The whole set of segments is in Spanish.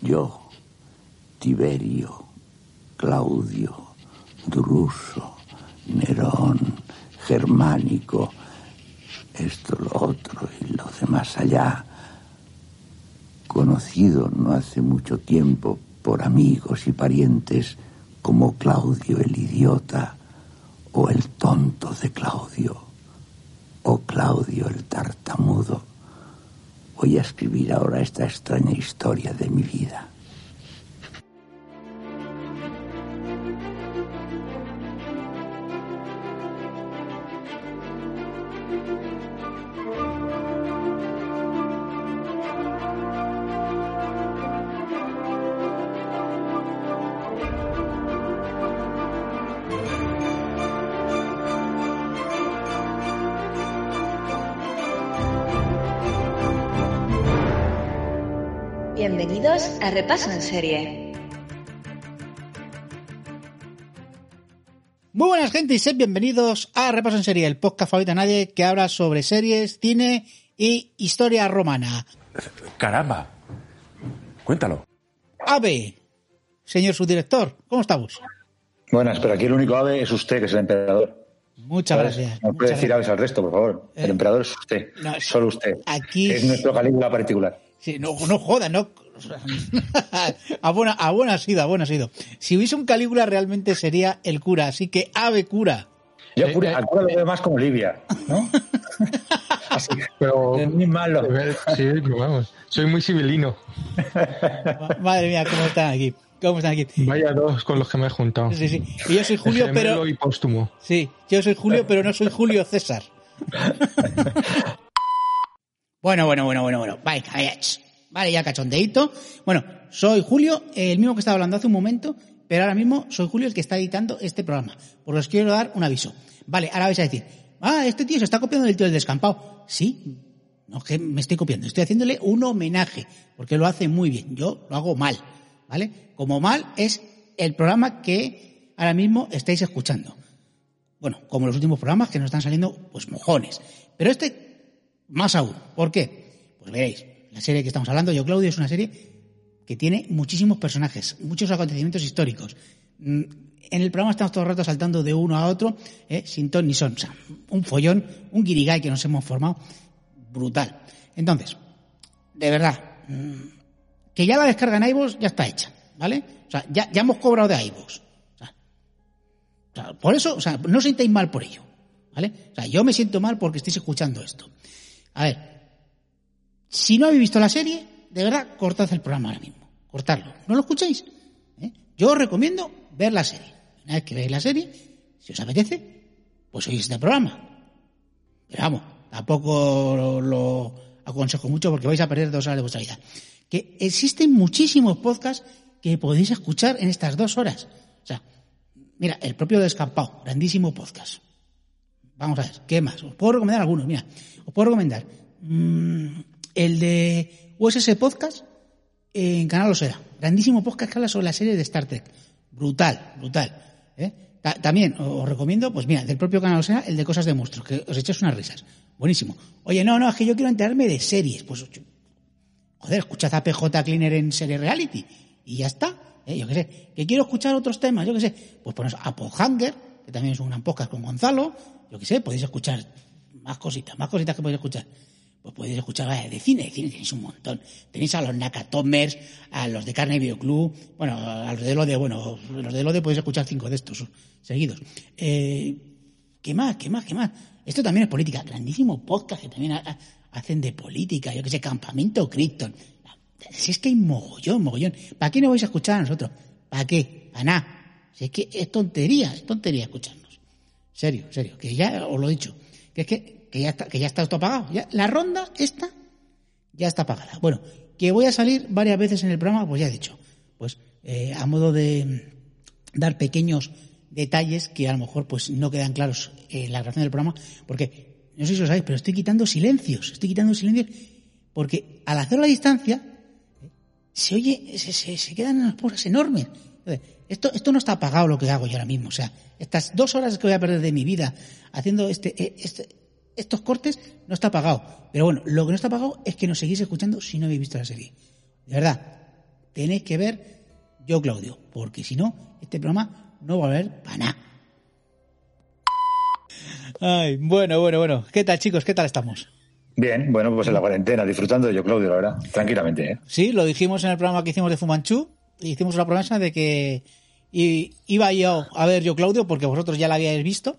yo, Tiberio, Claudio, Druso, Nerón, Germánico, esto, lo otro y lo demás allá, conocido no hace mucho tiempo por amigos y parientes como Claudio el idiota o el tonto de Claudio o Claudio el tartamudo. Voy a escribir ahora esta extraña historia de mi vida. A Repaso en Serie. Muy buenas gente y sed bienvenidos a Repaso en Serie, el podcast favorito de nadie que habla sobre series, cine y historia romana. Caramba, cuéntalo. Ave, señor subdirector, ¿cómo estamos? Buenas, pero aquí el único ave es usted, que es el emperador. Muchas gracias. No puede decir aves al resto, por favor. el eh, emperador es usted, solo usted. Aquí... Es nuestro Calígula particular. Sí, no, no joda, no, a, buena, a buena ha sido, a buena ha sido. Si hubiese un Calígula realmente sería el cura, así que ave cura. Yo cura, al cura lo veo más como Livia, ¿no? así, pero es muy malo. Sí, pero vamos, soy muy civilino. Madre mía, cómo están aquí. ¿Cómo están aquí? Vaya dos con los que me he juntado. Sí, sí. Y yo soy Julio, pero. Y póstumo. Sí, yo soy Julio, pero no soy Julio César. bueno, bueno, bueno, bueno, bueno. Vale, Vale, ya cachondeito. Bueno, soy Julio, el mismo que estaba hablando hace un momento, pero ahora mismo soy Julio el que está editando este programa. Porque os quiero dar un aviso. Vale, ahora vais a decir, ah, este tío se está copiando del tío del descampado. Sí, no que me estoy copiando, estoy haciéndole un homenaje, porque lo hace muy bien. Yo lo hago mal, ¿vale? Como mal es el programa que ahora mismo estáis escuchando. Bueno, como los últimos programas que nos están saliendo, pues mojones. Pero este, más aún. ¿Por qué? Pues veréis, la serie que estamos hablando, Yo Claudio, es una serie que tiene muchísimos personajes, muchos acontecimientos históricos. Mm, en el programa estamos todo el rato saltando de uno a otro, ¿eh? sin ton ni son. Un follón, un guirigay que nos hemos formado brutal. Entonces, de verdad, mm, que ya la descarga en iVoox ya está hecha, ¿vale? O sea, ya, ya hemos cobrado de iVoox. O sea, por eso, o sea, no os sintáis mal por ello, ¿vale? O sea, yo me siento mal porque estéis escuchando esto. A ver, si no habéis visto la serie, de verdad, cortad el programa ahora mismo. Cortadlo. ¿No lo escucháis? ¿Eh? Yo os recomiendo ver la serie. Una vez que veáis la serie, si os apetece, pues oís este programa. Pero vamos, tampoco lo, aconsejo mucho porque vais a perder dos horas de vuestra vida. Que existen muchísimos podcasts que podéis escuchar en estas dos horas. O sea, mira, el propio Descampado, grandísimo podcast. Vamos a ver, ¿qué más? Os puedo recomendar algunos, mira. Os puedo recomendar mmm, el de USS Podcast en Canal Osera. Grandísimo podcast que habla sobre la serie de Star Trek. Brutal, brutal. ¿eh? También os recomiendo, pues mira, del propio Canal Osera, el de Cosas de Monstruos, que os echas unas risas. Buenísimo. Oye, no, no, es que yo quiero enterarme de series. Pues, joder, escuchad a PJ Cleaner en Serie Reality. Y ya está. ¿eh? Yo qué sé. Que quiero escuchar otros temas, yo qué sé. Pues ponéis a Hanger, que también es un podcast con Gonzalo. Yo qué sé, podéis escuchar más cositas, más cositas que podéis escuchar pues podéis escuchar de cine, de cine tenéis un montón. Tenéis a los Nakatomers, a los de Carne Video Club, bueno, a los de Lode, bueno, los de Lode podéis escuchar cinco de estos seguidos. Eh, ¿Qué más? ¿Qué más? ¿Qué más? Esto también es política. Grandísimo podcast que también hacen de política. Yo que sé, Campamento Krypton. Si es que hay mogollón, mogollón. ¿Para qué no vais a escuchar a nosotros? ¿Para qué? Para nada. Si es que es tontería, es tontería escucharnos. Serio, serio. Que ya os lo he dicho. Que es que que ya está, que ya está esto apagado. Ya, la ronda esta ya está apagada. Bueno, que voy a salir varias veces en el programa, pues ya he dicho. Pues eh, a modo de dar pequeños detalles que a lo mejor pues no quedan claros en la grabación del programa, porque no sé si lo sabéis, pero estoy quitando silencios, estoy quitando silencios, porque al hacer la distancia se oye, se, se, quedan unas pausas enormes. esto, esto no está apagado lo que hago yo ahora mismo. O sea, estas dos horas que voy a perder de mi vida haciendo este, eh, este, estos cortes no está pagado. Pero bueno, lo que no está pagado es que nos seguís escuchando si no habéis visto la serie. De verdad, tenéis que ver Yo Claudio, porque si no, este programa no va a haber para nada. Ay, bueno, bueno, bueno. ¿Qué tal, chicos? ¿Qué tal estamos? Bien, bueno, pues en la cuarentena, disfrutando de Yo Claudio, la verdad, tranquilamente. ¿eh? Sí, lo dijimos en el programa que hicimos de Fumanchu. Hicimos una promesa de que iba yo a ver Yo Claudio porque vosotros ya la habíais visto.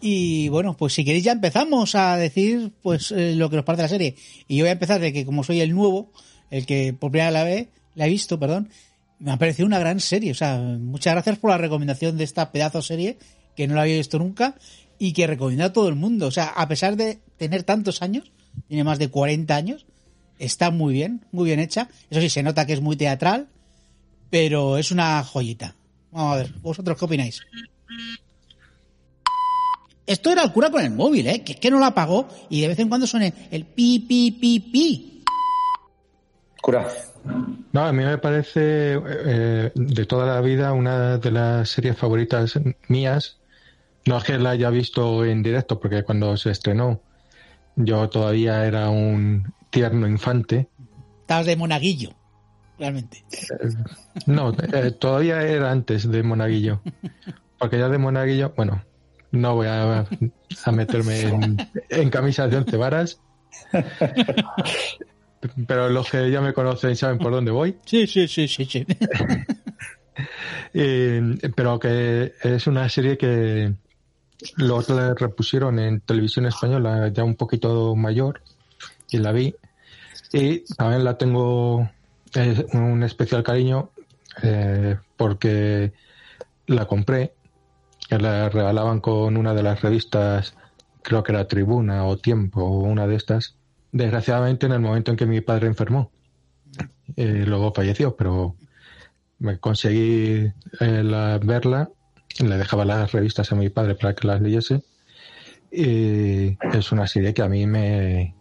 Y bueno, pues si queréis ya empezamos a decir pues eh, lo que os parece la serie. Y yo voy a empezar de que como soy el nuevo, el que por primera vez, la he visto, perdón, me ha parecido una gran serie. O sea, muchas gracias por la recomendación de esta pedazo serie que no la había visto nunca y que recomienda a todo el mundo. O sea, a pesar de tener tantos años, tiene más de 40 años, está muy bien, muy bien hecha. Eso sí, se nota que es muy teatral, pero es una joyita. Vamos a ver, ¿vosotros qué opináis? Esto era el cura con el móvil, ¿eh? Que es que no lo apagó y de vez en cuando suena el pi, pi, pi, pi. Cura. No, a mí me parece eh, de toda la vida una de las series favoritas mías. No es que la haya visto en directo, porque cuando se estrenó yo todavía era un tierno infante. Estabas de monaguillo, realmente. Eh, no, eh, todavía era antes de monaguillo. Porque ya de monaguillo, bueno, no voy a, meterme en, camisas de once varas. Pero los que ya me conocen saben por dónde voy. Sí, sí, sí, sí. sí. pero que es una serie que los la repusieron en televisión española ya un poquito mayor y la vi. Y también la tengo un especial cariño eh, porque la compré que la regalaban con una de las revistas, creo que era Tribuna o Tiempo o una de estas, desgraciadamente en el momento en que mi padre enfermó. Eh, luego falleció, pero me conseguí eh, verla, le dejaba las revistas a mi padre para que las leyese. Y es una serie que a mí me,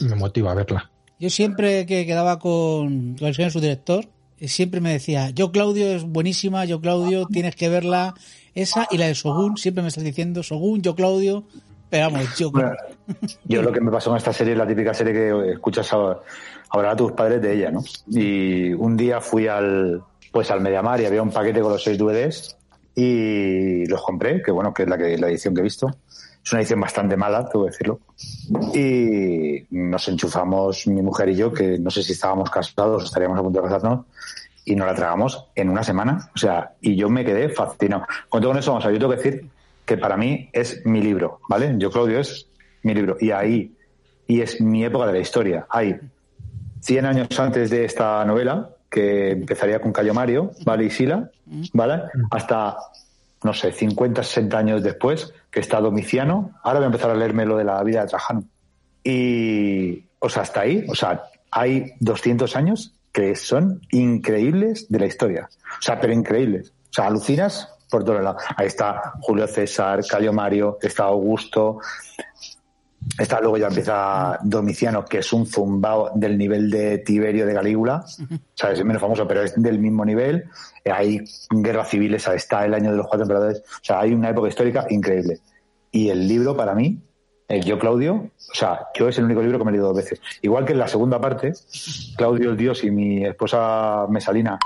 me motiva a verla. Yo siempre que quedaba con, con su director, siempre me decía, yo Claudio es buenísima, yo Claudio tienes que verla, esa y la de Sogun, siempre me estás diciendo Sogun, yo Claudio, pero vamos, yo... yo lo que me pasó con esta serie es la típica serie que escuchas ahora a tus padres de ella, ¿no? Y un día fui al, pues al Mediamar y había un paquete con los seis DVDs y los compré, que bueno, que es la, que, la edición que he visto. Es una edición bastante mala, tengo que decirlo. Y nos enchufamos mi mujer y yo, que no sé si estábamos casados, estaríamos a punto de casarnos, y nos la tragamos en una semana. O sea, y yo me quedé fascinado. Con todo eso, vamos a yo tengo que decir que para mí es mi libro, ¿vale? Yo, Claudio, es mi libro. Y ahí, y es mi época de la historia. Hay 100 años antes de esta novela, que empezaría con Cayo Mario, ¿vale? Y Sila, ¿vale? Hasta, no sé, 50, 60 años después, que está Domiciano. Ahora voy a empezar a leerme lo de la vida de Trajano. Y, o sea, hasta ahí, o sea, hay 200 años que son increíbles de la historia. O sea, pero increíbles. O sea, alucinas por todos lados. Ahí está Julio César, Cayo Mario, está Augusto, está luego ya empieza Domiciano, que es un zumbao del nivel de Tiberio de Calígula. O sea, es menos famoso, pero es del mismo nivel. Hay guerras civiles, está el año de los cuatro emperadores. O sea, hay una época histórica increíble. Y el libro, para mí, el Yo Claudio, o sea, yo es el único libro que me he leído dos veces. Igual que en la segunda parte, Claudio el Dios y mi esposa Mesalina.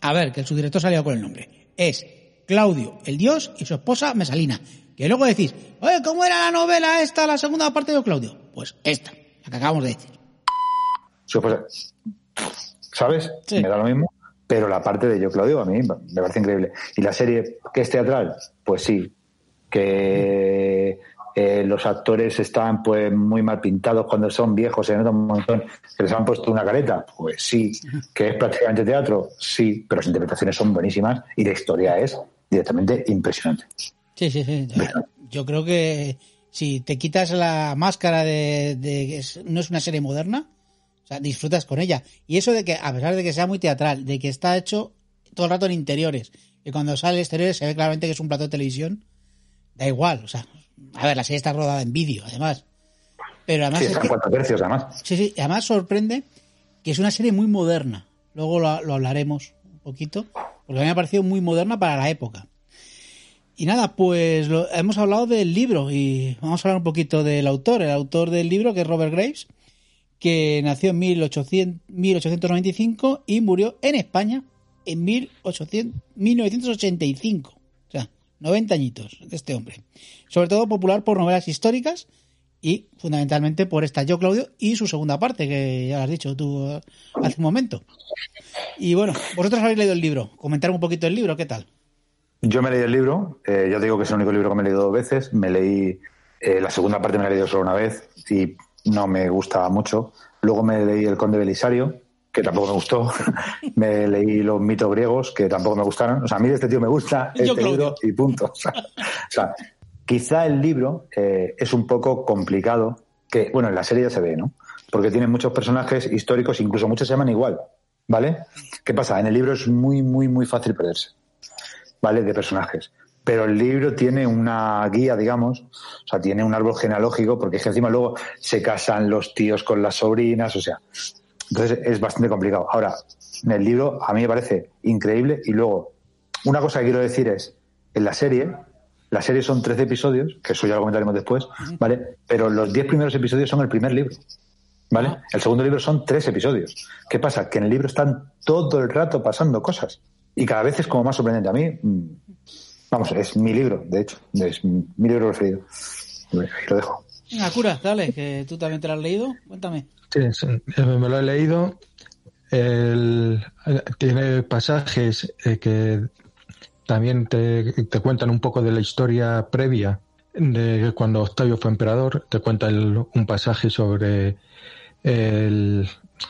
A ver, que su director salió con el nombre. Es Claudio el Dios y su esposa Mesalina. Que luego decís, oye, ¿cómo era la novela esta, la segunda parte de Yo Claudio? Pues esta, la que acabamos de decir. Su esposa, ¿sabes? Me da lo mismo. Pero la parte de Yo Claudio a mí me parece increíble. Y la serie, que es teatral, pues sí. Que eh, los actores están pues muy mal pintados cuando son viejos, se nota un montón que les han puesto una careta, pues sí, que es prácticamente teatro, sí, pero las interpretaciones son buenísimas y la historia es directamente impresionante. Sí, sí, sí. Yo creo que si te quitas la máscara de, que no es una serie moderna, o sea, disfrutas con ella. Y eso de que, a pesar de que sea muy teatral, de que está hecho todo el rato en interiores, y cuando sale exteriores se ve claramente que es un plato de televisión, da igual, o sea, a ver, la serie está rodada en vídeo, además. Pero además. Sí, cuatro tercios, además. Sí, sí, además sorprende que es una serie muy moderna. Luego lo, hablaremos un poquito, porque a mí me ha parecido muy moderna para la época. Y nada, pues hemos hablado del libro y vamos a hablar un poquito del autor. El autor del libro, que es Robert Graves, que nació en 1800 1895 y murió en España en 1800 1985. O sea, 90 añitos de este hombre. Sobre todo popular por novelas históricas y fundamentalmente por esta Yo Claudio y su segunda parte, que ya lo has dicho tú eh, hace un momento. Y bueno, vosotros habéis leído el libro. Comentar un poquito el libro, ¿qué tal? Yo me leí el libro, eh, ya te digo que es el único libro que me he leído dos veces. Me leí eh, la segunda parte, me la he leído solo una vez y no me gustaba mucho. Luego me leí El Conde Belisario, que tampoco me gustó. me leí Los mitos griegos, que tampoco me gustaron. O sea, a mí de este tío me gusta este libro y punto. O sea, quizá el libro eh, es un poco complicado, que bueno, en la serie ya se ve, ¿no? Porque tiene muchos personajes históricos, incluso muchos se llaman igual, ¿vale? ¿Qué pasa? En el libro es muy, muy, muy fácil perderse, ¿vale? De personajes. Pero el libro tiene una guía, digamos, o sea, tiene un árbol genealógico, porque es que encima luego se casan los tíos con las sobrinas, o sea, entonces es bastante complicado. Ahora, en el libro a mí me parece increíble y luego, una cosa que quiero decir es, en la serie, la serie son 13 episodios, que eso ya lo comentaremos después, ¿vale? Pero los 10 primeros episodios son el primer libro, ¿vale? Ah. El segundo libro son tres episodios. ¿Qué pasa? Que en el libro están todo el rato pasando cosas y cada vez es como más sorprendente. A mí, mm, vamos, es mi libro, de hecho, es mi libro preferido. Ahí lo dejo. Venga, cura, dale, que tú también te lo has leído. Cuéntame. Sí, sí, eh, me lo he leído. El- eh, tiene pasajes eh, que también te, te cuentan un poco de la historia previa de cuando Octavio fue emperador. Te cuenta el- un pasaje sobre el...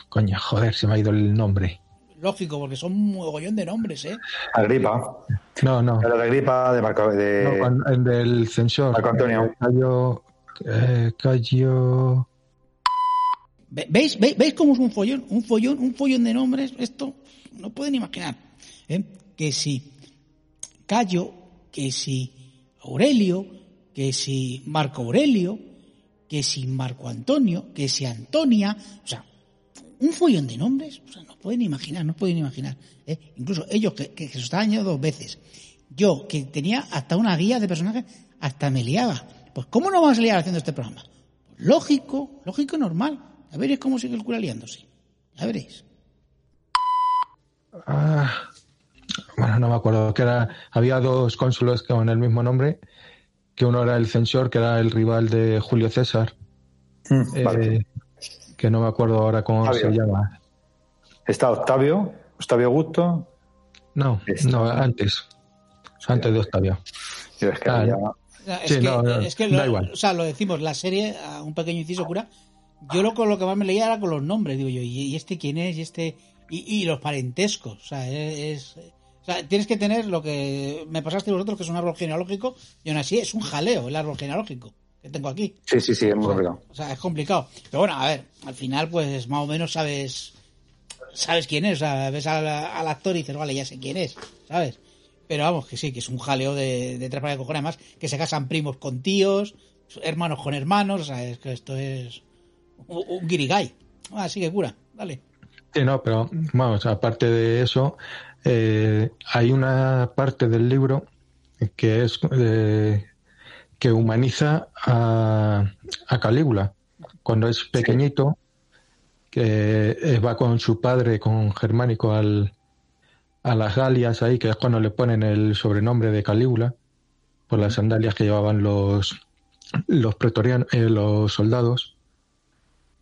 Coño, joder, se me ha ido el nombre. Lógico, porque son un mogollón de nombres, ¿eh? Agripa. No, no. Pero de Agripa, de Marco, de... no, con- del censor. Marco Antonio. Cayo... eh, Cayo... Ve- ¿Veis, veis, veis cómo es un follón? Un follón, un follón de nombres. Esto no pueden imaginar. ¿eh? Que si Cayo, que si Aurelio, que si Marco Aurelio, que si Marco Antonio, que si Antonia. O sea, un follón de nombres. O sea, no pueden imaginar, no pueden imaginar. ¿eh? Incluso ellos que, se dos veces. Yo, que tenía hasta una guía de personajes, hasta me liaba. Pues, ¿cómo no vamos a liar haciendo este programa? Lógico, lógico y normal. Ya veréis cómo sigue el cura liándose. Ya veréis. Ah, bueno, no me acuerdo, que era, había dos cónsules con el mismo nombre, que uno era el censor, que era el rival de Julio César, Mm, eh, vale. que no me acuerdo ahora cómo Octavio. se llama. Está Octavio, Octavio Augusto. No, Este. no, antes, antes de Octavio. Yo es que Ah, había- Es Sí, que, no, no, es que da lo, igual. o sea, lo decimos, la serie, a un pequeño inciso cura, yo lo, con lo que más me leía era con los nombres, digo yo, ¿y, y este quién es? ¿Y este? Y, y los parentescos, o sea, es, es- o sea, tienes que tener lo que me pasaste vosotros, que es un árbol genealógico, y aún así es un jaleo el árbol genealógico que tengo aquí. Sí, sí, sí, es muy complicado. O sea, es complicado. Pero bueno, a ver, al final, pues más o menos sabes sabes quién es. O sea, ves al, al actor y dices, vale, ya sé quién es, ¿sabes? Pero vamos, que sí, que es un jaleo de, de tres para de cojones. Además, que se casan primos con tíos, hermanos con hermanos. O sea, es que esto es un, un guirigay. Ah, sí que cura, dale. Sí, no, pero vamos, aparte de eso, eh, hay una parte del libro que es eh, que humaniza a, a Calígula cuando es pequeñito, que eh, va con su padre, con Germánico, al, a las Galias ahí, que es cuando le ponen el sobrenombre de Calígula por las sandalias que llevaban los los pretorianos, eh, los soldados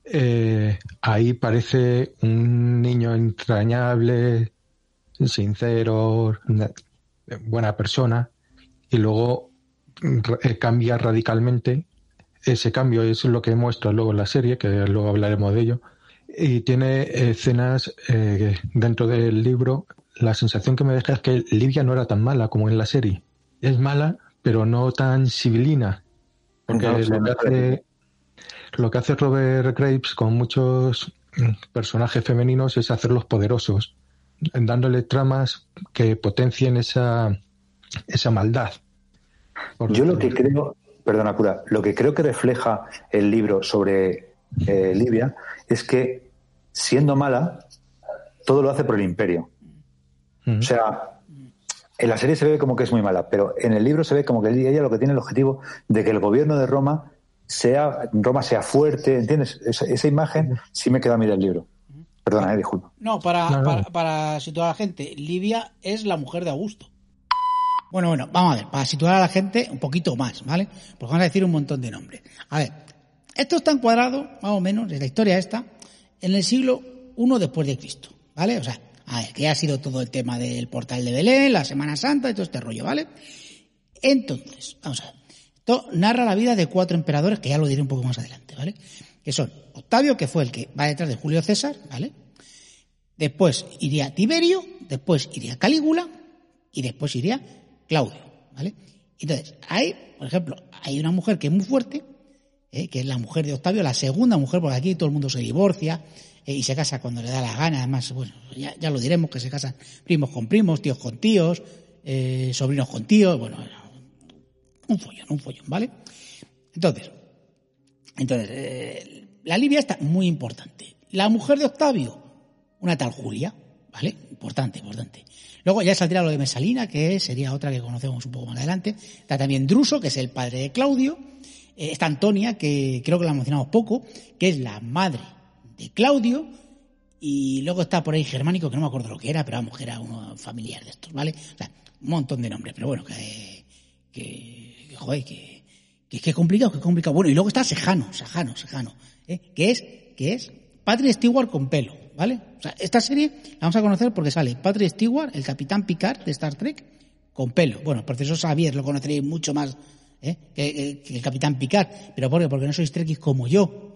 eh, ahí parece un niño entrañable, sincero, buena persona, y luego eh, cambia radicalmente. Ese cambio es lo que muestra luego la serie, que luego hablaremos de ello. Y tiene escenas dentro del libro. La sensación que me deja es que Livia no era tan mala como en la serie. Es mala, pero no tan civilina. Porque No, lo que hace lo que hace Robert Graves con muchos personajes femeninos es hacerlos poderosos, dándole tramas que potencien esa, esa maldad. Yo lo que creo, perdona cura, lo que creo que refleja el libro sobre eh, Libia es que siendo mala, todo lo hace por el imperio. O sea, en la serie se ve como que es muy mala, pero en el libro se ve como que ella lo que tiene el objetivo de que el gobierno de Roma sea, Roma sea fuerte, ¿entiendes? Esa, esa imagen sí me queda a mí del libro. Perdona, eh, disculpa. No, para, No, no. Para, para situar a la gente, Livia es la mujer de Augusto. Bueno, bueno, vamos a ver, para situar a la gente un poquito más, ¿vale? Porque vamos a decir un montón de nombres. A ver, esto está encuadrado, más o menos, en la historia esta, en el siglo I después de Cristo, ¿vale? O sea, a ver, que ha sido todo el tema del portal de Belén, la Semana Santa y todo este rollo, ¿vale? Entonces, vamos a ver. Esto narra la vida de cuatro emperadores, que ya lo diré un poco más adelante, ¿vale? Que son Octavio, que fue el que va detrás de Julio César, ¿vale? Después iría Tiberio, después iría Calígula y después iría Claudio, ¿vale? Entonces, hay, por ejemplo, hay una mujer que es muy fuerte, ¿eh? que es la mujer de Octavio, la segunda mujer, porque aquí todo el mundo se divorcia eh, y se casa cuando le da la gana, además, bueno, ya, ya lo diremos, que se casan primos con primos, tíos con tíos, eh, sobrinos con tíos, bueno, un follón, un follón, ¿vale? Entonces, entonces la Libia está muy importante. La mujer de Octavio, una tal Julia, ¿vale? Importante, importante. Luego ya saldría lo de Mesalina, que sería otra que conocemos un poco más adelante. Está también Druso, que es el padre de Claudio. Eh, está Antonia, que creo que la mencionamos poco, que es la madre de Claudio. Y luego está por ahí Germánico, que no me acuerdo lo que era, pero vamos, que era uno familiar de estos, ¿vale? O sea, un montón de nombres, pero bueno, que, que, que joder, que, que, que complicado, que complicado. Bueno, y luego está Sejano, Sejano, Sejano, ¿eh? que es, que es Patrick Stewart con pelo, ¿vale? O sea, esta serie la vamos a conocer porque sale Patrick Stewart, el capitán Picard de Star Trek, con pelo. Bueno, el profesor Xavier lo conoceréis mucho más ¿eh? que, que- el capitán Picard, pero ¿por qué? Porque no sois trekkies como yo.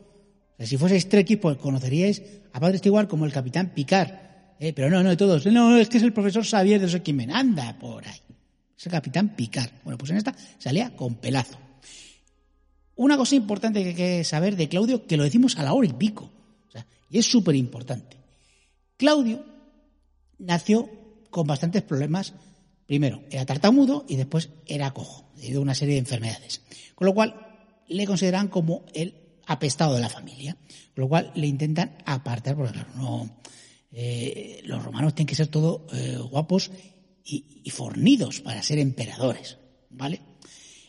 Si fueseis trekkies, pues conoceríais a Patrick Stewart como el capitán Picard. ¿eh? Pero no, no, de todos. No, es que es el profesor Xavier de no sé me anda por ahí. Es el capitán Picard. Bueno, pues en esta salía con pelazo. Una cosa importante que hay que saber de Claudio, que lo decimos a la hora y pico. Y es súper importante. Claudio nació con bastantes problemas. Primero, era tartamudo y después era cojo, debido a una serie de enfermedades. Con lo cual, le consideran como el apestado de la familia. Con lo cual, le intentan apartar, porque claro, no, eh, los romanos tienen que ser todos eh, guapos y, y fornidos para ser emperadores, ¿vale?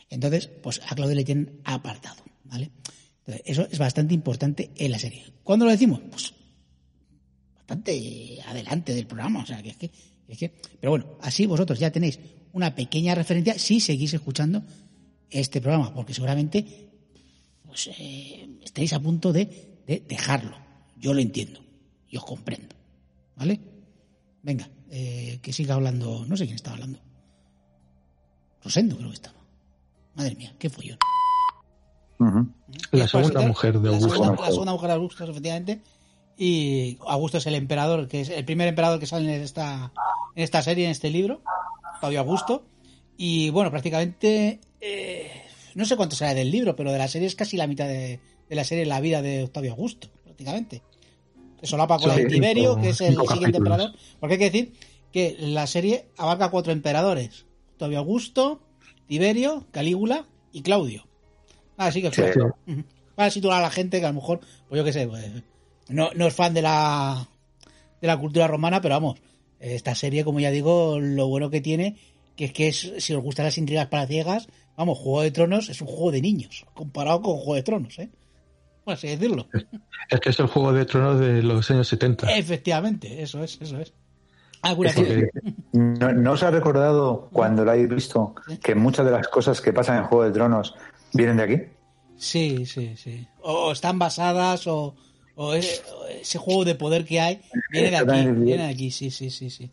Entonces, pues a Claudio le tienen apartado, ¿vale? Entonces, eso es bastante importante en la serie. ¿Cuándo lo decimos? Pues bastante adelante del programa, o sea, que es que, es que... Pero bueno, así vosotros ya tenéis una pequeña referencia si seguís escuchando este programa, porque seguramente pues, eh, estáis a punto de, de dejarlo. Yo lo entiendo y os comprendo, ¿vale? Venga, eh, que siga hablando, no sé quién estaba hablando. Rosendo creo que estaba. Madre mía, qué follón. La segunda mujer de la Augusto. segunda- La segunda mujer de Augusto, efectivamente. Y Augusto es el emperador, que es el primer emperador que sale en esta, en esta serie, en este libro, Fabio Augusto. Y bueno, prácticamente, eh, no sé cuánto será del libro, pero de la serie es casi la mitad de, de la serie, la vida de Octavio Augusto, prácticamente. Se solapa con Sí, Tiberio, cinco- que es el siguiente capítulos. emperador. Porque hay que decir que la serie abarca cuatro emperadores. Octavio Augusto, Tiberio, Calígula y Claudio. Así que Sí. claro. Para situar a la gente que a lo mejor, pues yo qué sé, pues, no, no es fan de la, de la cultura romana, pero vamos, esta serie, como ya digo, lo bueno que tiene, que es que es, si os gustan las intrigas palaciegas, vamos, Juego de Tronos es un juego de niños, comparado con Juego de Tronos, ¿eh? Por así decirlo. Es que es el juego de tronos de los años 70. Efectivamente, eso es, eso es. Alguna Es que- serie. ¿No, no os ha recordado cuando lo habéis visto que muchas de las cosas que pasan en Juego de Tronos vienen de aquí? Sí, sí, sí. O, o están basadas, o, o e- o ese juego de poder que hay, viene de aquí, viene de aquí, sí, sí, sí, sí.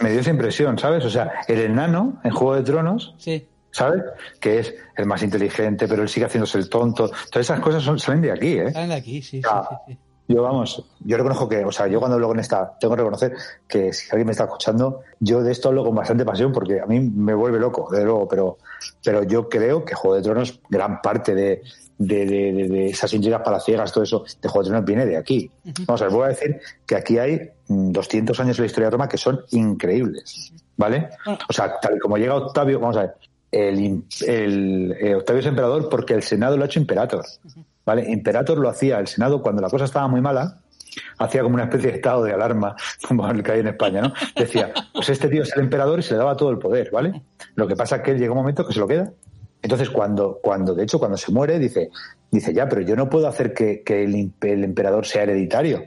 Me dio esa impresión, ¿sabes? O sea, el enano en Juego de Tronos, Sí, ¿sabes? Que es el más inteligente, pero él sigue haciéndose el tonto. Todas esas cosas son, salen de aquí, ¿eh? salen de aquí, sí, sí, Ah. sí, sí. Yo, vamos, yo reconozco que, o sea, yo cuando hablo con esta, tengo que reconocer que si alguien me está escuchando, yo de esto hablo con bastante pasión porque a mí me vuelve loco, desde luego, pero, pero yo creo que Juego de Tronos, gran parte de, de, de, de- de esas intrigas palaciegas, todo eso, de Juego de Tronos viene de aquí. Vamos a ver, voy a decir que aquí hay mm, 200 años en la historia de Roma que son increíbles, ¿vale? Bueno. O sea, tal como llega Octavio, vamos a ver, el, el, eh, Octavio es emperador porque el Senado lo ha hecho imperator. ¿Vale? Imperator lo hacía el Senado cuando la cosa estaba muy mala, hacía como una especie de estado de alarma, como el que hay en España, ¿no? Decía, pues este tío es el emperador y se le daba todo el poder, ¿vale? Lo que pasa es que él llega un momento que se lo queda. Entonces, cuando, cuando, de hecho, cuando se muere, dice, dice, ya, pero yo no puedo hacer que, que el, el emperador sea hereditario.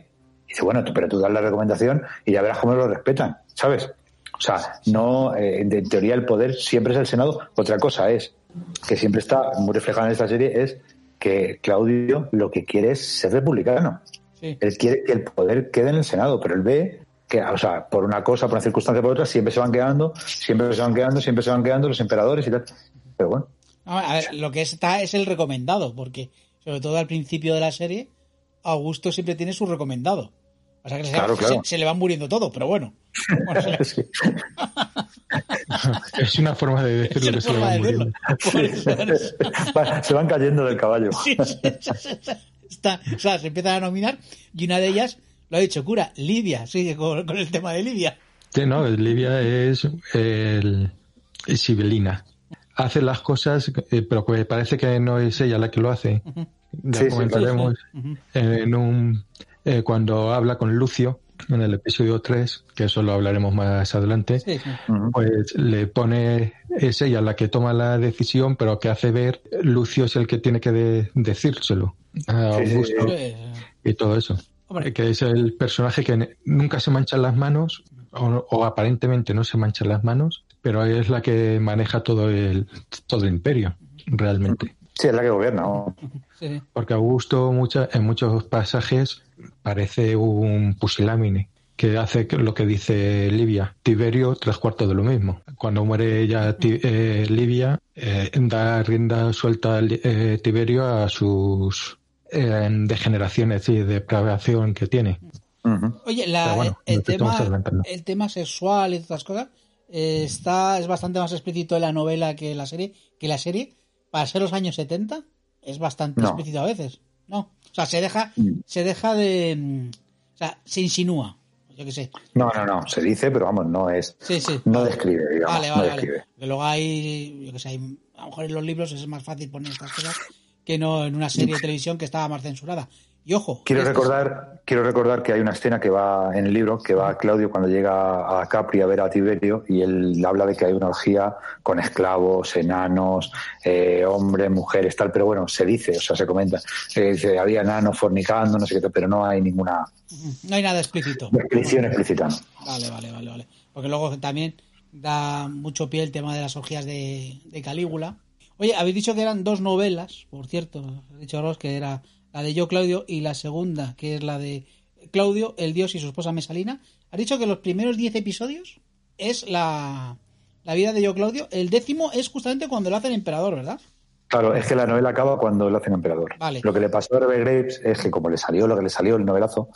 Dice, bueno, pero tú das la recomendación y ya verás cómo lo respetan, ¿sabes? O sea, no, eh, en en teoría el poder siempre es el Senado. Otra cosa es, que siempre está muy reflejada en esta serie, es que Claudio lo que quiere es ser republicano. Sí. Él quiere que el poder quede en el Senado, pero él ve que, o sea, por una cosa, por una circunstancia, por otra, siempre se van quedando, siempre se van quedando, siempre se van quedando los emperadores y tal. Pero bueno, A ver, lo que está es el recomendado, porque sobre todo al principio de la serie, Augusto siempre tiene su recomendado. O sea que se, Claro, claro. se- se le van muriendo todo, pero bueno. Bueno, se le- sí. Es una forma de decirlo que se le forma va de muriendo. se van cayendo del caballo. Sí, sí, sí, sí, sí. Está- o sea, se empiezan a nominar y una de ellas, lo ha dicho cura, Libia, sigue con, con el tema de Libia. Sí, no, Livia es el, es Sibelina. Hace las cosas, eh, pero que parece que no es ella la que lo hace. Ya Sí, sí, comentaremos en un eh, cuando habla con Lucio en el episodio 3, que eso lo hablaremos más adelante. Sí, sí. Ujú. Pues le pone, es ella la que toma la decisión, pero que hace ver, Lucio es el que tiene que de- decírselo a Sí, sí, Augusto y todo eso. Hombre. Que es el personaje que nunca se mancha las manos, o, o aparentemente no se mancha las manos, pero es la que maneja todo el, todo el imperio, realmente. Sí, es la que gobierna. ¿no? sí. Porque Augusto mucha- en muchos pasajes parece un pusilámine que hace lo que dice Livia. Tiberio, tres cuartos de lo mismo. Cuando muere ya eh, Livia, eh, da rienda suelta eh, Tiberio a sus eh, degeneraciones y depravación que tiene. Oye, la- bueno, el, tema, el tema sexual y todas cosas eh, está, es bastante más explícito en la novela que la serie. Que la serie, para ser los años 70, es bastante No. explícito a veces. No. O sea, se deja, Mm. se deja de. O sea, se insinúa. Yo qué sé. No, no, no, se dice, pero vamos, no es. Sí, sí. No describe, digamos. Vale, no vale, describe. vale. Que luego hay, yo que sé, hay- a lo mejor en los libros es más fácil poner estas cosas que no en una serie de televisión que estaba más censurada. Y ojo. Quiero es- recordar, quiero recordar que hay una escena que va en el libro, que va Claudio cuando llega a Capri a ver a Tiberio y él habla de que hay una orgía con esclavos, enanos, eh, hombres, mujeres, tal, pero bueno, se dice, o sea, se comenta, eh, dice, había enanos fornicando, no sé qué, tal, pero no hay ninguna No hay nada explícito. descripción explícita. Vale, vale, vale, vale. Porque luego también da mucho pie el tema de las orgías de, de Calígula. Oye, habéis dicho que eran dos novelas, por cierto. He dicho Ross que era la de Yo Claudio y la segunda, que es la de Claudio, el dios y su esposa Mesalina. Has dicho que los primeros 10 episodios es la, la vida de Yo Claudio. El décimo es justamente cuando lo hace el emperador, ¿verdad? Claro, es que la novela acaba cuando lo hacen emperador. Vale. Lo que le pasó a Rebel Graves es que como le salió lo que le salió el novelazo,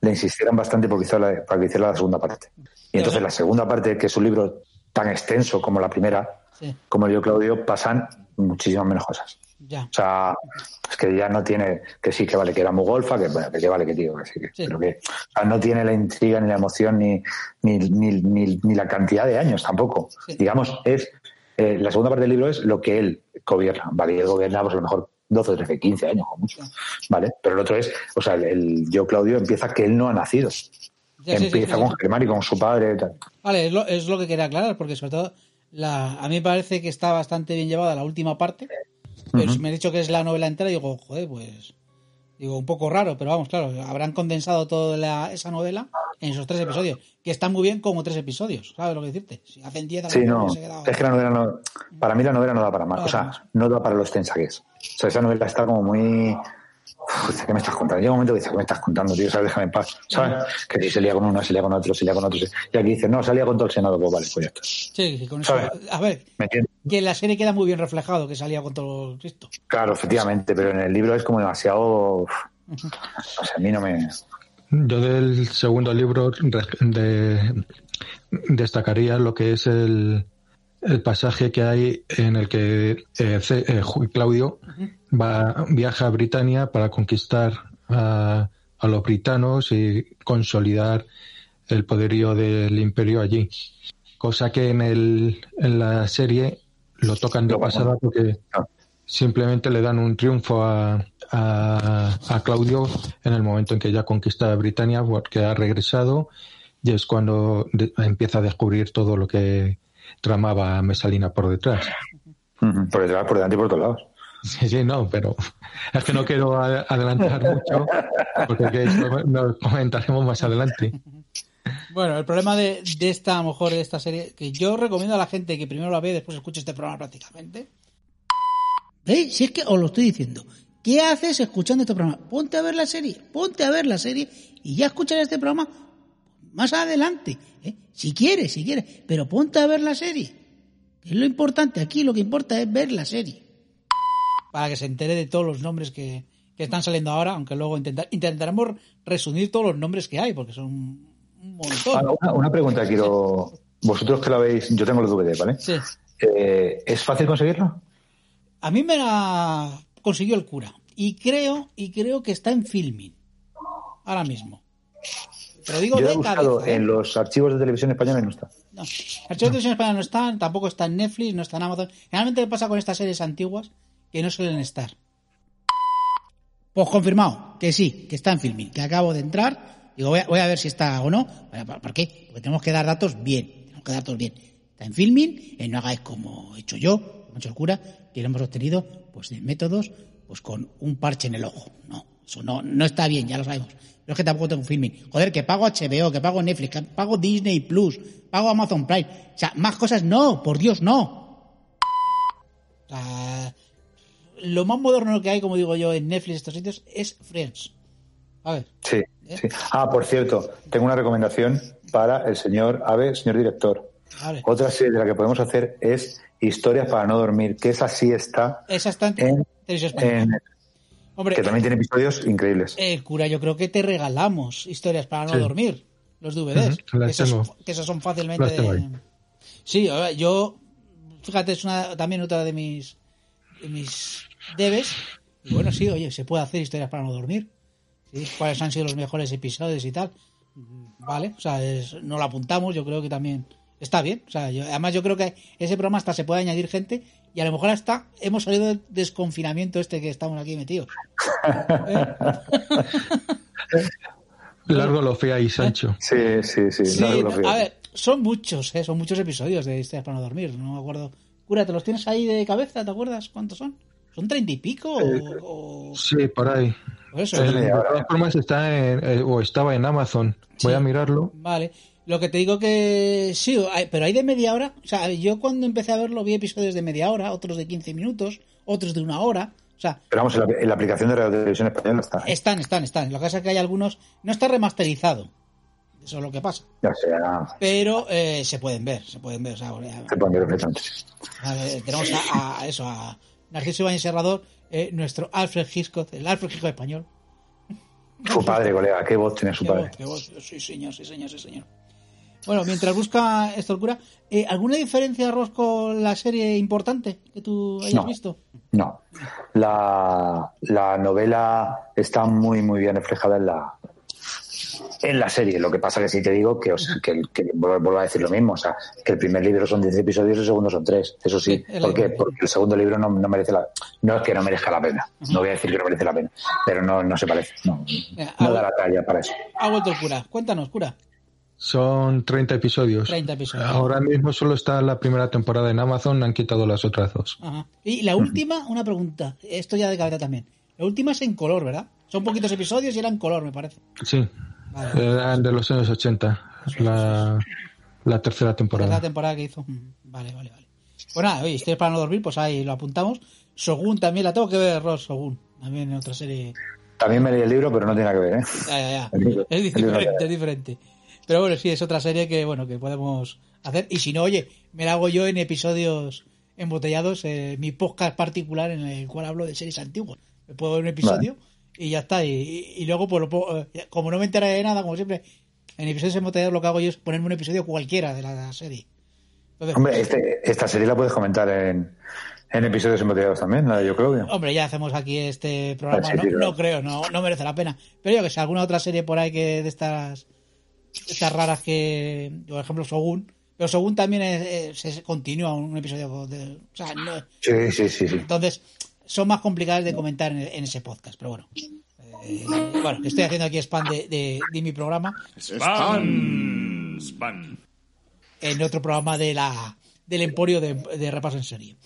le insistieron bastante porque hizo la- para que hiciera la segunda parte. Y entonces la segunda parte, que es un libro tan extenso como la primera, Sí, como el yo Claudio, pasan muchísimas menos cosas. Ya. O sea, es que ya no tiene, que sí, que vale, que era muy golfa, que, bueno, que, vale, que tío, que sí, que- Sí. pero que o sea, no tiene la intriga, ni la emoción, ni, ni, ni, ni, ni la cantidad de años tampoco. Sí. Digamos, es, eh, la segunda parte del libro es lo que él gobierna, ¿vale? Y él gobierna, pues a lo mejor 12, 13, 15 años o mucho, ¿vale? Pero el otro es, o sea, el, el yo Claudio empieza que él no ha nacido. Ya, empieza con. Germán y con su padre y tal. Vale, es lo, es lo que quería aclarar, porque sobre todo la, a mí me parece que está bastante bien llevada la última parte. Pero si me he dicho que es la novela entera, digo, joder, pues. Digo, un poco raro, pero vamos, claro, habrán condensado toda la- esa novela en esos tres episodios, que están muy bien como tres episodios, ¿sabes lo que decirte? Si hacen diez, Sí, no. Es que la novela no. Para mí la novela no da para más. No O sea, no da para lo extensa que es. O sea, esa novela está como muy. Uf, ¿Qué me estás contando? Llega un momento que dices, ¿qué me estás contando, tío? ¿Sabes? Déjame en paz. ¿Sabes? Que si se lía con uno, se lía con otro, se lía con otro. se- Y aquí dices, no, se lía con todo el Senado. Pues vale, pues ya está. Sí, sí, con eso. A ver, que en la serie queda muy bien reflejado que salía con todo Cristo. Claro, efectivamente, pero en el libro es como demasiado. uf, O sea, a mí no me. Yo del segundo libro de- destacaría lo que es el, el pasaje que hay en el que eh, eh, Claudio va, viaja a Britania para conquistar a, a los britanos y consolidar el poderío del imperio allí. Cosa que en, el, en la serie lo tocan de pasada porque Ah. simplemente le dan un triunfo a, a, a Claudio en el momento en que ya conquista Britania porque ha regresado y es cuando de- empieza a descubrir todo lo que tramaba Mesalina por detrás. Por detrás, por delante y por todos lados. Sí, sí, no, pero es que no quiero adelantar mucho porque lo comentaremos más adelante. Bueno, el problema de, de esta, a lo mejor, de esta serie, que yo recomiendo a la gente que primero la ve y después escuche este programa prácticamente. ¿Veis? Si es que os lo estoy diciendo. ¿Qué haces escuchando este programa? Ponte a ver la serie, ponte a ver la serie y ya escucharás este programa más adelante. ¿eh? Si quieres, si quieres, pero ponte a ver la serie. Es lo importante aquí, lo que importa es ver la serie. Para que se entere de todos los nombres que, que están saliendo ahora, aunque luego intentar, intentaremos resumir todos los nombres que hay, porque son un montón. Ah, una, una pregunta quiero. Vosotros que la veis, yo tengo los DVD, ¿vale? Sí. Eh, ¿Es fácil conseguirlo? A mí me la consiguió el cura. Y creo, y creo que está en filming. Ahora mismo. Te lo digo Yo he buscado cabeza. ¿eh? en los archivos de televisión española y no está. No. Archivos de Televisión Española no están, tampoco está en Netflix, no está en Amazon. Generalmente pasa con estas series antiguas que no suelen estar. Pues confirmado, que sí, que está en filming, que acabo de entrar. Digo, voy a, voy a ver si está o no. ¿Por qué? Porque tenemos que dar datos bien. Tenemos que dar datos bien. Está en filming, eh, no hagáis como he hecho yo, hecho el cura, que lo hemos obtenido pues de métodos pues con un parche en el ojo. No, eso no, no está bien, ya lo sabemos. Pero es que tampoco tengo filming. Joder, que pago HBO, que pago Netflix, que pago Disney Plus, pago Amazon Prime. O sea, más cosas no, por Dios, no. Sea, lo más moderno que hay, como digo yo, en Netflix, estos sitios, es Friends. A ver. Sí, ¿Eh? sí. Ah, por cierto, tengo una recomendación para el señor Ave, señor director. A ver. Otra serie de la que podemos hacer es Historias para no dormir, que esa sí está Esa está en, en, Hombre, que también tiene episodios increíbles. el cura, yo creo que te regalamos historias para no Sí. dormir. Los DVDs. Las que, esos, que esos son fácilmente. De- Sí, yo. Fíjate, es una, también otra de mis, de mis debes. Y bueno, sí, oye, se puede hacer historias para no dormir. ¿sí? ¿Cuáles han sido los mejores episodios y tal? Mm, Vale, o sea, es- no lo apuntamos, yo creo que también está bien. O sea, yo- además yo creo que ese programa hasta se puede añadir gente y a lo mejor hasta hemos salido del desconfinamiento este que estamos aquí metidos. Largo lo fea y Sancho. Sí, sí, sí. Sí, largo lo a ver, son muchos, ¿eh? son muchos episodios de Historias para no dormir, no me acuerdo. Cura, ¿te los tienes ahí de cabeza? ¿Te acuerdas cuántos son? ¿Son treinta y pico? O, o- Sí, por ahí. eso? Eh, de todas formas está en, eh, o estaba en Amazon. Voy Sí. a mirarlo. Vale. Lo que te digo que sí, hay- pero hay de media hora. O sea, yo cuando empecé a verlo vi episodios de media hora, otros de 15 minutos, otros de una hora. O sea, Pero vamos, en la, en la aplicación de Radio Televisión Española está. están, están, están. Lo que pasa es que hay algunos... No está remasterizado. Eso es lo que pasa. Ya sea, Pero eh, se pueden ver, se pueden ver. O sea, se pueden ver perfectamente. A ver, tenemos a, a eso, a Narciso Ibáñez Serrador, eh, nuestro Alfred Hitchcock, el Alfred Hitchcock español. Su padre, colega, qué voz tiene su Qué padre. voz, qué voz. Sí, señor, sí, señor, sí, señor. Bueno, mientras busca esto el cura, eh, ¿alguna diferencia, Ros, con la serie importante que tú hayas No. visto? No. La, la novela está muy, muy bien reflejada en la en la serie. Lo que pasa que sí te digo que, os- que, que vuelvo a decir lo mismo. O sea, que el primer libro son 10 episodios y el segundo son 3. Eso sí. ¿Por qué? Porque el segundo libro no, no merece la... No es que no merezca la pena. No voy a decir que no merece la pena. Pero no, no se parece. No, ha, da la talla para eso. ha vuelto el cura. Cuéntanos, cura. Son 30 episodios. 30 episodios. Ahora mismo solo está la primera temporada en Amazon, han quitado las otras dos. Ajá. Y la última, una pregunta. Esto ya de cabeza también. La última es en color, ¿verdad? Son poquitos episodios y era en color, me parece. Sí, Vale. eran de los años 80, la, la tercera temporada. la temporada que hizo. Vale, vale, vale. Pues nada, oye, estoy para no dormir, pues ahí lo apuntamos. Shogun también la tengo que ver, Ross, Shogun. También en otra serie. También me leí el libro, pero no tiene nada que ver, ¿eh? Ya, ya, ya. Libro- Es diferente, es diferente. Pero bueno, sí, es otra serie que, bueno, que podemos hacer. Y si no, oye, me la hago yo en episodios embotellados, eh, mi podcast particular en el cual hablo de series antiguas. Me puedo ver un episodio y ya está. Y, y- y luego, pues lo puedo- eh, como no me enteraré de nada, como siempre, en episodios embotellados lo que hago yo es ponerme un episodio cualquiera de la serie. Entonces, Hombre, este- esta serie la puedes comentar en, en episodios embotellados también, la de Yo Claudio. Hombre, ya hacemos aquí este programa. Ah, sí, no, no creo, no, no merece la pena. Pero yo que sé, alguna otra serie por ahí que de estas, estas raras que, por ejemplo, Shogun. Pero Shogun también es- continúa un episodio de, o sea, no- Sí, sí, sí, sí. entonces son más complicadas de comentar en, en ese podcast. Pero bueno, Eh, bueno, que estoy haciendo aquí spam de, de, de mi programa Spam. Spam. en otro programa de la del Emporio de, de Repaso en Serie.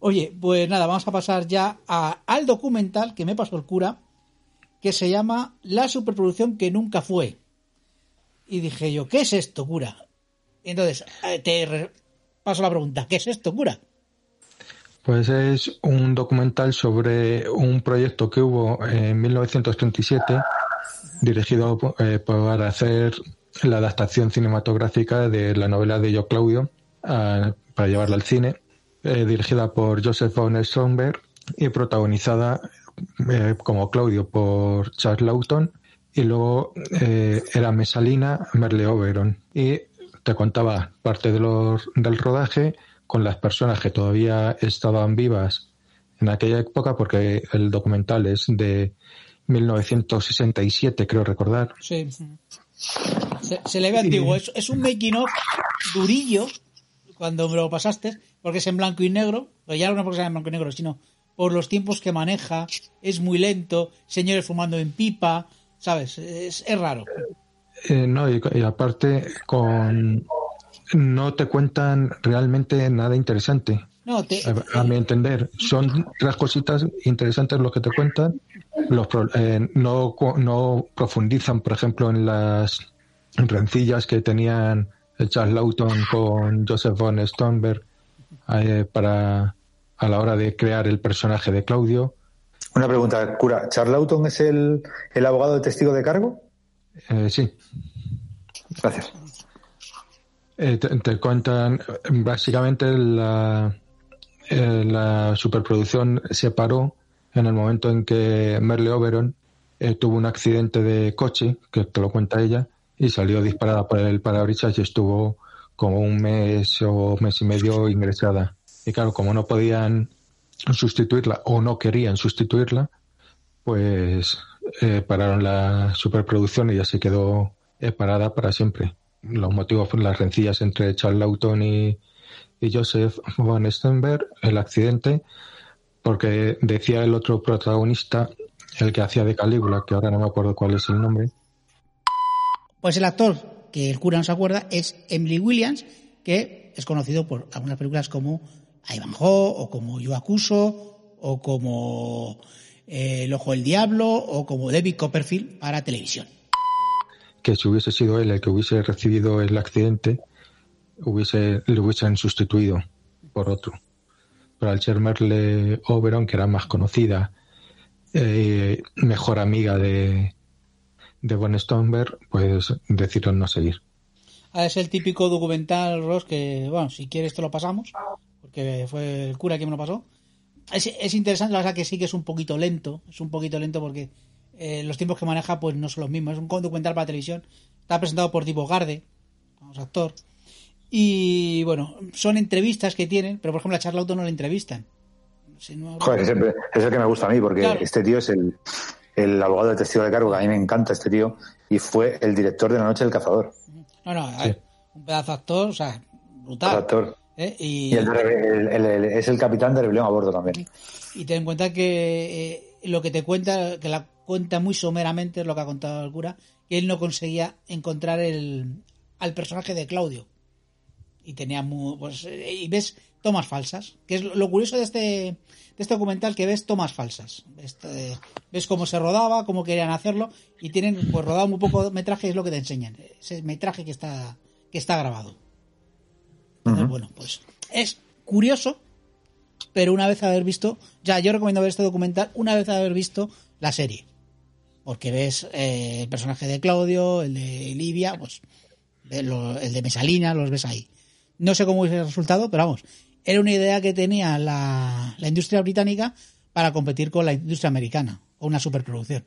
Oye, pues nada, vamos a pasar ya a- al documental que me pasó el cura, que se llama La superproducción que nunca fue. Y dije yo, ¿qué es esto, cura? Y entonces, eh, te paso la pregunta, ¿qué es esto, cura? Pues es un documental sobre un proyecto que hubo en 1937 dirigido eh, para hacer la adaptación cinematográfica de la novela de Yo Claudio para llevarla al cine, eh, dirigida por Joseph von Stromberg y protagonizada eh, como Claudio por Charles Lawton y luego eh, era Mesalina Merle Oberon. Y te contaba parte de los, del rodaje con las personas que todavía estaban vivas en aquella época porque el documental es de 1967 creo recordar Sí. Se, se le ve antiguo. Es, es un making of durillo cuando me lo pasaste, porque es en blanco y negro, pero ya no porque sea en blanco y negro, sino por los tiempos que maneja, es muy lento, señores fumando en pipa, ¿sabes? Es, es raro. Eh, no, y, y aparte con no te cuentan realmente nada interesante. No, te, A, a mi entender, son tres cositas interesantes lo que te cuentan. Los pro- eh, no, no profundizan, por ejemplo, en las rencillas que tenían Charles Lawton con Joseph von Sternberg eh, para a la hora de crear el personaje de Claudio. Una pregunta, cura. ¿Charlauton es el, el abogado de testigo de cargo? Eh, sí, Gracias. Eh, te, cuentan básicamente la, eh, la superproducción se paró en el momento en que Merle Oberon eh, tuvo un accidente de coche, que te lo cuenta ella, y salió disparada por el parabrisas y estuvo como un mes o mes y medio ingresada. Y claro, como no podían sustituirla o no querían sustituirla, pues pararon la superproducción y ya se quedó parada para siempre. Los motivos fueron las rencillas entre Charles Lawton y, y Joseph von Sternberg, el accidente, porque decía el otro protagonista, el que hacía de Calígula, que ahora no me acuerdo cuál es el nombre, Pues el actor que el cura no se acuerda es Emily Williams, que es conocido por algunas películas como Ivanhoe o como Yo Acuso o como eh, El Ojo del Diablo o como David Copperfield para televisión. Que si hubiese sido él el que hubiese recibido el accidente, hubiese, le hubiesen sustituido por otro. Pero al ser Merle Oberon, que era más conocida, eh, mejor amiga de, de Von Sternberg, pues decidieron no seguir. Ah, Es el típico documental, Ross, que, bueno, si quieres te lo pasamos, porque fue el cura quien me lo pasó. Es, es interesante, la verdad que sí que es un poquito lento, es un poquito lento porque eh, los tiempos que maneja pues no son los mismos. Es un documental para televisión, está presentado por Divo Garde, vamos, actor. Y bueno, son entrevistas que tienen, pero por ejemplo a Lawton no le entrevistan. Si no- Joder, es el, es el que me gusta a mí, porque Claro. este tío es el, el abogado de testigo de cargo, que a mí me encanta este tío, y fue el director de La Noche del Cazador. no, un pedazo de actor, o sea, brutal. Actor. ¿eh? Y, Y el- el- el- es el capitán de rebelión a bordo también. Y ten en cuenta que eh, lo que te cuenta, que la cuenta muy someramente, es lo que ha contado el cura, que él no conseguía encontrar el, al personaje de Claudio. Y tenía muy, pues, eh, y ves tomas falsas, que es lo, lo curioso de este, de este documental, que ves tomas falsas. Este, ves cómo se rodaba, cómo querían hacerlo, y tienen, pues rodado muy poco metraje, es lo que te enseñan. Ese metraje que está, que está grabado. Entonces, bueno, pues es curioso, pero una vez haber visto, ya yo recomiendo ver este documental una vez haber visto la serie. Porque ves eh, el personaje de Claudio, el de Livia, pues lo- el de Mesalina, los ves ahí. No sé cómo hubiese el resultado, pero vamos, era una idea que tenía la, la industria británica para competir con la industria americana, con una superproducción.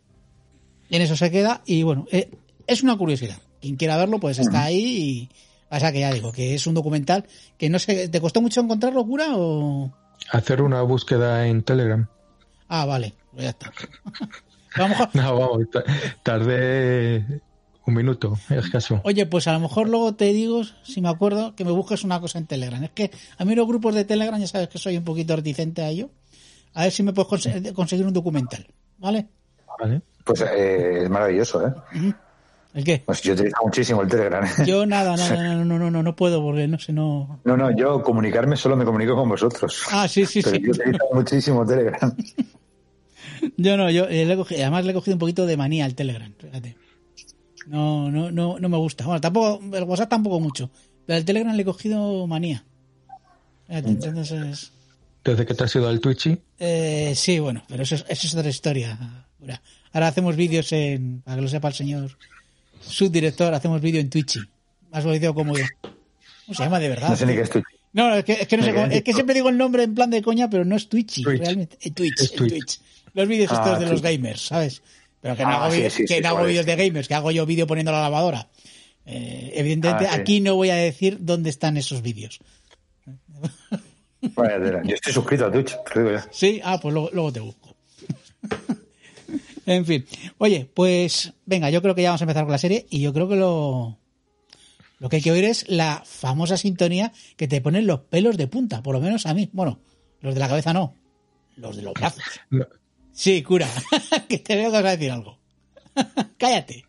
Y en eso se queda, y bueno, eh, es una curiosidad. Quien quiera verlo, pues está ahí y pasa que ya digo, que es un documental que no sé, ¿te costó mucho encontrarlo, cura? O... Hacer una búsqueda en Telegram. Ah, vale, pues ya está. a lo mejor, No, vamos, ta- tardé un minuto, escaso. oye, pues a lo mejor luego te digo, si me acuerdo, que me busques una cosa en Telegram. Es que a mí los grupos de Telegram, ya sabes que soy un poquito reticente a ello. A ver si me puedes conse- conseguir un documental, ¿vale? ¿Vale? Pues eh, es maravilloso, ¿eh? ¿El qué? Pues yo utilizo muchísimo el Telegram. ¿eh? Yo nada, nada, no, no, no, no, no puedo porque no sé, no. No, no, yo comunicarme solo me comunico con vosotros. Ah, sí, sí, Pero sí. yo utilizo muchísimo Telegram. Yo no, yo eh, le he cogido- además le he cogido un poquito de manía al Telegram, fíjate. No, no, no, no me gusta. Bueno, tampoco, el WhatsApp tampoco mucho, pero al Telegram le he cogido manía. Fíjate, entonces, Desde que te has ido al Twitch, eh, sí, bueno, pero eso es, eso es otra historia. Ahora, ahora hacemos vídeos en, para que lo sepa el señor subdirector, hacemos vídeo en Twitch. Más conocido como yo. ¿Cómo se llama de verdad? No sé ni qué es Twitch. No, es que, es que no sé cómo- es que siempre digo el nombre en plan de coña, pero no es Twitchy, Twitch. realmente. Eh, Twitch, Es Twitch. Twitch. Los vídeos estos Ah, de los gamers, ¿sabes? Pero que no Ah, hago, sí, vídeos- sí, que sí, no hago vídeos de gamers, que hago yo vídeo poniendo la lavadora. Eh, evidentemente, Ah, sí. aquí no voy a decir dónde están esos vídeos. Vaya. Yo estoy suscrito a Twitch, te digo ya. Sí, ah, pues luego, luego te busco. en fin. Oye, pues venga, yo creo que ya vamos a empezar con la serie y yo creo que lo, lo que hay que oír es la famosa sintonía que te ponen los pelos de punta, por lo menos a mí. Bueno, los de la cabeza no, los de los brazos. Sí, cura, que te veo que vas a decir algo. Cállate.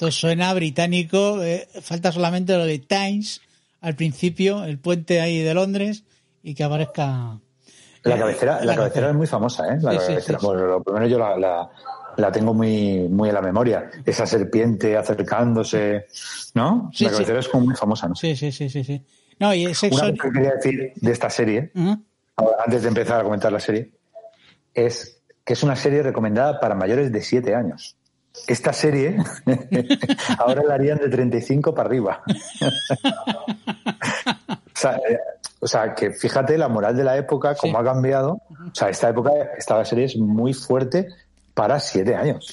Esto suena británico, eh, falta solamente lo de Times al principio, el puente ahí de Londres y que aparezca... La eh, cabecera, la cabecera es muy famosa, ¿eh? La Sí, cabecera. sí, sí. Bueno, lo primero yo la, la, la tengo muy, muy en la memoria. Esa serpiente acercándose, ¿no? La cabecera es como muy famosa, ¿no? Sí, sí, sí, sí, sí. No, y Una cosa que quería decir de esta serie, antes de empezar a comentar la serie, es que es una serie recomendada para mayores de 7 años. Esta serie ahora la harían de 35 para arriba. o, sea, eh, o sea, que fíjate la moral de la época, cómo Sí. ha cambiado. O sea, esta época, esta serie es muy fuerte para 7 años.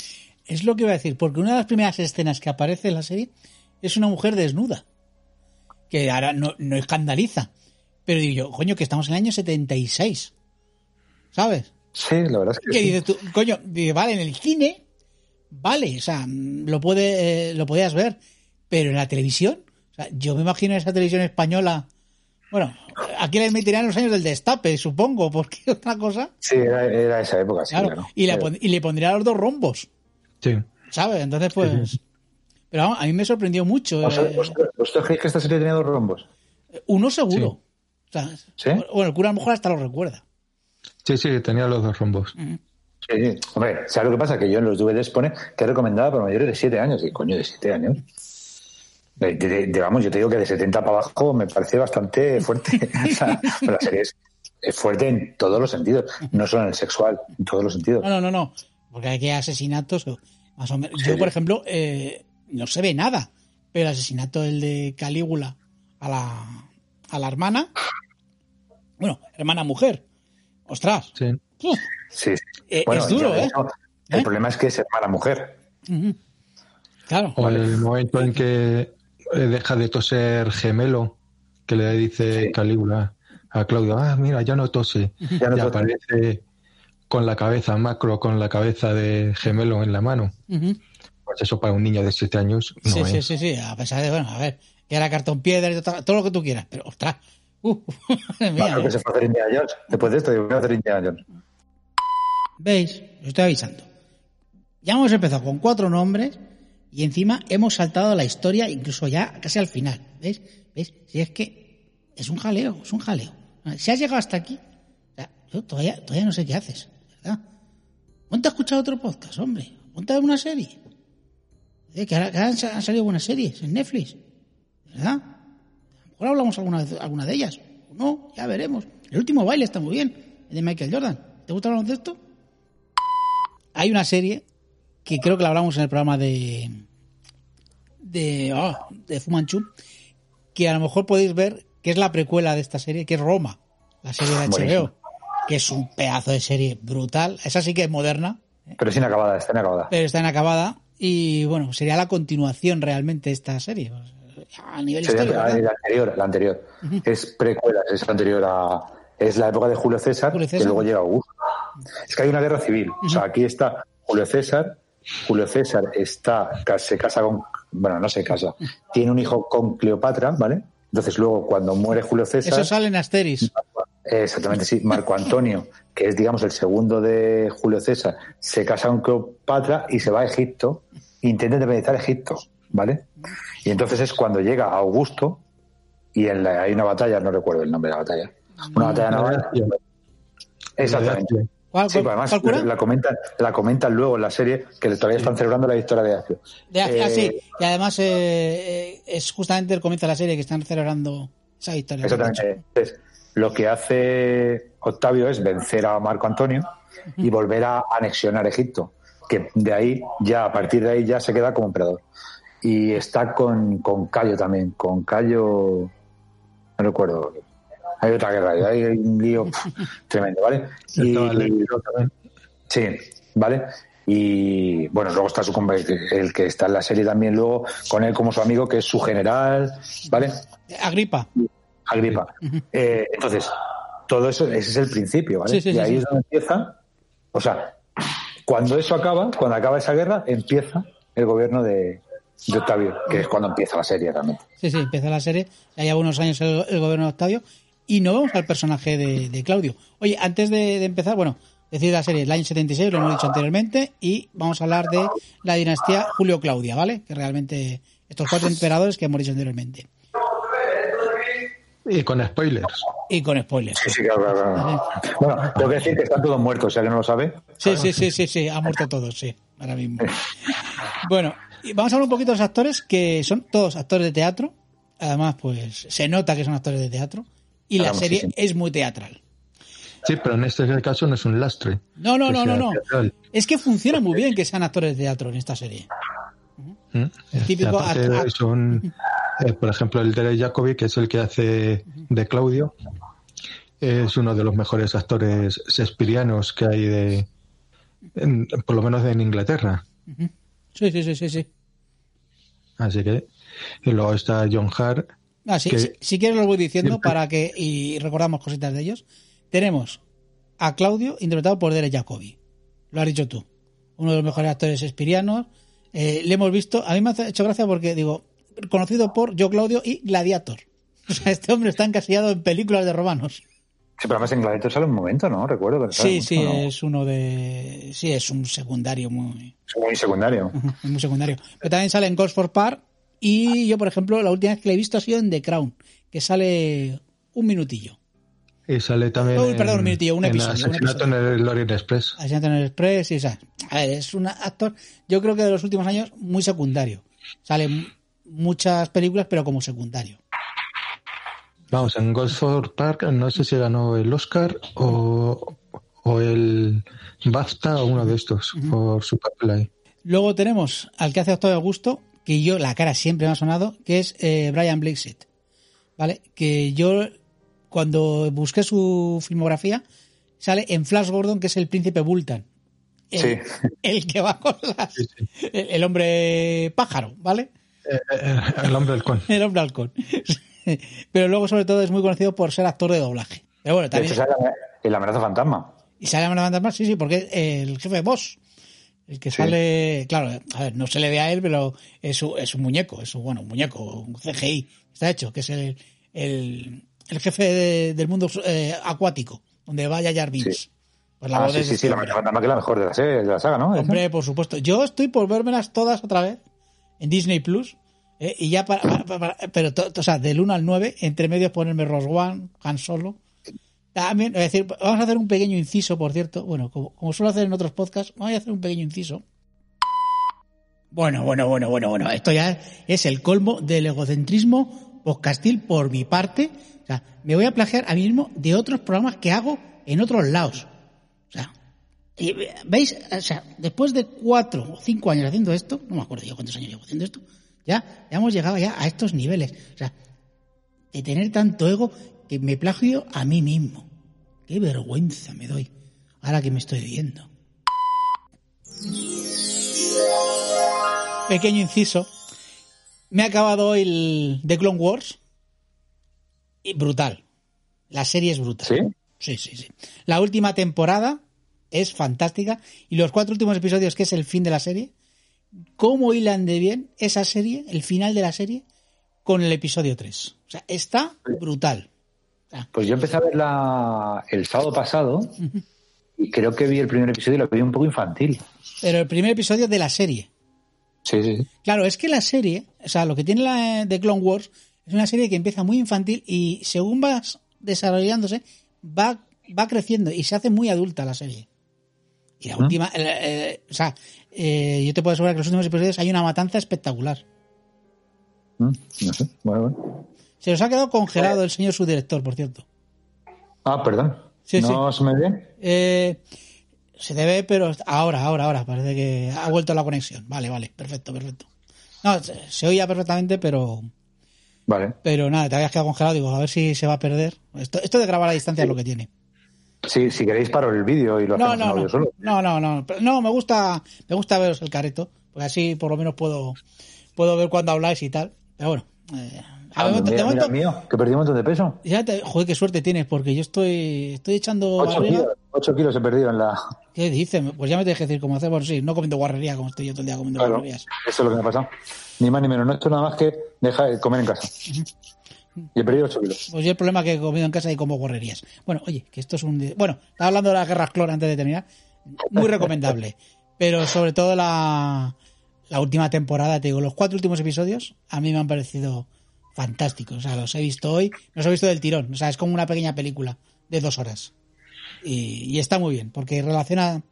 Es lo que iba a decir, porque una de las primeras escenas que aparece en la serie es una mujer desnuda, que ahora no, no escandaliza. Pero digo yo, coño, que estamos en el año 76, ¿sabes? Sí, la verdad es que ¿Qué sí. dices tú? Coño, dice, vale, en el cine, vale, o sea, mm, lo, puede, eh, lo podías ver, pero en la televisión, o sea, yo me imagino esa televisión española, bueno, aquí le meterían los años del destape, supongo, porque otra cosa, Sí, era, era esa época, sí, claro, claro. y, le Eh, pon- y le pondría los dos rombos, sí. ¿sabes? Entonces, pues... Pero vamos, a mí me sorprendió mucho. ¿Vosotros, eh, vosotros- vosotros creéis que esta serie tenía dos rombos? uno seguro. O sea, ¿Sí? Bueno, el cura a lo mejor hasta lo recuerda. Sí, sí, tenía los dos rombos. Sí, sí. Hombre, ¿sabes lo que pasa? Que yo en los DVDs pone que es recomendada para mayores de 7 años. Y coño, de 7 años. De- de- de- vamos, yo te digo que de 70 para abajo me parece bastante fuerte. o sea, la serie es, es fuerte en todos los sentidos, no solo en el sexual, en todos los sentidos. No, no, no, no. Porque aquí hay asesinatos, o más o menos. Sí. Yo, por ejemplo, eh, no se ve nada. Pero el asesinato el de Calígula a la, a la hermana. Bueno, hermana mujer. Ostras. Sí. Sí, sí. Eh, Bueno, es duro, ¿eh? El ¿Eh? problema es que es hermana mujer. Claro. O el momento en que eh, deja de toser gemelo, que le dice Sí. Calígula a Claudio, ah, mira, ya no tose. Ya no y tose. aparece con la cabeza, macro, con la cabeza de gemelo en la mano. Ujú. Pues eso para un niño de siete años no sí, sí, es. sí, sí. A pesar de, bueno, a ver, que era cartón piedra todo lo que tú quieras. Pero, ostras. Uh, Claro que se fue a hacer Indiana Jones. Después de esto, digo, voy a hacer Indiana Jones. ¿Veis? Os estoy avisando. Ya hemos empezado con cuatro nombres y encima hemos saltado la historia incluso ya casi al final. ¿Veis? ¿Veis? Si es que es un jaleo, es un jaleo. Si has llegado hasta aquí, o sea, yo todavía, todavía no sé qué haces, ¿verdad? Ponte a escuchar otro podcast, hombre. Ponte a ver una serie. Que ahora, que ahora han salido buenas series en Netflix, ¿verdad? A lo mejor hablamos alguna, alguna de ellas. No, ya veremos. El último baile está muy bien, el de Michael Jordan. ¿Te gusta el baloncesto? hay una serie que creo que la hablamos en el programa de de, ah, de Fu Manchu que a lo mejor podéis ver que es la precuela de esta serie que es Roma la serie de HBO Buenísimo. que es un pedazo de serie brutal. Esa sí que es moderna. Pero es inacabada, está inacabada. Pero está inacabada. Y bueno, sería la continuación realmente de esta serie. A nivel histórico. la, anterior, la anterior. Es precuela, es anterior a. Es la época de Julio César, Julio César. que luego llega Augusto. Es que hay una guerra civil. O sea, aquí está Julio César. Julio César está, se casa con. Bueno, no se casa. Tiene un hijo con Cleopatra, ¿vale? Entonces, luego, cuando muere Julio César. Eso sale en Asteris. Exactamente, sí. Marco Antonio, que es, digamos, el segundo de Julio César, se casa con Cleopatra y se va a Egipto, intenta independizar Egipto, ¿vale? Y entonces es cuando llega Augusto y en la- hay una batalla, no recuerdo el nombre de la batalla, una batalla naval. Exactamente. ¿Cuál, Sí, cuál- pues además cuál la comentan, la comentan luego en la serie que todavía están celebrando la victoria de Accio. De- ah, Eh, sí, y además eh, eh, es justamente el comienzo de la serie que están celebrando esa victoria. Exactamente. Entonces, lo que hace Octavio es vencer a Marco Antonio y volver a anexionar Egipto, que de ahí ya, a partir de ahí ya se queda como emperador. Y está con, con Cayo también, con Cayo, no recuerdo, hay otra guerra, hay un lío tremendo, ¿vale? Y. Sí, ¿vale? Y bueno, luego está su compa- el que está en la serie también luego con él como su amigo, que es su general, ¿vale? Agripa. Agripa. Eh, entonces, todo eso, ese es el principio, ¿vale? Sí, sí, y ahí sí. es donde empieza, o sea, cuando eso acaba, cuando acaba esa guerra, empieza el gobierno de, de Octavio, que es cuando empieza la serie realmente. Sí, sí, empieza la serie. Ya lleva unos años el, el gobierno de Octavio. Y no vemos al personaje de, de Claudio. Oye, antes de, de empezar, bueno, decir la serie, el año 76, lo hemos dicho anteriormente, y vamos a hablar de la dinastía Julio-Claudia, ¿vale? Que realmente, estos cuatro emperadores que hemos dicho anteriormente. Y con spoilers. Y con spoilers. Sí, sí, claro, claro, claro. Bueno, tengo que decir que están todos muertos, si alguien no lo sabe. Sí, sí, sí, sí, sí, ha muerto todos, sí, ahora mismo. Bueno, y vamos a hablar un poquito de los actores, que son todos actores de teatro. Además, pues se nota que son actores de teatro. Y la serie sí, sí. es muy teatral. Sí, pero en este caso no es un lastre. No, no, no, no, no. teatral. Es que funciona muy bien que sean actores de teatro en esta serie. ¿Mm? típico son, eh, por ejemplo, el de Jacobi, que es el que hace de Claudio, es uno de los mejores actores shakespearianos que hay de, en- por lo menos en Inglaterra. Sí, sí, sí, sí, sí. Así que, y luego está John Hart, Ah, sí, Que- si, si quieres los voy diciendo para que y recordamos cositas de ellos. Tenemos a Claudio interpretado por Derek Jacobi. Lo has dicho tú. Uno de los mejores actores espirianos. Eh, le hemos visto, a mí me ha hecho gracia porque digo, conocido por Yo Claudio y Gladiator. O sea, este hombre está encasillado en películas de romanos. Sí, pero además en Gladiator sale un momento, ¿no? Recuerdo que sale Sí, mucho, sí, ¿no? es uno de. Sí, es un secundario muy. Es muy secundario. Es muy secundario. Pero también sale en Ghost for Park. Y yo, por ejemplo, la última vez que le he visto ha sido en The Crown, que sale un minutillo. y sale también Uy, perdón, en, un minutillo, un en episodio, un Asesinato en el Orient Express. Asesinato en el Express y esa. A ver, es un actor, yo creo que de los últimos años, muy secundario. Sale muchas películas, pero como secundario. Vamos, en Gosford Park no sé si ganó el Oscar o, o el BAFTA o uno de estos por Superfly. Luego tenemos al que hace Octavio Augusto, que yo, la cara siempre me ha sonado, que es eh, Brian Blixit. ¿Vale? Que yo, cuando busqué su filmografía, sale en Flash Gordon, que es el príncipe Bultan. El, Sí. el que va con las. El, el hombre pájaro, ¿vale? Eh, eh, el hombre halcón. El hombre halcón. Pero luego, sobre todo, es muy conocido por ser actor de doblaje. Pero bueno, De también. hecho, sale la amenaza fantasma. Y sale a levantar más, sí, sí, porque el jefe boss. El que Sí. sale, claro, a ver, no se le ve a él, pero es, un- es un muñeco, es un, bueno, un muñeco, un CGI, está hecho, que es el, el, el jefe de- del mundo eh, acuático, donde vaya Jar Binks. Sí. Pues la Ah, sí, de sí, sí, la amenaza fantasma que es la mejor de la, serie, de la saga, ¿no? Hombre, por supuesto. Yo estoy por vérmelas todas otra vez en Disney Plus. Eh, y ya para, pero o sea, del 1 al 9, entre medios ponerme Rose One, Solo. También, es decir, vamos a hacer un pequeño inciso, por cierto. Bueno, como, como suelo hacer en otros podcasts, vamos a hacer un pequeño inciso. Bueno, bueno, bueno, bueno, bueno. Esto ya es el colmo del egocentrismo podcastil por mi parte. O sea, me voy a plagiar a mí mismo de otros programas que hago en otros lados. O sea, ¿veis? O sea, después de cuatro o cinco años haciendo esto, no me acuerdo yo cuántos años llevo haciendo esto, ya, ya hemos llegado ya a estos niveles. O sea, de tener tanto ego que me plagio a mí mismo. Qué vergüenza me doy ahora que me estoy viendo. Pequeño inciso. Me ha acabado hoy el The Clone Wars. Y brutal. La serie es brutal. ¿Sí? Sí, sí, sí. La última temporada es fantástica. Y los cuatro últimos episodios, que es el fin de la serie, cómo hilan de bien esa serie, el final de la serie, con el episodio 3. O sea, está brutal. Pues yo empecé a verla el sábado pasado y creo que vi el primer episodio y lo vi un poco infantil. Pero el primer episodio de la serie. Sí, sí, sí. Claro, es que la serie, o sea, lo que tiene la de Clone Wars es una serie que empieza muy infantil y según va desarrollándose, va, va creciendo y se hace muy adulta la serie. Y la última, eh, eh, o sea, eh, yo te puedo asegurar que en los últimos episodios hay una matanza espectacular. Mm, No sé. Bueno, bueno. Se nos ha quedado congelado el señor subdirector, por cierto. Ah, perdón. Sí, ¿No se me ve? Eh, se debe, pero ahora, ahora, ahora. Parece que ha vuelto la conexión. Vale, vale, perfecto, perfecto. No, se, se oía perfectamente, pero Vale. pero nada, te habías quedado congelado. Digo, a ver si se va a perder. Esto, esto de grabar a distancia es lo que tiene. Sí, si queréis paro el vídeo y lo No, hacemos no, no, solo. no, no, no, no, me gusta, me gusta veros el careto, porque así por lo menos puedo, puedo ver cuando habláis y tal. Pero bueno, eh, a Ah, ver, de mira, momento, mira, mío, que perdí un montón de peso. ya te- joder, qué suerte tienes, porque yo estoy, estoy echando 8 barriga. kilos, ocho kilos he perdido en la... ¿Qué dices? Pues ya me tienes que decir cómo hacer, bueno, sí, no comiendo guarrería como estoy yo todo el día comiendo Claro, guarrerías. eso es lo que me ha pasado. Ni más ni menos. No he hecho nada más que dejar de comer en casa. Y perdido 8 kilos. Pues yo el problema que he comido en casa y como guarrerías. Bueno, oye, que esto es un... Bueno, estaba hablando de las guerras clon antes de terminar. Muy recomendable. Pero sobre todo la, última temporada, te digo, los cuatro últimos episodios a mí me han parecido fantásticos. O sea, los he visto hoy, los he visto del tirón. O sea, es como una pequeña película de dos horas. Y, está muy bien, porque relaciona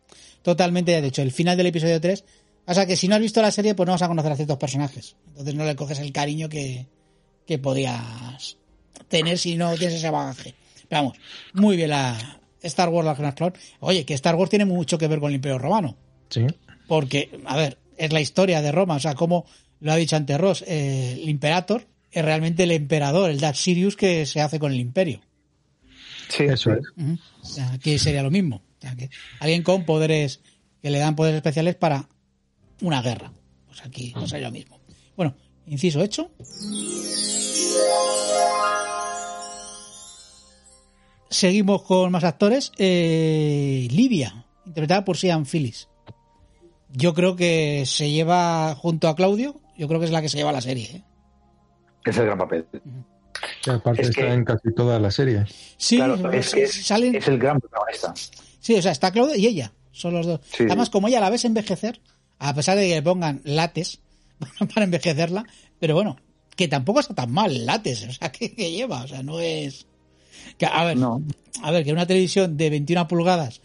totalmente, de hecho, el final del episodio 3. O sea, que si no has visto la serie, pues no vas a conocer a ciertos personajes. Entonces no le coges el cariño que, que podías tener si no tienes ese bagaje. Pero vamos, muy bien la Star Wars, la Guerras Clon. Oye, que Star Wars tiene mucho que ver con el Imperio Romano. Sí. Porque, a ver, es la historia de Roma. O sea, como lo ha dicho antes Ross, eh, el Imperator es realmente el emperador, el Darth Sirius que se hace con el Imperio. Sí, Eso es. Ujú. O sea, aquí sería lo mismo. O sea, que alguien con poderes que le dan poderes especiales para una guerra. Pues aquí pues sería lo mismo. Bueno, inciso hecho. Seguimos con más actores. Eh, Livia, interpretada por Sian Phillips. Yo creo que se lleva junto a Claudio, yo creo que es la que se lleva la serie. ¿eh? Es el gran papel. Aparte Es está que- en casi toda la serie. Sí, claro, es, que es, salen, es el gran protagonista. Sí, o sea, está Claudio y ella. Son los dos. Sí. Además, como ella la ves envejecer, a pesar de que le pongan lates para envejecerla, pero bueno, que tampoco está tan mal lates, o sea, que, que lleva, o sea, no es... Que, a ver, No. a ver, que una televisión de 21 pulgadas,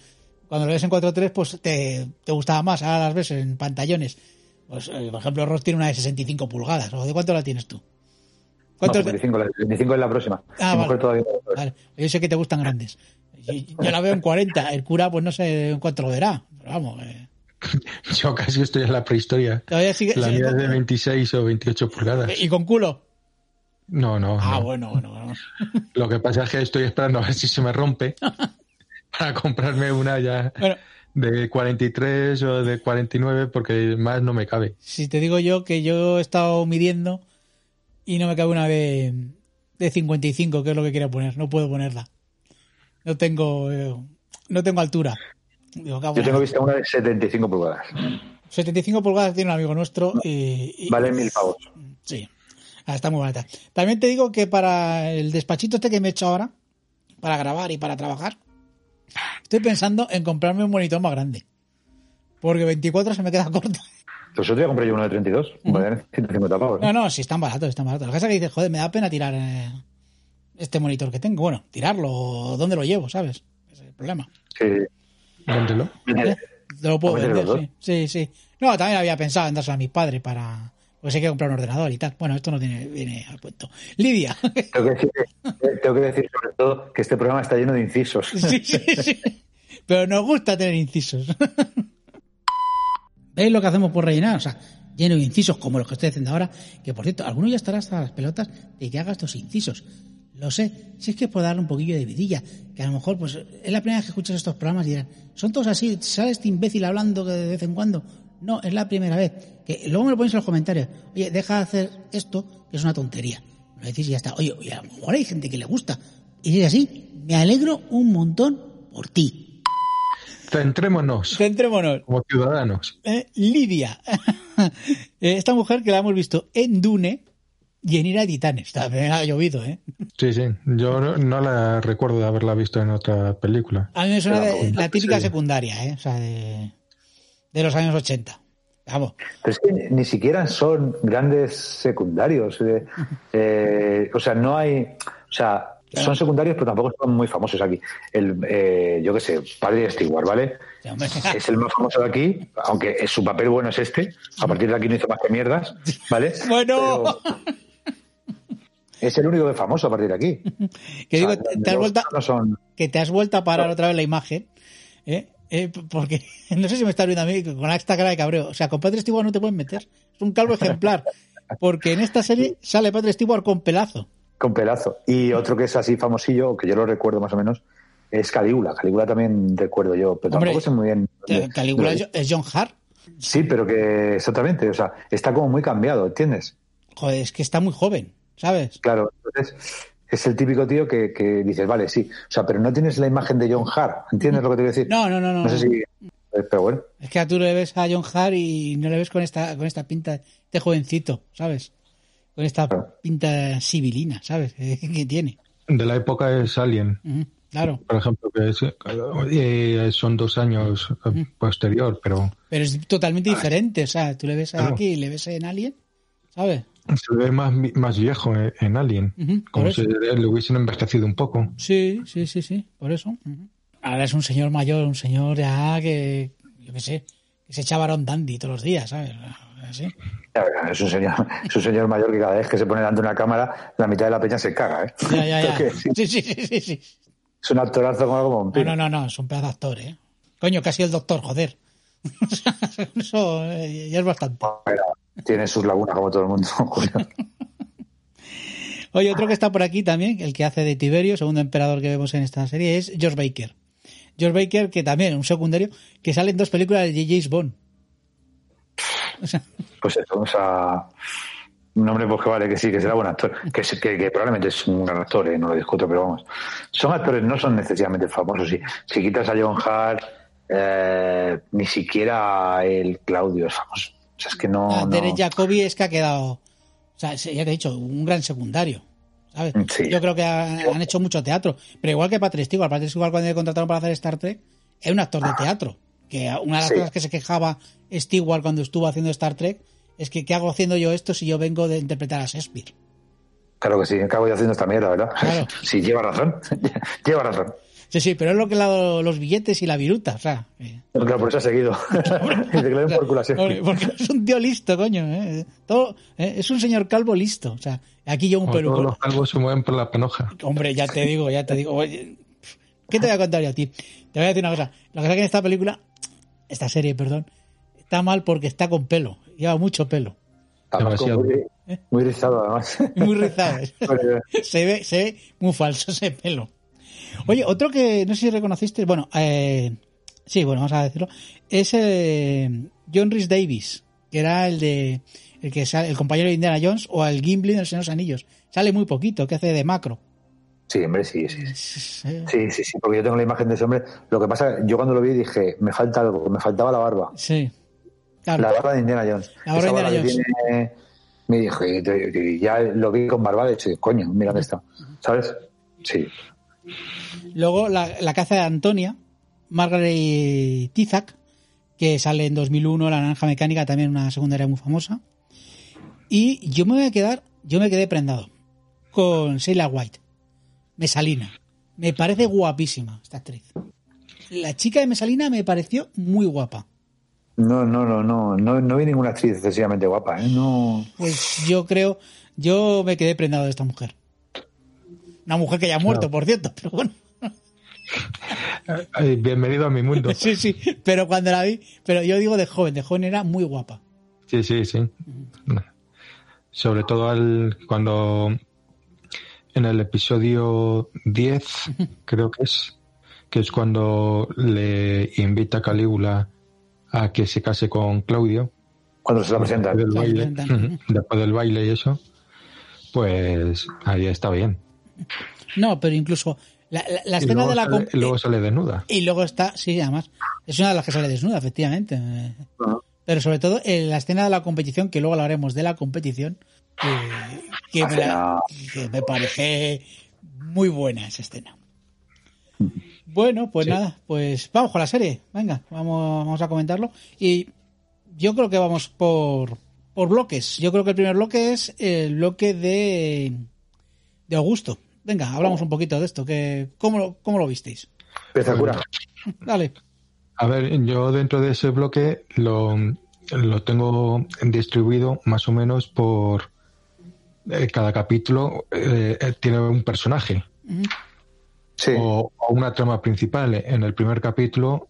cuando lo ves en 4.3, pues te, te gustaba más, ahora las ves en pantallones. Pues, eh, por ejemplo, Ross tiene una de 65 pulgadas, ¿o de cuánto la tienes tú? No, ¿Cuánto 25, la, 25 es la próxima. Ah, vale. todavía. Vale, yo sé que te gustan grandes. Yo, yo la veo en 40, el cura pues no sé en cuánto lo verá, pero vamos, eh, Yo casi estoy en la prehistoria. todavía sigue... La sigue- mía es de 26 o 28 pulgadas. ¿Y con culo? No, no. Ah, no. bueno, bueno, bueno. Lo que pasa es que estoy esperando a ver si se me rompe para comprarme una ya Bueno, de 43 o de 49 porque más no me cabe. si te digo yo que yo he estado midiendo y no me cabe una de, de 55, que es lo que quería poner, no puedo ponerla. No tengo, eh, no tengo altura. Digo, Yo en tengo vista una de 75 pulgadas. 75 pulgadas tiene un amigo nuestro y, y- Vale mil pavos. Sí, Ah, está muy barata. También te digo que para el despachito este que me he hecho ahora, para grabar y para trabajar, estoy pensando en comprarme un monitor más grande. Porque 24 se me queda corto. Pues yo te voy a comprar yo uno de 32. Vale, 150 pavos. No, no, si están baratos, están baratos. Lo que pasa es que dices, joder, me da pena tirar eh, este monitor que tengo. Bueno, tirarlo, ¿dónde lo llevo, sabes? Ese es el problema. Sí. Véndelo. ¿Eh? Te lo puedo ¿Lo metes vender, sí. Sí, sí. No, también había pensado en dárselo a mi padre para... Pues hay que comprar un ordenador y tal. Bueno, esto no tiene, viene al cuento. Lidia. Tengo que, decir, tengo que decir sobre todo que este programa está lleno de incisos. Sí, sí, sí. Pero nos gusta tener incisos. ¿Veis lo que hacemos por rellenar? O sea, lleno de incisos como los que estoy haciendo ahora. Que por cierto, alguno ya estará hasta las pelotas de que haga estos incisos. Lo sé, si es que por darle un poquillo de vidilla, que a lo mejor pues es la primera vez que escuchas estos programas y dirán, son todos así, sale este imbécil hablando de vez en cuando. No, es la primera vez. Que luego me lo ponéis en los comentarios. Oye, deja de hacer esto, que es una tontería. Lo decís y ya está. Oye, oye, a lo mejor hay gente que le gusta. Y si es así, me alegro un montón por ti. Centrémonos Centrémonos. como ciudadanos. Eh, Lidia. Eh, Esta mujer que la hemos visto en Dune y en Ira de Titanes. También ha llovido, ¿eh? Sí, sí. Yo no, no la recuerdo de haberla visto en otra película. A mí me suena de, la típica sí. secundaria, ¿eh? O sea, de, de los años 80. Vamos. Pero es que ni siquiera son grandes secundarios. eh, eh, o sea, no hay. O sea, son secundarios, pero tampoco son muy famosos aquí. El, eh, yo qué sé, Padre Stewart, ¿vale? Es el más famoso de aquí, aunque su papel bueno es este. A partir de aquí no hizo más que mierdas, ¿vale? Bueno. Pero es el único que es famoso a partir de aquí. Que digo, O sea, te, has no son. que te has vuelto a parar otra vez la imagen, ¿eh? Eh, porque no sé si me estás viendo a mí con esta cara de cabreo. O sea, con Patrick Stewart no te pueden meter. Es un calvo ejemplar. Porque en esta serie sale Patrick Stewart con pelazo. Con pelazo. Y otro que es así famosillo, que yo lo recuerdo más o menos, es Calígula. Calígula también recuerdo yo, pero Hombre, tampoco sé muy bien. Eh, Calígula es John Hart. Sí, pero que exactamente, o sea, está como muy cambiado, ¿entiendes? Joder, es que está muy joven, ¿sabes? Claro, entonces es el típico tío que, que dices, vale, sí, o sea, pero no tienes la imagen de John Hart, ¿entiendes lo que te quiero decir? No, no, no, no. No sé si. eh, Pero bueno, Es que a tú le ves a John Hart y no le ves con esta, con esta pinta de jovencito, ¿sabes? Con esta Claro. pinta civilina, ¿sabes? que tiene. De la época es Alien, Claro. por ejemplo, que es, eh, son dos años eh, posterior, pero Pero es totalmente diferente. O sea, tú le ves Claro. aquí y le ves en Alien, ¿sabes? Se ve más, más viejo en, en Alien, como si le hubiesen envejecido un poco. Sí, sí, sí, sí, por eso. Ahora es un señor mayor, un señor ya que, yo qué sé, que se echa varón dandy todos los días, ¿sabes? Así. es un señor, es un señor mayor que cada vez que se pone delante de una cámara, la mitad de la peña se caga, ¿eh? Ya, ya, ya. Porque sí, Sí, sí, sí, sí, sí. es un actorazo como algo como un No, pino. no, no, no, es un pedazo de actor, ¿eh? Coño, casi el doctor, joder. Eso eh, ya es bastante. Pero Tiene sus lagunas como todo el mundo, Julio. Oye, otro que está por aquí también, el que hace de Tiberio, segundo emperador que vemos en esta serie, es George Baker. George Baker, que también, un secundario, que sale en dos películas de James Bond. O sea, Pues eso, o sea, un hombre pues que vale, que sí, que será buen actor, que, es- que, que probablemente es un gran actor, eh, no lo discuto, pero vamos. Son actores, no son necesariamente famosos. Si, si quitas a John Hart, eh, ni siquiera el Claudio es famoso. O sea, es que no... Ah, no- Jacobi es que ha quedado, o sea, ya te he dicho, un gran secundario. ¿sabes? Sí. Yo creo que ha- han hecho mucho teatro. Pero igual que Patrick Stewart, Patrick Stewart cuando le contrataron para hacer Star Trek, es un actor de teatro. Que una de las Sí. cosas que se quejaba Stewart cuando estuvo haciendo Star Trek es que ¿qué hago haciendo yo esto si yo vengo de interpretar a Shakespeare? Claro que sí, acabo yo haciendo esta mierda, ¿verdad? Claro. Sí, lleva razón. lleva razón. Sí, sí, pero es lo que le ha dado los billetes y la viruta, o sea. eh. Claro, por eso ha seguido. Por culo. Porque es un tío listo, coño. eh. Todo, eh, es un señor calvo listo. O sea, aquí yo un Como todos peluco. los calvos se mueven por la panoja. Hombre, ya te digo, ya te digo. Oye, ¿Qué te voy a contar yo a ti? Te voy a decir una cosa. Lo que pasa es que en esta película, esta serie, perdón, está mal porque está con pelo. Lleva mucho pelo. Como Demasiado. muy, muy rizado, además. Muy rizado. Se, ve, se ve muy falso ese pelo. Oye, otro que no sé si reconociste, bueno, eh, sí, bueno, vamos a decirlo, es eh, John Rhys Davis, que era el de el que sale, el compañero de Indiana Jones o el Gimli de los Señor de los Anillos. Sale muy poquito, que hace de macro. sí, hombre, sí, sí. sí. Sí, Sí, porque yo tengo la imagen de ese hombre. Lo que pasa, yo cuando lo vi dije, me falta algo, me faltaba la barba. sí. Claro. La barba de Indiana Jones. La barba de Indiana Jones. tiene- me dije, ya lo vi con barba, de hecho, coño, mira dónde está. ¿Sabes? Sí. Luego la, la caza de Antonia, Margaret Tizak, que sale en 2001, La Naranja Mecánica, también una secundaria muy famosa. Y yo me voy a quedar, yo me quedé prendado con Sheila White, Mesalina. Me parece guapísima esta actriz. La chica de Mesalina me pareció muy guapa. No, no, no, no, no, no vi ninguna actriz excesivamente guapa, ¿eh? No. Pues yo creo, yo me quedé prendado de esta mujer. Una mujer que ya ha muerto, por cierto, pero bueno. Ay, bienvenido a mi mundo. Sí, sí, pero cuando la vi, pero yo digo de joven, de joven era muy guapa. Sí, sí, sí. Sobre todo al, cuando en el episodio 10, creo que es, que es cuando le invita a Calígula a que se case con Claudio. Cuando se la. Después del baile, presentan. después del baile y eso, pues ahí está bien. No, pero incluso la, la- la Y escena de la... sale, com- luego sale desnuda. Y luego está, sí, además, es una de las que sale desnuda, efectivamente. Eh, Pero sobre todo en la escena de la competición, que luego hablaremos de la competición, que, que me, la- que me parece muy buena esa escena. Bueno, pues Sí. nada, pues vamos con la serie. Venga, vamos, vamos a comentarlo. Y yo creo que vamos por, por bloques. Yo creo que el primer bloque es el bloque de, de Augusto. Venga, hablamos un poquito de esto. Que, ¿cómo, lo- ¿Cómo lo visteis? Espectacular. Dale. A ver, yo dentro de ese bloque lo, lo tengo distribuido más o menos por eh, cada capítulo eh, eh, tiene un personaje Sí. o, o una trama principal. En el primer capítulo,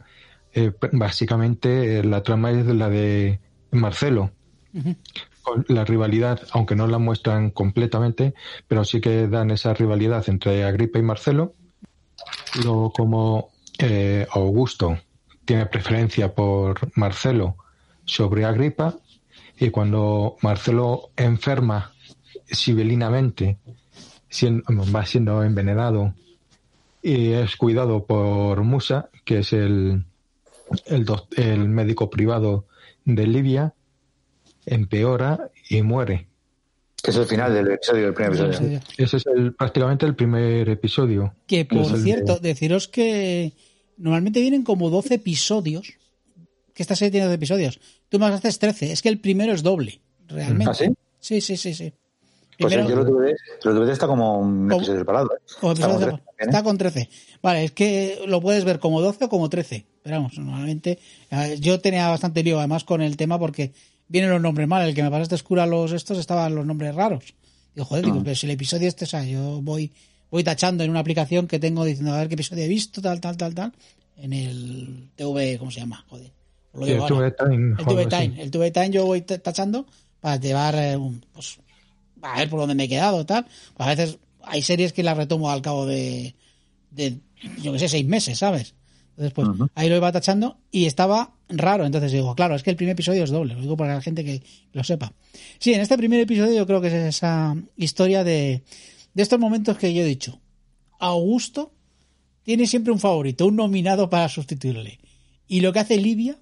eh, básicamente eh, la trama es la de Marcelo. Con la rivalidad, aunque no la muestran completamente, pero sí que dan esa rivalidad entre Agripa y Marcelo. Luego, como eh, Augusto tiene preferencia por Marcelo sobre Agripa, y cuando Marcelo enferma sibilinamente, sien- va siendo envenenado y es cuidado por Musa, que es el, el, el médico privado de Libia, empeora y muere. Que es el final del episodio, del primer episodio. Ese es el, prácticamente el primer episodio. Que por Es el de- cierto, deciros que normalmente vienen como 12 episodios. Que esta serie tiene 12 episodios. Tú me haces 13. Es que el primero es doble, realmente. ¿Ah, sí? Sí, sí, sí, sí. Pues Primero- yo lo tuve, lo tuve está como un Como- episodio separado. ¿eh? como Está ¿eh? con 13. Vale, es que lo puedes ver como 12 o como 13. Pero vamos, normalmente. eh, Yo tenía bastante lío además con el tema porque vienen los nombres mal. El que me pasaste oscura los estos estaban los nombres raros. Digo, joder, digo, pero si el episodio este, o sea, yo voy, voy tachando en una aplicación que tengo diciendo a ver qué episodio he visto, tal, tal, tal, tal. En el TV, ¿cómo se llama? Joder. Lo Sí, digo el ahora. TV Time, El TV. Time. El TV Time yo voy tachando para llevar, eh, un- pues, a ver por dónde me he quedado, tal. Pues a veces hay series que las retomo al cabo de, de yo que sé, seis meses, ¿sabes? Entonces, pues ahí lo iba tachando y estaba raro. Entonces digo, claro, es que el primer episodio es doble. Lo digo para la gente que lo sepa. Sí, en este primer episodio yo creo que es esa historia de, de estos momentos que yo he dicho. Augusto tiene siempre un favorito, un nominado para sustituirle. Y lo que hace Livia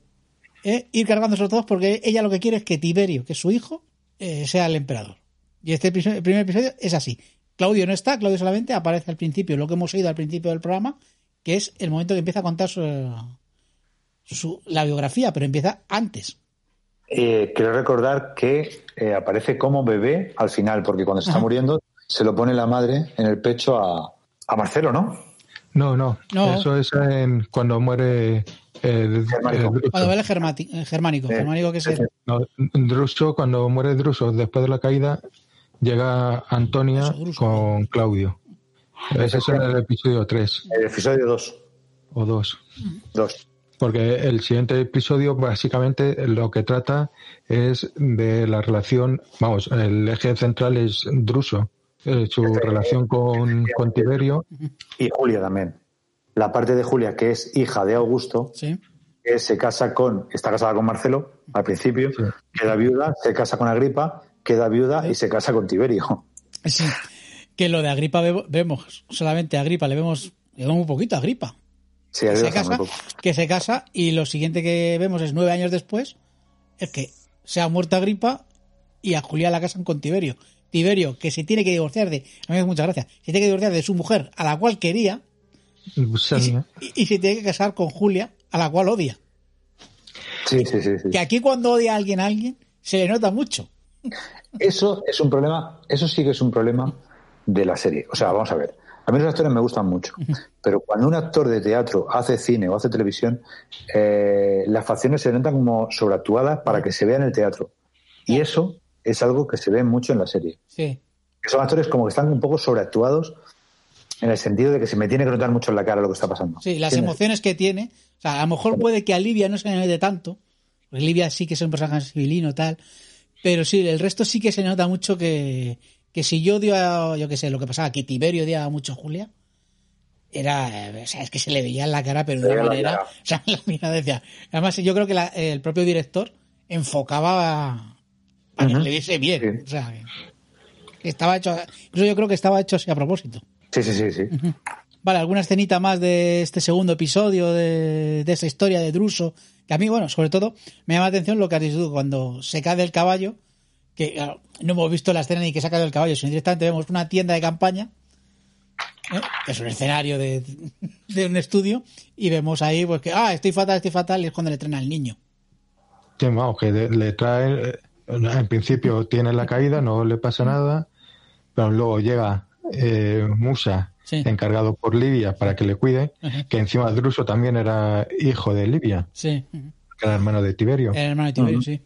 es ir cargándose a todos porque ella lo que quiere es que Tiberio, que es su hijo, eh, sea el emperador. Y este episodio- el primer episodio es así. Claudio no está, Claudio solamente aparece al principio, lo que hemos oído al principio del programa, que es el momento que empieza a contar su, su- la biografía, pero empieza antes. Eh, quiero recordar que eh, aparece como bebé al final, porque cuando se está muriendo se lo pone la madre en el pecho a, a Marcelo, ¿no? No, no, No. Eso es en- cuando muere eh, Germánico. Druso. Cuando el germánico, Eh, germánico que es el- No, Druso, cuando muere Druso, después de la caída, llega Antonia Druso. con Claudio. Ese es en el episodio 3 El episodio 2. o 2. Dos. Porque el siguiente episodio básicamente lo que trata es de la relación, vamos, el eje central es Druso, eh, su relación con, con Tiberio. Y Julia también. La parte de Julia, que es hija de Augusto, sí. que se casa con, está casada con Marcelo al principio, Sí. queda viuda, se casa con Agripa, queda viuda y se casa con Tiberio. Sí. Que lo de Agripa ve- vemos, solamente a Agripa le vemos, le vemos un poquito a Agripa. Sí, que Agripa se muy casa, que se casa y lo siguiente que vemos es nueve años después es que se ha muerto Agripa y a Julia la casan con Tiberio. Tiberio, que se tiene que divorciar de, a mí me hace mucha gracia, se tiene que divorciar de su mujer, a la cual quería, y, se- Senia. y- y se tiene que casar con Julia, a la cual odia. Sí, sí, sí, sí. Que aquí cuando odia a alguien a alguien, se le nota mucho. Eso es un problema, eso sí que es un problema de la serie. O sea, vamos a ver. A mí los actores me gustan mucho, pero cuando un actor de teatro hace cine o hace televisión, eh, las facciones se notan como sobreactuadas para que se vea en el teatro. Y eso es algo que se ve mucho en la serie. Sí. Que son actores como que están un poco sobreactuados en el sentido de que se me tiene que notar mucho en la cara lo que está pasando. Sí, las emociones que tiene. O sea, a lo mejor puede que a Livia no se le note tanto. Porque Livia sí que es un personaje civilino tal. Pero sí, el resto sí que se nota mucho que, que si yo odio a, yo qué sé, lo que pasaba, que Tiberio odiaba mucho a Julia, era, eh, o sea, es que se le veía en la cara, pero de una manera, o sea, la mirada decía, además yo creo que la, el propio director enfocaba para que le viese bien, o sea, que estaba hecho, incluso yo creo que estaba hecho así a propósito. Sí, sí, sí, sí. Vale, alguna escenita más de este segundo episodio de, de esa historia de Druso, que a mí, bueno, sobre todo me llama la atención lo que has dicho tú, cuando se cae del caballo, que claro, no hemos visto la escena ni que se ha caído del caballo, sino directamente vemos una tienda de campaña, ¿eh? que es un escenario de, de, un estudio, y vemos ahí pues que, ah, estoy fatal, estoy fatal, y es cuando le traen al niño. Vamos, que le trae, en principio tiene la caída, no le pasa nada, pero luego llega eh, Musa, sí. encargado por Livia para que le cuide, que encima Druso también era hijo de sí. -huh. que era hermano de Tiberio. Era hermano de Tiberio, uh -huh. sí.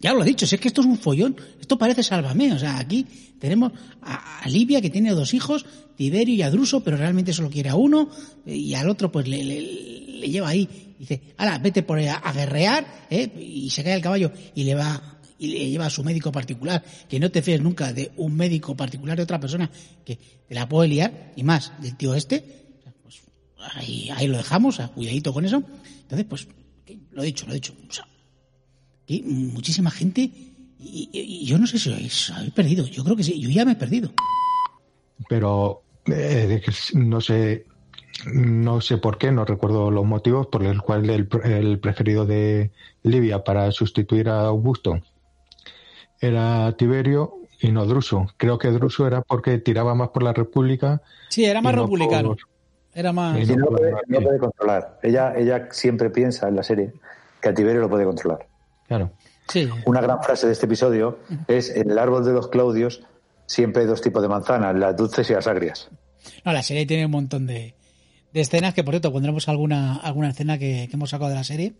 Ya lo he dicho, si es que esto es un follón, esto parece sálvame, o sea, aquí tenemos a, a Livia que tiene dos hijos, Tiberio y a Druso, pero realmente solo quiere a uno, y al otro pues le, le, le lleva ahí, dice, ala, vete por a, ¿eh? y se cae el caballo y le va y le lleva a su médico particular, que no te fíes nunca de un médico particular de otra persona que te la puede liar, y más del tío este, pues ahí, ahí lo dejamos, cuidadito con eso. Entonces, pues, lo he dicho, lo he dicho. Que muchísima gente, y, y, y yo no sé si os habéis perdido, yo creo que sí, yo ya me he perdido. Pero, eh, no sé, no sé por qué, no recuerdo los motivos por el cual el, el preferido de Livia para sustituir a Augusto era Tiberio y no Druso. Creo que Druso era porque tiraba más por la República. Sí, era más republicano. Por... Era más. Y no, puede, no puede controlar. Ella, ella siempre piensa en la serie que a Tiberio lo puede controlar. Claro. Sí. Una gran frase de este episodio es: en el árbol de los Claudios siempre hay dos tipos de manzanas, las dulces y las agrias. No, la serie tiene un montón de, de escenas que, por cierto, pondremos alguna, alguna escena que, que hemos sacado de la serie.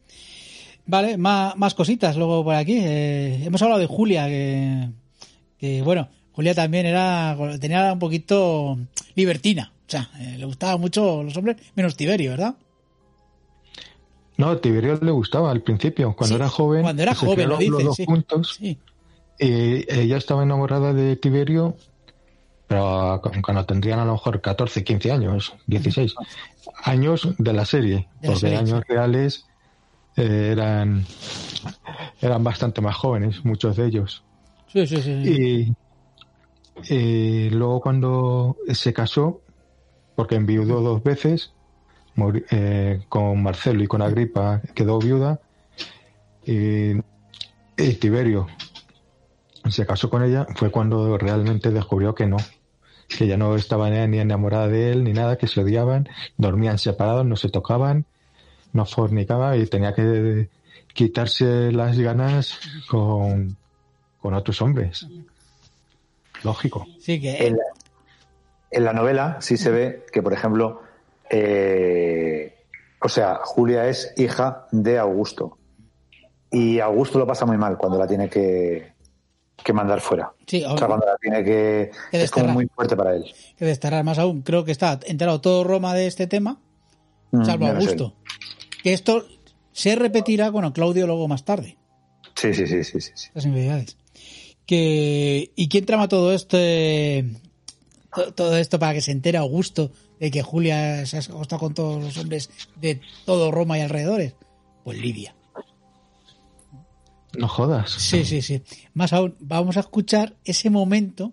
Vale, más, más cositas luego por aquí. Eh, hemos hablado de Julia, que, que, bueno, Julia también era tenía un poquito libertina. O sea, eh, le gustaban mucho los hombres, menos Tiberio, ¿verdad? No, Tiberio le gustaba al principio, cuando sí, era joven. Cuando era joven, lo dice, los dos sí. juntos. Sí. Y ella estaba enamorada de Tiberio, pero cuando tendrían a lo mejor 14, 15 años, 16 años de la serie, de la porque serie, años reales eh, eran eran bastante más jóvenes, muchos de ellos. Sí, sí, sí. Y, y luego cuando se casó, porque enviudó dos veces, eh, con Marcelo y con Agripa quedó viuda, y, y Tiberio se casó con ella, fue cuando realmente descubrió que no, que ya no estaba ni enamorada de él ni nada, que se odiaban, dormían separados, no se tocaban, no fornicaba y tenía que quitarse las ganas con, con otros hombres. Lógico. Sí, que... En la, en la novela sí se ve que, por ejemplo, eh, o sea, Julia es hija de Augusto. Y Augusto lo pasa muy mal cuando la tiene que, que mandar fuera. Sí, o sea, cuando la tiene que... que es como muy fuerte para él. Que desterrar más aún. Creo que está enterado todo Roma de este tema, salvo mm, Augusto. Que esto se repetirá con Claudio luego más tarde. Sí, sí, sí, sí. sí, sí. Las infidelidades. Que, ¿Y quién trama todo esto, todo esto para que se entere Augusto de que Julia se ha acostado con todos los hombres de todo Roma y alrededores? Pues Lidia. No jodas. Sí, sí, sí. Más aún, vamos a escuchar ese momento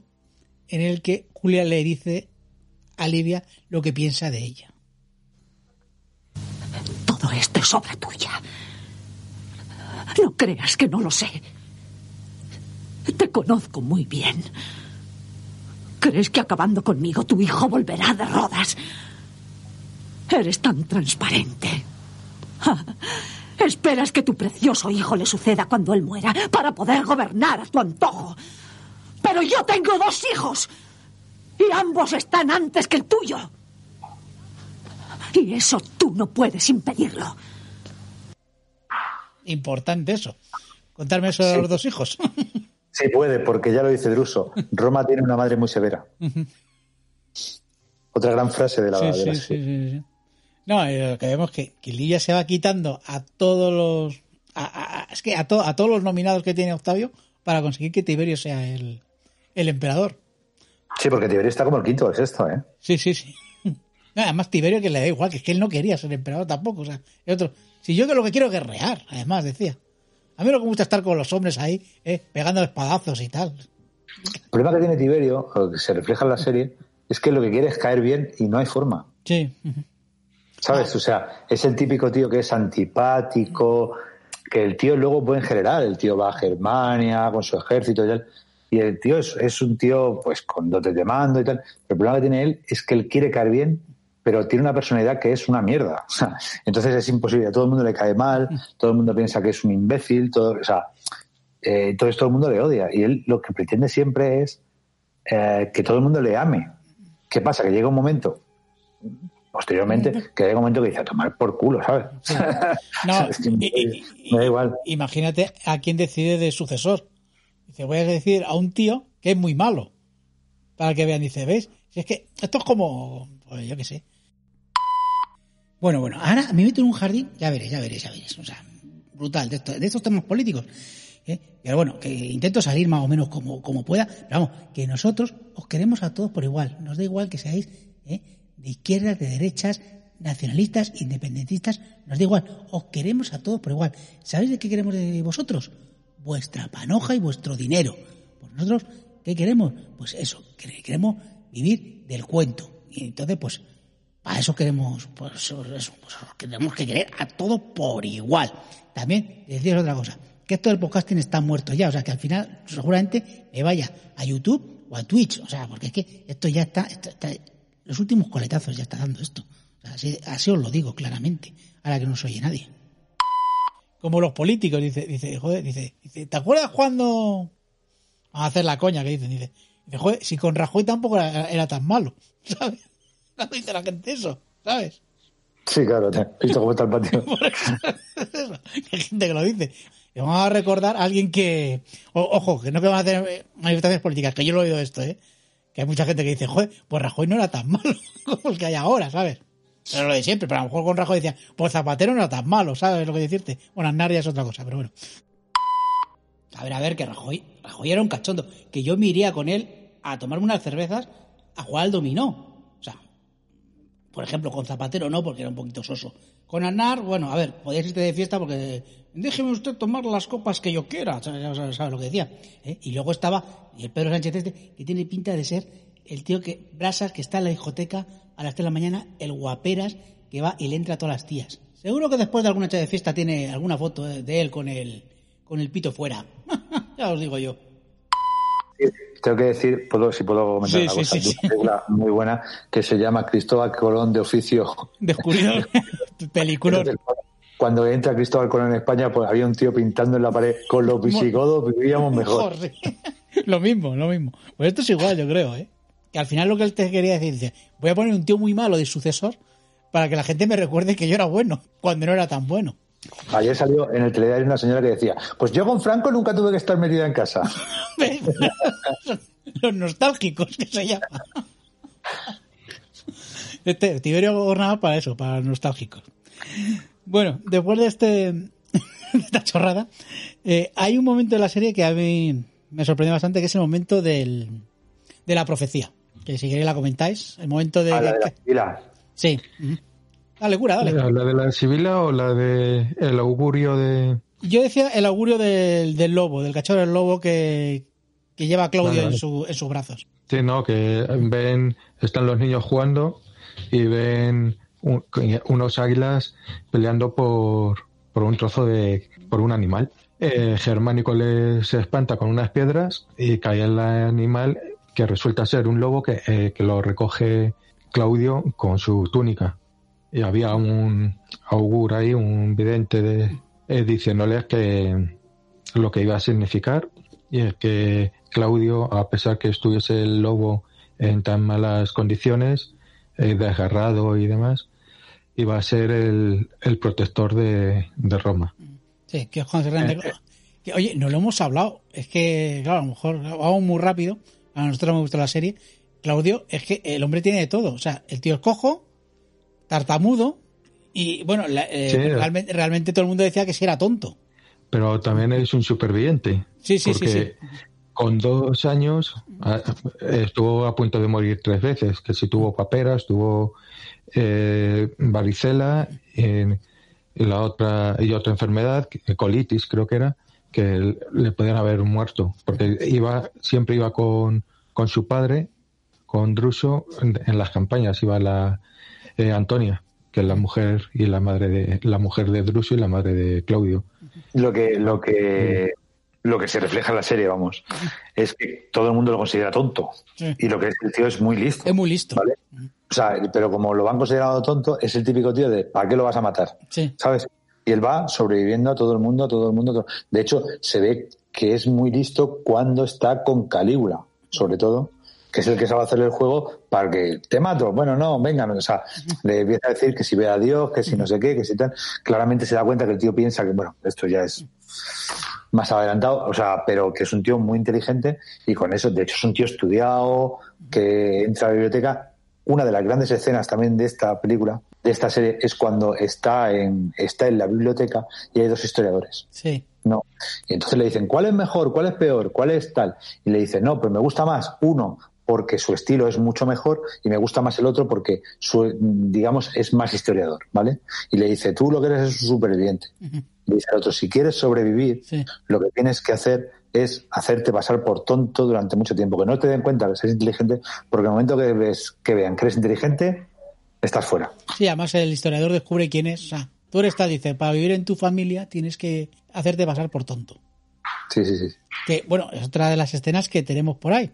en el que Julia le dice a Livia lo que piensa de ella. Todo esto es obra tuya. No creas que no lo sé. Te conozco muy bien. ¿Crees que acabando conmigo tu hijo volverá de rodas? Eres tan transparente. Esperas que tu precioso hijo le suceda cuando él muera para poder gobernar a tu antojo. Pero yo tengo dos hijos y ambos están antes que el tuyo. Y eso tú no puedes impedirlo. Importante eso. Contarme eso de sí. los dos hijos. Sí puede, porque ya lo dice Druso. Roma tiene una madre muy severa. Otra gran frase de la, sí, de la sí, sí, sí, No, lo que vemos que, que Lidia se va quitando a todos los. A, a, es que a, to, a todos los nominados que tiene Octavio, para conseguir que Tiberio sea el, el emperador. Sí, porque Tiberio está como el quinto o el sexto, ¿eh? Sí, sí, sí. Además, Tiberio que le da igual, que es que él no quería ser emperador tampoco. O sea, el otro, si yo que lo que quiero es guerrear, además, decía. A mí lo que me gusta es estar con los hombres ahí, eh, pegando espadazos y tal. El problema que tiene Tiberio, o que se refleja en la serie, es que lo que quiere es caer bien y no hay forma. Sí. ¿Sabes? O sea, es el típico tío que es antipático, que el tío luego puede en general, el tío va a Germania con su ejército y tal, y el tío es, es un tío pues con dotes de mando y tal. Pero el problema que tiene él es que él quiere caer bien, pero tiene una personalidad que es una mierda. Entonces es imposible, a todo el mundo le cae mal, todo el mundo piensa que es un imbécil, todo, o sea, eh, entonces todo el mundo le odia. Y él lo que pretende siempre es eh, que todo el mundo le ame. ¿Qué pasa? Que llega un momento, posteriormente, que llega un momento que dice a tomar por culo, ¿sabes? No, Es que y- y- y- me da igual. Imagínate a quién decide de sucesor. Dice, voy a decir a un tío que es muy malo. Para que vean, dice, ¿ves? Si es que esto es como, pues yo qué sé. Bueno, bueno, ahora me meto en un jardín, ya veréis, ya veréis, ya veréis. O sea, brutal, de, esto- de estos temas políticos. ¿eh? Pero bueno, que intento salir más o menos como, como pueda. Pero vamos, que nosotros os queremos a todos por igual. Nos da igual que seáis ¿eh? de izquierdas, de derechas, nacionalistas, independentistas. Nos da igual. Os queremos a todos por igual. ¿Sabéis de qué queremos de vosotros? Vuestra panoja y vuestro dinero. Pues nosotros, ¿qué queremos? Pues eso, que- queremos vivir del cuento. Y entonces, pues, para eso queremos, pues, pues, tenemos que querer a todos por igual. También deciros otra cosa, que esto del podcasting está muerto ya, o sea que al final seguramente me vaya a YouTube o a Twitch, o sea, porque es que esto ya está, los últimos coletazos ya está dando esto. Así, así os lo digo claramente, ahora que no se oye nadie. Como los políticos, dice, dice, joder, dice, dice, ¿te acuerdas cuando Vamos a hacer la coña que dicen, dice, dice, joder, si con Rajoy tampoco era, era tan malo, ¿sabes? Cuando dice la gente eso, ¿sabes? Sí, claro, te- visto cómo está el patio. Hay gente que lo dice. Y vamos a recordar a alguien que, o- ojo, que no que van a hacer eh, manifestaciones políticas, que yo lo he oído esto, ¿eh? Que hay mucha gente que dice, joder, pues Rajoy no era tan malo como el que hay ahora, ¿sabes? Pero lo de siempre, pero a lo mejor con Rajoy decía, pues Zapatero no era tan malo, ¿sabes lo que decirte? Bueno, Aznar ya es otra cosa, pero bueno. A ver, a ver, que Rajoy, Rajoy era un cachondo, que yo me iría con él a tomarme unas cervezas a jugar al dominó. Por ejemplo, con Zapatero no, porque era un poquito soso. Con Aznar, bueno, a ver, podías irte de fiesta porque déjeme usted tomar las copas que yo quiera, ¿sabes, sabes- lo que decía? ¿eh? Y luego estaba, y el Pedro Sánchez este, que tiene pinta de ser el tío que, Brasas, que está en la discoteca a las 3 de la mañana, el guaperas, que va y le entra a todas las tías. Seguro que después de alguna noche de fiesta tiene alguna foto de él con el, con el pito fuera. ya os digo yo. Tengo que decir, puedo, si puedo comentar Sí, una sí, cosa, sí, una película muy buena que se llama Cristóbal Colón de oficio. Descubridor, película. Cuando entra Cristóbal Colón en España, pues había un tío pintando en la pared con los visigodos, vivíamos mejor. Lo mismo, lo mismo. Pues esto es igual, yo creo, ¿eh? Que al final lo que él te quería decir, dice, voy a poner un tío muy malo de sucesor para que la gente me recuerde que yo era bueno, cuando no era tan bueno. Ayer salió en el telediario una señora que decía, pues yo con Franco nunca tuve que estar metida en casa. Los nostálgicos, que se llama. Este, Tiberio gobernaba para eso, para los nostálgicos. Bueno, después de este de esta chorrada, eh, hay un momento de la serie que a mí me sorprendió bastante, que es el momento del, de la profecía. Que si queréis la comentáis, el momento de... A la de. Sí. Dale, cura, dale. ¿La de la Sibila o la de el augurio de...? Yo decía el augurio del, del lobo, del cachorro del lobo que, que lleva a Claudio en, su, en sus brazos. Sí, no, que ven, están los niños jugando y ven un- unos águilas peleando por, por un trozo de, por un animal. Eh, Germánico le, se espanta con unas piedras y cae el animal que resulta ser un lobo que, eh, que lo recoge Claudio con su túnica. Y había un augur ahí, un vidente de, eh, diciéndoles que lo que iba a significar y es que Claudio, a pesar que estuviese el lobo en tan malas condiciones, eh, desgarrado y demás, iba a ser el, el protector de, de Roma. Sí, que se rende. Que, oye, no lo hemos hablado. Es que, claro, a lo mejor vamos muy rápido. A nosotros me gusta la serie. Claudio, es que el hombre tiene de todo. O sea, el tío es cojo, tartamudo, y bueno, la- eh, Sí. realmente, realmente todo el mundo decía que sí era tonto. pero también es un superviviente. Sí, sí, porque sí, sí. Con dos años a- estuvo a punto de morir tres veces, que si tuvo paperas, tuvo eh, varicela eh, y la otra y otra enfermedad, colitis creo que era, que le podían haber muerto, porque iba siempre iba con, con su padre, con Druso, en, en las campañas iba la eh, Antonia, que es la mujer y la madre de la mujer de Druso y la madre de Claudio. Lo que, lo que, lo que se refleja en la serie, vamos, es que todo el mundo lo considera tonto. Sí. Y lo que es el tío es muy listo. Es muy listo. ¿Vale? O sea, pero como lo han considerado tonto, es el típico tío de ¿para qué lo vas a matar? Sí. ¿Sabes? Y él va sobreviviendo a todo el mundo, a todo el mundo. todo- De hecho, se ve que es muy listo cuando está con Calígula, sobre todo, que es el que sabe hacerle el juego para que te mato. Bueno, no, venga, no. o sea, le empieza a decir que si ve a Dios, que si no sé qué, que si tal. Claramente se da cuenta que el tío piensa que, bueno, esto ya es más adelantado, o sea, pero que es un tío muy inteligente y con eso, de hecho, es un tío estudiado, que entra a la biblioteca. Una de las grandes escenas también de esta película, de esta serie, es cuando está en, está en la biblioteca y hay dos historiadores. Sí. No. Y entonces le dicen, ¿cuál es mejor? ¿Cuál es peor? ¿Cuál es tal? Y le dicen, no, pues me gusta más uno porque su estilo es mucho mejor y me gusta más el otro porque su, digamos, es más historiador, ¿vale? Y le dice, tú lo que eres es un superviviente. Y dice el otro, si quieres sobrevivir, Sí. lo que tienes que hacer es hacerte pasar por tonto durante mucho tiempo, que no te den cuenta que eres inteligente, porque en el momento que ves que vean que eres inteligente, estás fuera. Sí, además el historiador descubre quién es. O sea, tú eres tal, dice, para vivir en tu familia tienes que hacerte pasar por tonto. Sí, sí, sí. Que, bueno, es otra de las escenas que tenemos por ahí.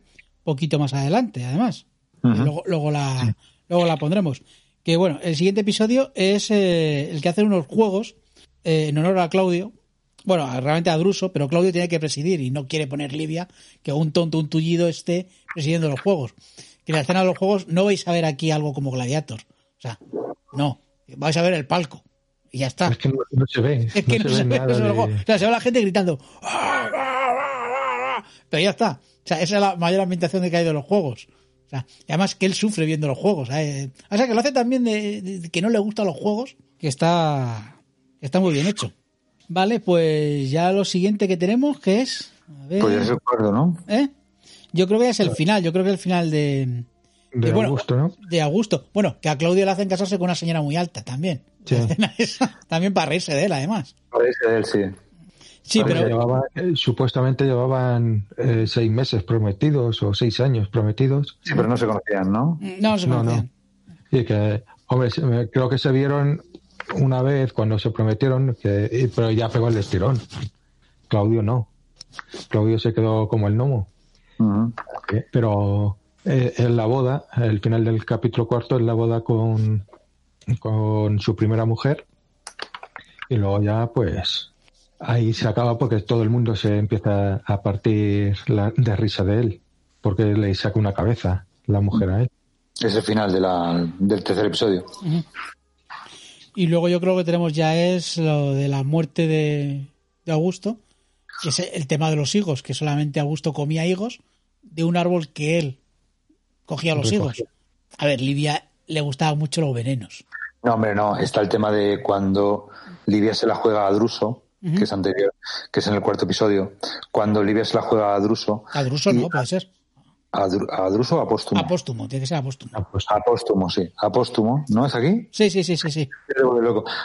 Poquito más adelante, además. Luego, luego, la, luego la pondremos. Que, bueno, el siguiente episodio es eh, el que hace unos juegos eh, en honor a Claudio. Bueno, realmente a Druso, pero Claudio tiene que presidir y no quiere poner Livia que un tonto, un tullido esté presidiendo los juegos. Que en la escena de los juegos no vais a ver aquí algo como Gladiator. O sea, no. Vais a ver el palco. Y ya está. Es que no, no se ve. Es que no, se, ve, no se. O sea, se ve la gente gritando. "Ah, ah, ah, ah, ah", Pero ya está. O sea, esa es la mayor ambientación de que hay de los juegos. O sea, y además que él sufre viendo los juegos. ¿eh? O sea, que lo hace también de, de que no le gustan los juegos, que está, está muy bien hecho. Vale, pues ya lo siguiente que tenemos, que es... A ver, Pues ya es el cuarto, ¿no? ¿eh? Yo creo que ya es el final. Yo creo que el final de... de bueno, Augusto, ¿no? De Augusto. Bueno, que a Claudio le hacen casarse con una señora muy alta también. Sí. También para reírse de él, además. Parece de él, sí. Sí, pero... llevaba- eh, supuestamente llevaban eh, seis meses prometidos o seis años prometidos. Sí, pero no se conocían, ¿no? No, se No, conocían. Y que, hombre, creo que se vieron una vez cuando se prometieron, que, pero ya pegó el estirón. Claudio no. Claudio se quedó como el gnomo. Eh, Pero eh, en la boda, el final del capítulo cuarto es la boda con, con su primera mujer. Y luego ya, pues, ahí se acaba porque todo el mundo se empieza a partir la- de risa de él. Porque le saca una cabeza la mujer a él. Es el final de la, del tercer episodio. Y luego yo creo que tenemos ya es lo de la muerte de, de Augusto, que es el tema de los higos, que solamente Augusto comía higos de un árbol que él cogía los higos. A ver, Livia le gustaban mucho los venenos. No, hombre, no. Está el tema de cuando Livia se la juega a Druso, que es anterior, que es en el cuarto episodio. Cuando Livia se la juega a Druso. A Druso no, puede ser. ¿A, a Druso o a Póstumo? Apóstumo, tiene que ser apóstumo. Ah, pues, A Póstumo, sí. A Póstumo, ¿no es aquí? Sí, sí, sí, sí, sí.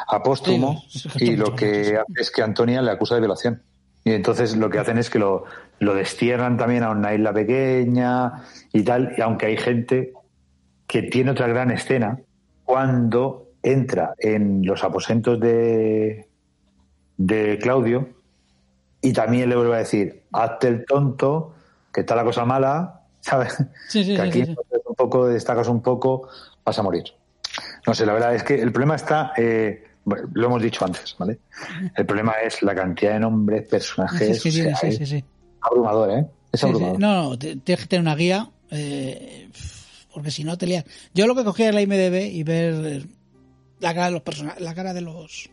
A Póstumo, Sí, y lo que hace es que Antonia le acusa de violación. Y entonces lo que hacen es que lo, lo destierran también a una isla pequeña y tal, y aunque hay gente que tiene otra gran escena cuando entra en los aposentos de, de Claudio y también le vuelve a decir, hazte el tonto, que está la cosa mala, ¿sabes? Sí, sí, que aquí sí, un poco, destacas un poco, vas a morir. No sé, la verdad es que el problema está, eh, bueno, lo hemos dicho antes, ¿vale? El problema es la cantidad de nombres, personajes, Sí, sí, o sea, sí, es sí, sí. abrumador, ¿eh? Es abrumador. No, no, tienes que tener una guía, eh, porque si no te lías. Yo lo que cogía era la IMDB y ver la cara de los personajes, la cara de los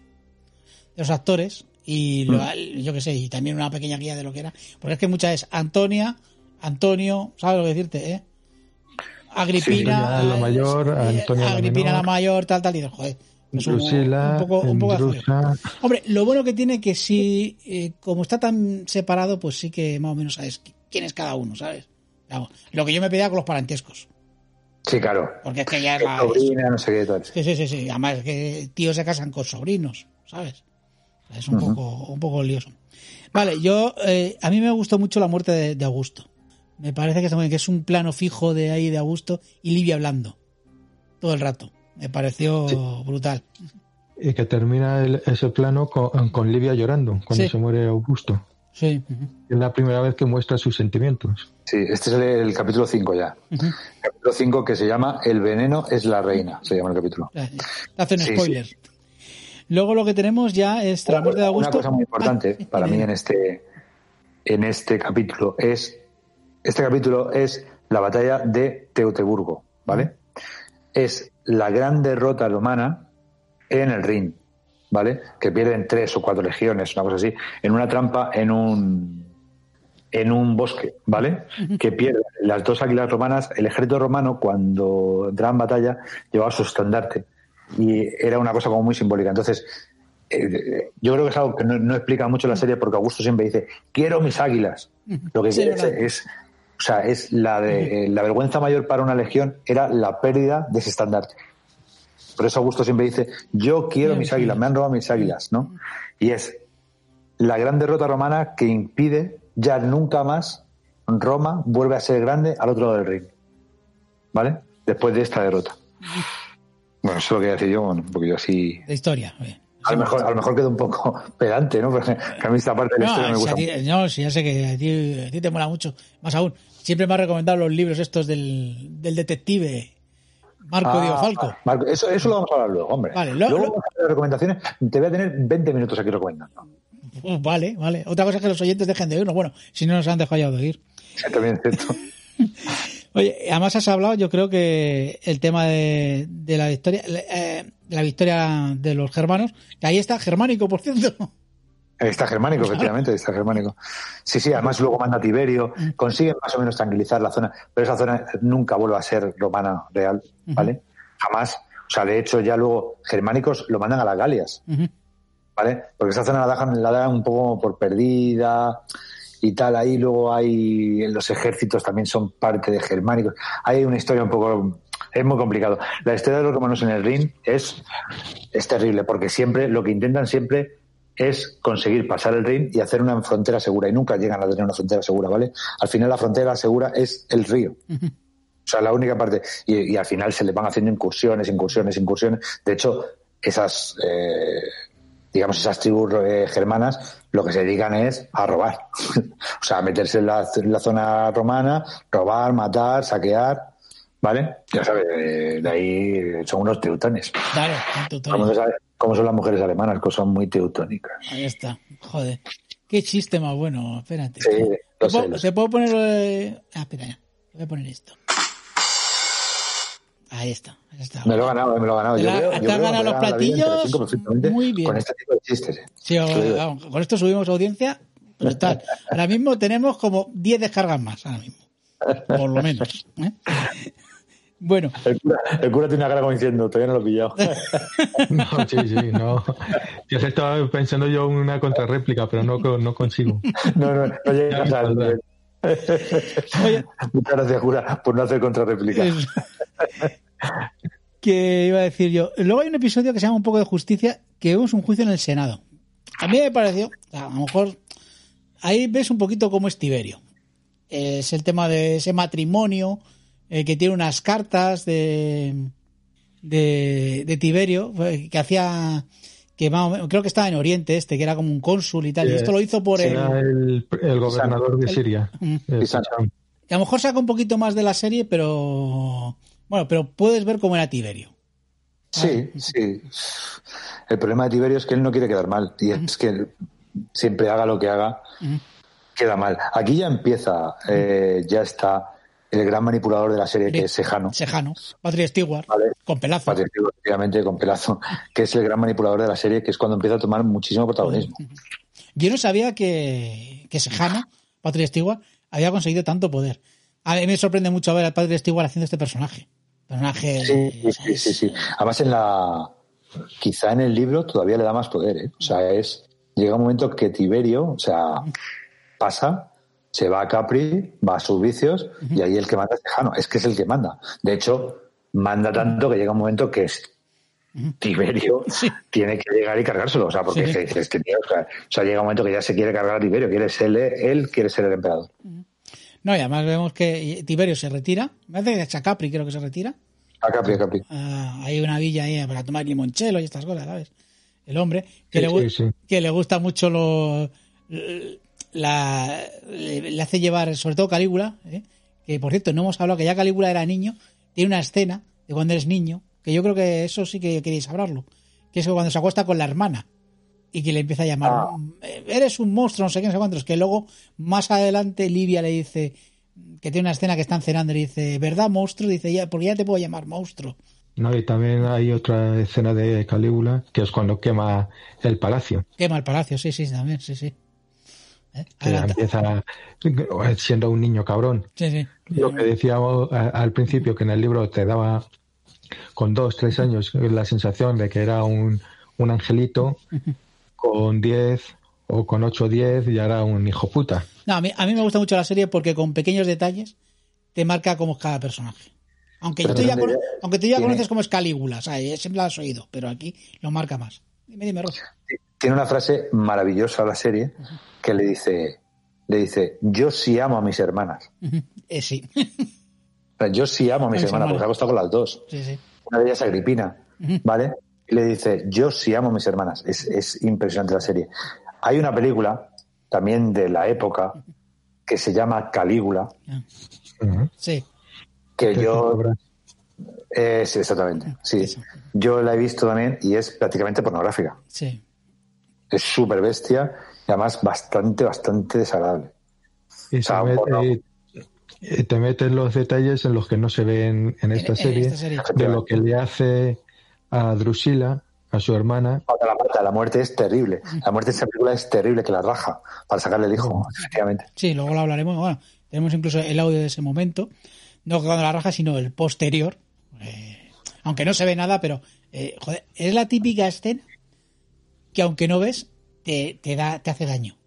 de los actores y lo- yo qué sé, y también una pequeña guía de lo que era, porque es que muchas es Antonia, Antonio, ¿sabes lo que decirte, eh? Agripina, Sí, la mayor, eh, Antonia Agripina la menor. mayor, tal, tal, y dices, joder, un- Drusila, un poco- un poco Hombre, lo bueno que tiene que sí, eh, como está tan separado, pues sí que más o menos sabes qui- quién es cada uno, ¿sabes? Vamos, lo que yo me pedía con los parentescos. Sí, claro. Porque es que ya es la... Sobrina, no sé qué tal. Sí, sí, sí, sí. Además es que tíos se casan con sobrinos, ¿sabes? Es un poco, un poco lioso. Vale, yo, eh, a mí me gustó mucho la muerte de, de Augusto. Me parece que, está muy bien, que es un plano fijo de ahí de Augusto y Livia hablando. Todo el rato. Me pareció brutal. y que termina el- ese plano con, con Livia llorando cuando Sí. se muere Augusto. Sí. Es la primera vez que muestra sus sentimientos. Sí, este es el, el capítulo 5 ya. Capítulo 5 que se llama El veneno es la reina, se llama el capítulo. Eh, Te hacen Sí, spoilers. Luego lo que tenemos ya es tras la muerte de Augusto. Una cosa muy importante Ah, para mí en este, en este capítulo es, este capítulo es la batalla de Teutoburgo, ¿vale? Es la gran derrota romana en el Rin, ¿vale? Que pierden tres o cuatro legiones, una cosa así, en una trampa en un, en un bosque, ¿vale? Que pierden las dos águilas romanas, el ejército romano cuando en batalla llevaba su estandarte y era una cosa como muy simbólica. Entonces, eh, yo creo que es algo que no, no explica mucho la serie porque Augusto siempre dice, quiero mis águilas. Lo que Sí, quiere es, o sea, es la de, eh, la vergüenza mayor para una legión era la pérdida de ese estandarte. Por eso Augusto siempre dice, yo quiero mis águilas, me han robado mis águilas, ¿no? Y es la gran derrota romana que impide ya nunca más Roma vuelve a ser grande al otro lado del Rin. ¿Vale? Después de esta derrota. Bueno, eso lo quería decir yo, bueno, porque yo así De historia. bien. a lo mejor, a lo mejor quedo un poco pedante, ¿no? Porque a mí esta parte de la historia me No, si gusta. ti- no, si ya sé que a ti, a ti te mola mucho. Más aún, siempre me has recomendado los libros estos del, del detective Marco Ah, Diego Falco. Marco, eso, eso lo vamos a hablar luego, hombre. Vale, lo- luego lo- recomendaciones. Te voy a tener 20 minutos aquí recomendando. Pues vale, vale. Otra cosa es que los oyentes dejen de oírnos. Bueno, si no nos han dejado ya de oír. También es cierto. Oye, además has hablado, yo creo que el tema de, de la victoria, eh, de la victoria de los germanos, que ahí está germánico, por cierto. Está germánico, efectivamente, está germánico. Sí, sí, además luego manda Tiberio, consiguen más o menos tranquilizar la zona, pero esa zona nunca vuelve a ser romana real, ¿vale? Jamás. O sea, de hecho, ya luego germánicos lo mandan a las Galias. ¿vale? Porque esa zona la dejan, la dan un poco por perdida y tal. Ahí luego hay, los ejércitos también son parte de germánicos. Hay una historia un poco, es muy complicado. La historia de los romanos en el Rin es, es terrible, porque siempre, lo que intentan siempre es conseguir pasar el Rin y hacer una frontera segura, y nunca llegan a tener una frontera segura, ¿vale? Al final la frontera segura es el río. O sea, la única parte. Y, y al final se le van haciendo incursiones, incursiones, incursiones. De hecho, esas, eh, digamos, esas tribus eh, germanas lo que se dedican es a robar. o sea, meterse en la, en la zona romana, robar, matar, saquear. ¿Vale? Ya sabes, eh, de ahí son unos teutones. Claro, total. Como son las mujeres alemanas, que son muy teutónicas. Ahí está. Joder. Qué chiste más bueno. Espérate. Sí, lo ¿Te, sé, puedo, lo te sé. puedo poner... eh, Ah, espera ya. Voy a poner esto. Ahí está. Ahí está. Me lo he ganado, me lo he ganado. Yo la- creo- te yo has ganado los platillos muy bien. Con este tipo de chistes. ¿eh? Sí, vamos, con esto subimos audiencia brutal. Ahora mismo tenemos como 10 descargas más, ahora mismo. Por lo menos. ¿eh? Bueno, El cura, el cura tiene una cara como diciendo, todavía no lo he pillado. No, sí, sí, no. Yo estaba pensando yo en una contrarréplica, pero no, co- no consigo. No, no, no llegas al oye, Muchas gracias, cura, por no hacer contrarréplica. Que iba a decir yo. Luego hay un episodio que se llama Un poco de justicia, que vemos un juicio en el Senado. A mí me pareció, a lo mejor, ahí ves un poquito cómo es Tiberio. Es el tema de ese matrimonio eh, que tiene unas cartas de, de, de Tiberio eh, que hacía que más creo que estaba en Oriente este que era como un cónsul y tal y Eh, esto lo hizo por el, el, el gobernador de Siria. El a lo mejor saca un poquito más de la serie pero bueno pero puedes ver cómo era Tiberio Sí, sí. El problema de Tiberio es que él no quiere quedar mal. Y es que siempre haga lo que haga, queda mal. Aquí ya empieza, eh, ya está el gran manipulador de la serie, que es Sejano. Sejano Patrick Stewart Vale. con pelazo Patricio, efectivamente, con pelazo, que es el gran manipulador de la serie, que es cuando empieza a tomar muchísimo protagonismo. yo no sabía que, que Sejano Patrick Stewart había conseguido tanto poder a mí me sorprende mucho ver a Patrick Stewart haciendo este personaje personaje Sí, sí, sí, sí. Además, en la, quizá en el libro todavía le da más poder. ¿eh? O sea, es llega un momento que Tiberio, o sea, pasa, se va a Capri, va a sus vicios y ahí el que manda es Tejano. Es que es el que manda. De hecho, manda tanto que llega un momento que es Tiberio tiene que llegar y cargárselo. O sea, porque es que, este tío, o, sea, o sea, llega un momento que ya se quiere cargar a Tiberio, quiere ser él, quiere ser el emperador. No, y además vemos que Tiberio se retira. Me parece que a Capri creo que se retira. A Capri, a Capri. Ah, hay una villa ahí para tomar limonchelo y estas cosas, ¿sabes? El hombre, que, Sí, le, sí, sí. que le gusta mucho lo. La, le, le hace llevar, sobre todo Calígula, ¿eh? que por cierto, no hemos hablado que ya Calígula era niño, tiene una escena de cuando eres niño, que yo creo que eso sí que queréis hablarlo, que es cuando se acuesta con la hermana y que le empieza a llamar, Ah. eres un monstruo, no sé qué, no sé cuántos, que luego más adelante Livia le dice, que tiene una escena que están cenando y le dice, ¿verdad monstruo? Dice, ya, porque ya te puedo llamar monstruo. No, y también hay otra escena de Calígula que es cuando quema el palacio. Quema el palacio, sí, sí, también, sí, sí. ¿Eh? Que empieza siendo un niño cabrón. Sí, sí. Lo que decíamos al principio, que en el libro te daba con dos, tres años la sensación de que era un, un angelito, con diez o con ocho o diez ya era un hijo puta. No, a mí, a mí me gusta mucho la serie porque con pequeños detalles te marca cómo es cada personaje. Aunque Pero tú ya, cono- aunque tú ya tiene- conoces cómo es Calígula, o sea, siempre lo has oído, pero aquí lo marca más. Dime, dime, Rosa. Tiene una frase maravillosa la serie que le dice, le dice, yo sí amo a mis hermanas. Eh, sí, yo sí amo a mis A mis hermanas, porque hermanas. se ha acostado con las dos. sí, sí. Una de ellas es Agripina, ¿vale? Y le dice, yo sí amo a mis hermanas. Es, es impresionante la serie. Hay una película, también de la época, que se llama Calígula. Sí, que Sí, yo... Eh, sí, exactamente. Sí. Eso. Yo la he visto también y es prácticamente pornográfica. sí. Es súper bestia y además bastante, bastante desagradable. Y O sea, se mete- bueno. eh, te meten los detalles en los que no se ven en esta en serie, esta serie. de lo que le hace a Drusila, a su hermana, Cuando la mata, la muerte es terrible. La muerte en esa película es terrible, que la raja para sacarle el hijo, efectivamente. Sí, luego lo hablaremos. Bueno, tenemos incluso el audio de ese momento. No cuando la raja, sino el posterior. Eh, aunque no se ve nada, pero eh, joder, es la típica escena que aunque no ves, te, te da, te hace daño.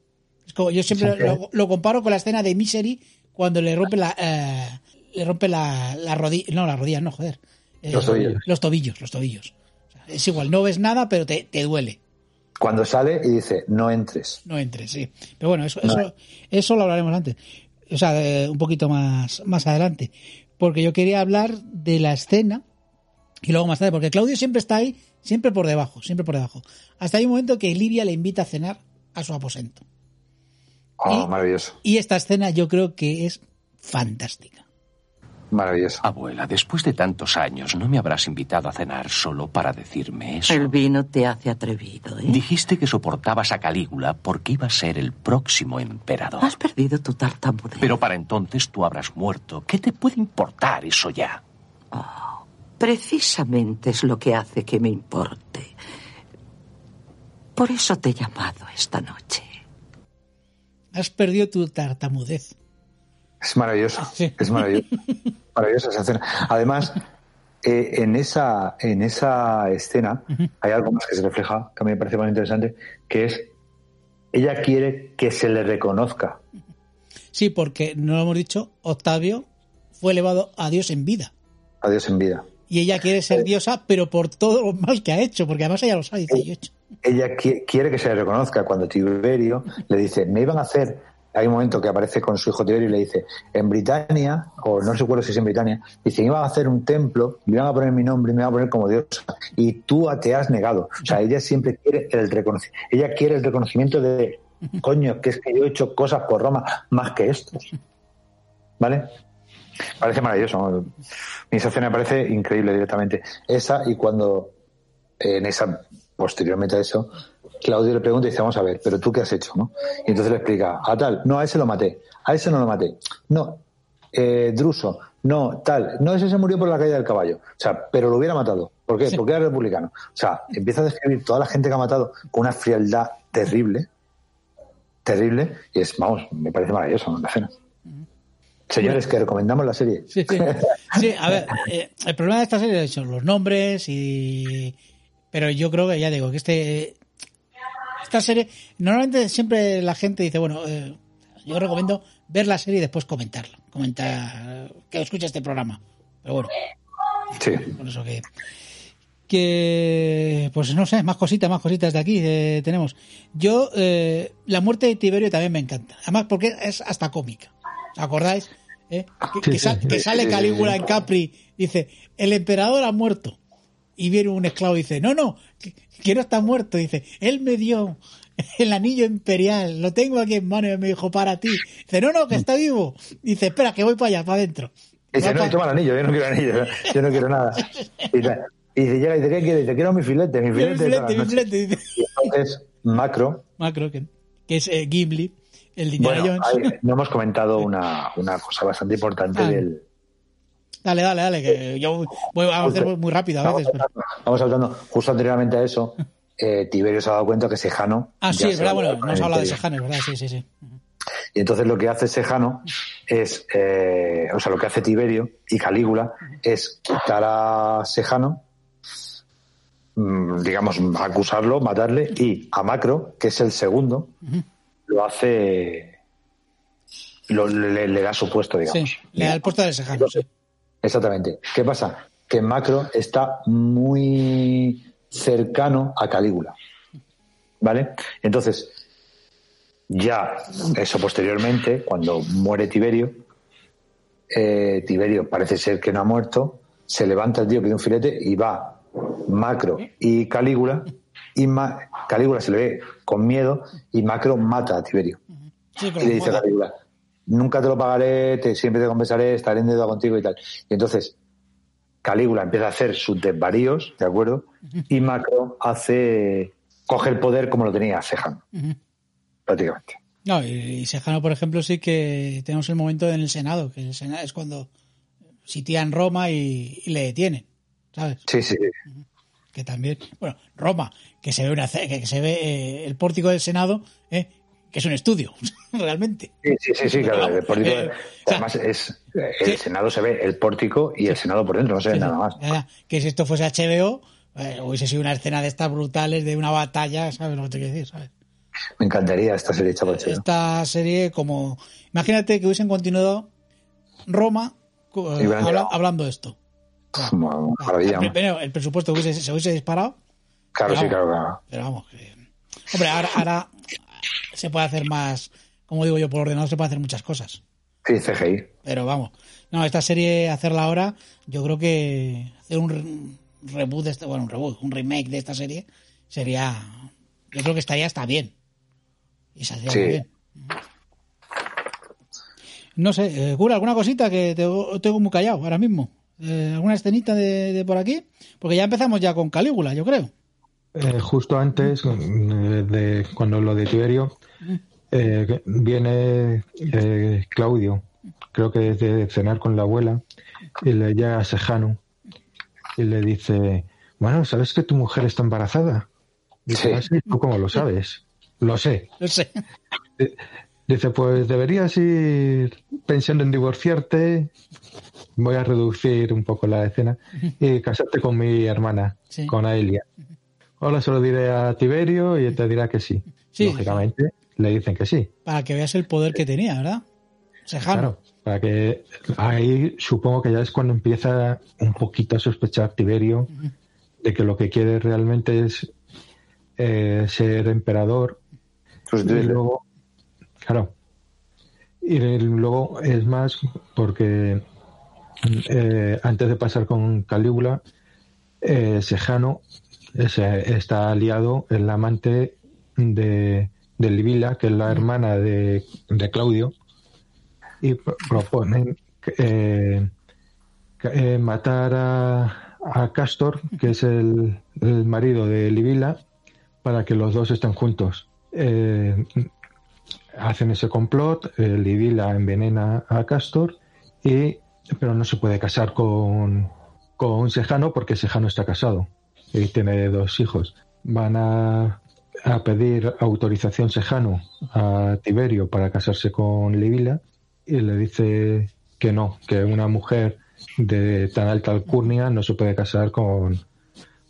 Es como, yo siempre Siempre. lo, lo comparo con la escena de Misery cuando le rompe la, eh, le rompe la, la rodilla, no, la rodilla, no, joder. Eh, Los tobillos. Los tobillos, los tobillos. O sea, es igual, no ves nada, pero te, te duele. Cuando sale y dice, no entres. No entres, sí. Pero bueno, eso, eso, eso lo hablaremos antes. O sea, de- un poquito más, más adelante. Porque yo quería hablar de la escena y luego más tarde, porque Claudio siempre está ahí, siempre por debajo, siempre por debajo. Hasta hay un momento que Livia le invita a cenar a su aposento. Oh, Y- maravilloso, Y esta escena yo creo que es fantástica. Maravilloso. Abuela, después de tantos años, ¿no me habrás invitado a cenar solo para decirme eso? El vino te hace atrevido, ¿eh? Dijiste que soportabas a Calígula porque iba a ser el próximo emperador. Has perdido tu tartamudez. Pero para entonces tú habrás muerto. ¿Qué te puede importar eso ya? Precisamente es lo que hace que me importe. Por eso te he llamado esta noche. Has perdido tu tartamudez. Es maravilloso, Sí. es maravilloso. maravillosa esa escena. Además, eh, en, esa, en esa escena hay algo más que se refleja, que a mí me parece más interesante, que es, ella quiere que se le reconozca. Sí, porque no lo hemos dicho, Octavio fue elevado a Dios en vida. a Dios en vida. Y ella quiere ser diosa, pero por todo lo mal que ha hecho, porque además ella lo sabe, dice, yo he hecho. Ella qui- quiere que se le reconozca. Cuando Tiberio le dice, me iban a hacer, hay un momento que aparece con su hijo Tiberio y le dice, en Britania, o no recuerdo si es en Britania, dice, iban a hacer un templo, me iban a poner mi nombre, me iban a poner como diosa, y tú te has negado. O sea, ella siempre quiere el reconocimiento, ella quiere el reconocimiento de, coño, que es que yo he hecho cosas por Roma más que estos. ¿Vale? Parece maravilloso. Mi escena me parece increíble directamente. Esa y cuando en esa, posteriormente a eso, Claudio le pregunta y dice, vamos a ver, pero tú qué has hecho, ¿no? Y entonces le explica, a tal, no, a ese lo maté, a ese no lo maté, no, eh, Druso, no, tal, no, ese se murió por la caída del caballo, o sea, pero lo hubiera matado, ¿por qué? Sí. Porque era republicano. O sea, empieza a describir toda la gente que ha matado con una frialdad terrible, terrible, y es, vamos, me parece maravilloso ¿no? la escena. Señores, que recomendamos la serie. Sí, sí. Sí, a ver, eh, el problema de esta serie son los nombres y... pero yo creo que ya digo que este esta serie normalmente siempre la gente dice bueno eh, yo recomiendo ver la serie y después comentarla comentar que escucha este programa pero bueno Sí. por eso que que pues no sé más cositas más cositas de aquí eh, tenemos yo eh, la muerte de Tiberio también me encanta además porque es hasta cómica ¿os acordáis? ¿Eh? Que, sal- que sale Calígula en Capri dice el emperador ha muerto y viene un esclavo y dice no no que, no está muerto dice él me dio el anillo imperial lo tengo aquí en mano y me dijo para ti dice no no que está vivo dice espera que voy para allá para adentro Y dice, no, toma el anillo, yo no quiero anillo, yo no quiero nada. Y, dice, llega y dice, ¿qué quieres? Dice, quiero mi filete, mi mi filete. mi las noches". flete, dice. Y entonces, Macro, Macro, que, que es eh, Gimli, el Indiana bueno, no hemos comentado una, una cosa bastante importante Ah. del... Dale, dale, dale, que yo voy a hacer muy rápido a Vamos veces. pero- vamos saltando. Justo anteriormente a eso, eh, Tiberio se ha dado cuenta que Sejano... Ah, sí, es verdad, bueno, a no con hemos el hablado de. Sejano, es verdad, sí, sí, sí. Y entonces lo que hace Sejano es, eh, o sea, lo que hace Tiberio y Calígula es quitar a Sejano, mm, digamos, acusarlo, matarle, y a Macro, que es el segundo, lo hace, lo- le, le da su puesto, digamos. Sí, le da el puesto de Sejano, sí. Exactamente. ¿Qué pasa? Que Macro está muy cercano a Calígula. ¿Vale? Entonces, ya eso posteriormente, cuando muere Tiberio, eh, Tiberio parece ser que no ha muerto, se levanta el tío, pide un filete y va Macro y Calígula, y Ma- Calígula se le ve con miedo y Macro mata a Tiberio. Sí, Y le dice a. Calígula, nunca te lo pagaré, te, siempre te compensaré, estaré en deuda contigo y tal. Y entonces Calígula empieza a hacer sus desvaríos, ¿de acuerdo? Y Macro hace, coge el poder como lo tenía Cejan, Ujú. prácticamente. No, y, Sejano, por ejemplo, sí que tenemos el momento en el Senado, que el Senado es cuando sitian Roma y, y le detienen, ¿sabes? Sí, sí, que también, bueno, Roma, que se ve una que se ve eh, el pórtico del Senado, eh, que es un estudio, realmente. sí, sí, sí, sí, claro, el pórtico- Eh, además es, el sí. Senado se ve el pórtico y el Senado por dentro, no se ve nada más. Ya. Que si esto fuese HBO, eh, hubiese sido una escena de estas brutales de una batalla, ¿sabes lo que te quiero decir? ¿sabes? Me encantaría esta serie por HBO. Esta serie como... Imagínate que hubiesen continuado Roma hubieran habla- hablando esto. Como maravilla. El, ¿no? primero, el presupuesto hubiese, se hubiese disparado, Claro, sí, Vamos. claro, claro. pero vamos. que- hombre, ahora, ahora se puede hacer más, como digo yo, por ordenador se puede hacer muchas cosas. Sí, CGI. Pero vamos, no, esta serie, hacerla ahora, yo creo que hacer un re- reboot de este, bueno, un reboot, un remake de esta serie sería, yo creo que estaría hasta bien. Y saldría Sí. muy bien. No sé, eh, Cura, ¿alguna cosita que te tengo muy callado ahora mismo? Eh, ¿Alguna escenita de, de por aquí? Porque ya empezamos ya con Calígula, yo creo. Eh, justo antes eh, de cuando lo de Tiberio eh, viene eh, Claudio, creo que es de cenar con la abuela, y le llega a Sejano y le dice, bueno, ¿sabes que tu mujer está embarazada? Dice, Sí. "Ah, sí, ¿tú cómo lo sabes? Lo sé. No sé. Dice, pues deberías ir pensando en divorciarte. Voy a reducir un poco la escena y casarte con mi hermana, Sí. con Aelia. Ahora se lo diré a Tiberio y él te dirá que sí. Sí. Lógicamente le dicen que sí. Para que veas el poder que tenía, ¿verdad? Sejano. Claro, para que ahí supongo que ya es cuando empieza un poquito a sospechar Tiberio de que lo que quiere realmente es eh, ser emperador y Sustituirle. luego, claro, y luego es más porque eh, antes de pasar con Calígula, eh, Sejano está aliado, el amante de, de Livila, que es la hermana de, de Claudio, y pro- proponen eh, eh, matar a, a Castor, que es el, el marido de Livila, para que los dos estén juntos. Eh, hacen ese complot, Livila envenena a Castor, y, pero no se puede casar con, con Sejano porque Sejano está casado y tiene dos hijos. Van a, a pedir autorización Sejano a Tiberio para casarse con Livila y le dice que no, que una mujer de tan alta alcurnia no se puede casar con,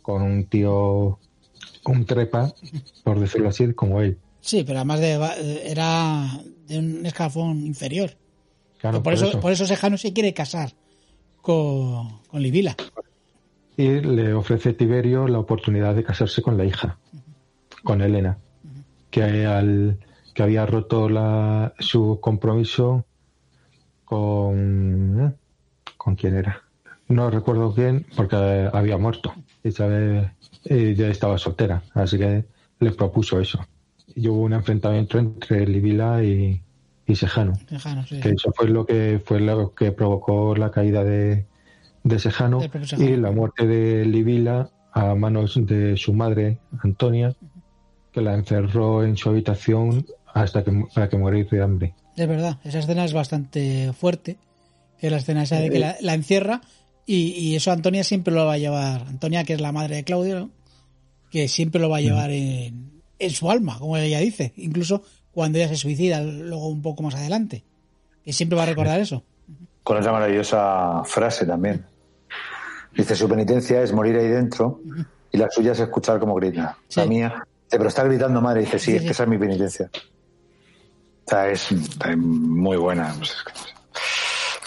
con un tío, un trepa, por decirlo así, como él. Sí, pero además de, era de un escalafón inferior. Claro, por, eso, por eso Sejano se quiere casar con, con Livila. Y le ofrece Tiberio la oportunidad de casarse con la hija, con Elena, que, al, que había roto la, su compromiso con... ¿Con quién era? No recuerdo quién, porque había muerto. Isabel ya estaba soltera, así que le propuso eso. Y hubo un enfrentamiento entre Livila y, y Sejano. Que eso fue lo que fue lo que provocó la caída de, de Sejano y la muerte de Livila a manos de su madre, Antonia, que la encerró en su habitación hasta que para que morir de hambre. Es verdad, esa escena es bastante fuerte, que la escena esa de que la, encierra y, y, eso Antonia siempre lo va a llevar, Antonia que es la madre de Claudio, que siempre lo va a llevar en, en su alma, como ella dice, incluso cuando ella se suicida luego un poco más adelante. Que siempre va a recordar eso. Con esa maravillosa frase también. Dice, su penitencia es morir ahí dentro y la suya es escuchar cómo grita. La mía, dice, pero está gritando madre. Dice, sí, es que esa es mi penitencia. O sea, es, muy buena. Pues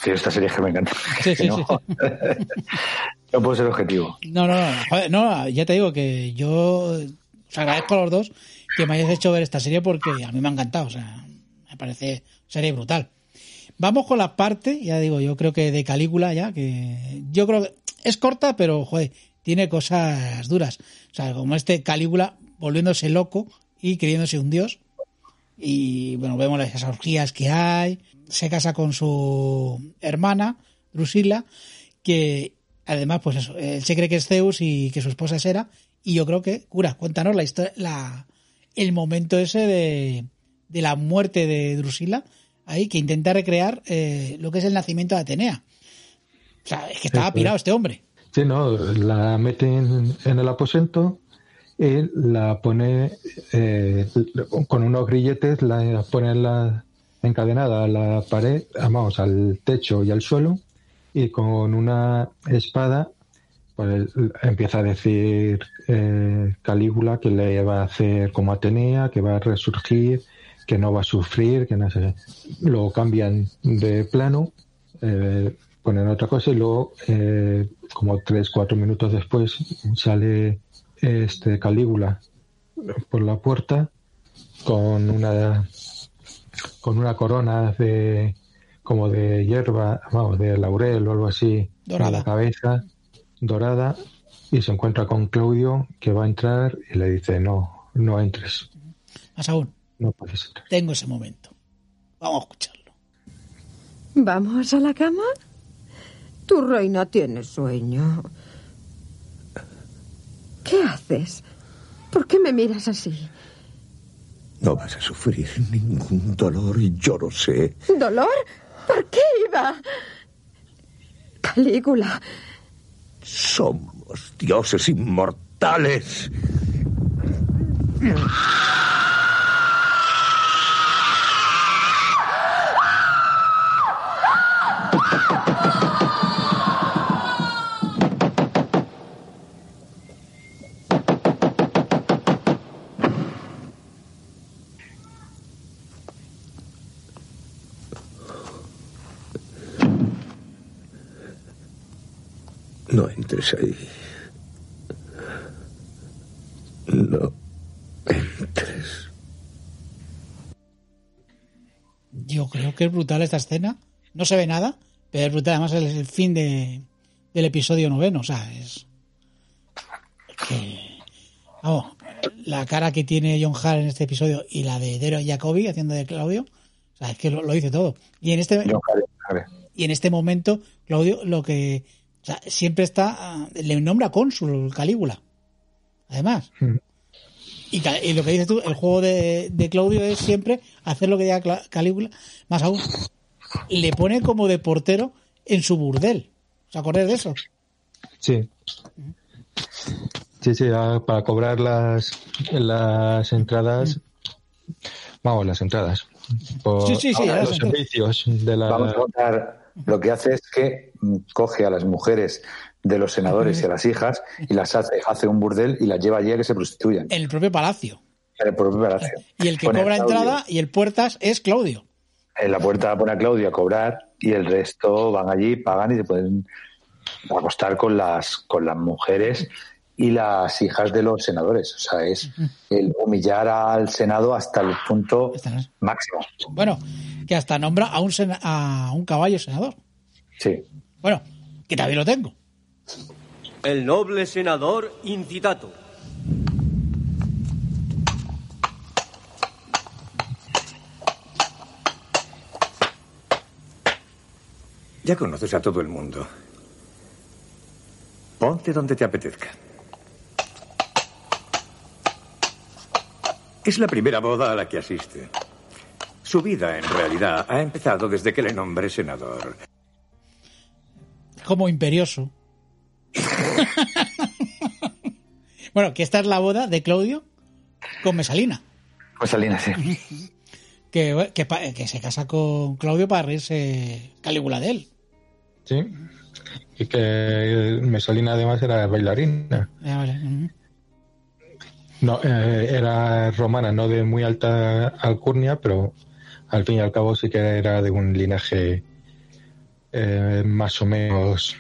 que esta serie es que me encanta. no, no puedo ser objetivo. No, no, no, no, ya te digo que yo os agradezco a los dos que me hayas hecho ver esta serie porque a mí me ha encantado. O sea, me parece serie brutal. Vamos con la parte, ya digo, yo creo que de Calígula ya, que yo creo que es corta, pero joder, tiene cosas duras. O sea, como este Calígula volviéndose loco y creyéndose un dios. Y bueno, vemos las orgías que hay. Se casa con su hermana, Drusila, que además, pues eso, él se cree que es Zeus y que su esposa es Hera. Y yo creo que, cura, cuéntanos la historia, la, el momento ese de, de la muerte de Drusila, ahí, que intenta recrear eh, lo que es el nacimiento de Atenea. Sea, es que estaba pirado este hombre. Sí, no, la mete en, el aposento y la pone eh, con unos grilletes, la pone la, encadenada a la pared, vamos, al techo y al suelo, y con una espada pues empieza a decir eh, Calígula que le va a hacer como Atenea, que va a resurgir, que no va a sufrir, que no sé. Luego cambian de plano, eh, ponen otra cosa y luego, eh, como tres, cuatro minutos después, sale este Calígula por la puerta con una con una corona de como de hierba, vamos, de laurel o algo así en la cabeza dorada y se encuentra con Claudio que va a entrar y le dice no, no entres. Más aún. No puedes entrar. Tengo ese momento. Vamos a escucharlo. ¿Vamos a la cama? Tu reina tiene sueño. ¿Qué haces? ¿Por qué me miras así? No vas a sufrir ningún dolor y yo lo sé. ¿Dolor? ¿Por qué iba? Calígula, somos dioses inmortales. Entres ahí. No entres. Yo creo que es brutal esta escena. No se ve nada, pero es brutal. Además, es el fin de, del episodio noveno. O sea, es. Que, vamos, la cara que tiene John Hart en este episodio y la de Dero Jacobi haciendo de Claudio. O sea, es que lo, lo dice todo. Y en este. Y en este momento, Claudio, lo que siempre está, ah, le nombra cónsul Calígula. Además. Hmm. Y, lo que dices tú, el juego de, Claudio es siempre hacer lo que diga Calígula, más aún, le pone como de portero en su burdel. ¿Os acordáis de eso? Sí. Sí, sí, ah, para cobrar las, las entradas. Vamos, las entradas. sí, sí, sí. los servicios de la. Vamos a contar. Lo que hace es que coge a las mujeres de los senadores y a las hijas y las hace, hace un burdel y las lleva allí a que se prostituyan. En el propio palacio. En el propio palacio. Y el que Pone cobra entrada y el puertas es Claudio. En la puerta pone a Claudio a cobrar y el resto van allí, pagan y se pueden acostar con las, con las mujeres y las hijas de los senadores. O sea, es el humillar al Senado hasta el punto máximo. Bueno, que hasta nombra a un, sena- a un caballo senador. Sí. Bueno, que también lo tengo. El noble senador incitato. Ya conoces a todo el mundo. Ponte donde te apetezca. Es la primera boda a la que asiste. Su vida, en realidad, ha empezado desde que le nombré senador. Como imperioso. bueno, que esta es la boda de Claudio con Mesalina. Pues Salina, sí. Que, que, se casa con Claudio para reírse Calígula de él. Sí. Y que Mesalina además era bailarina. Vale. No, eh, era romana, no de muy alta alcurnia, pero al fin y al cabo sí que era de un linaje eh, más o menos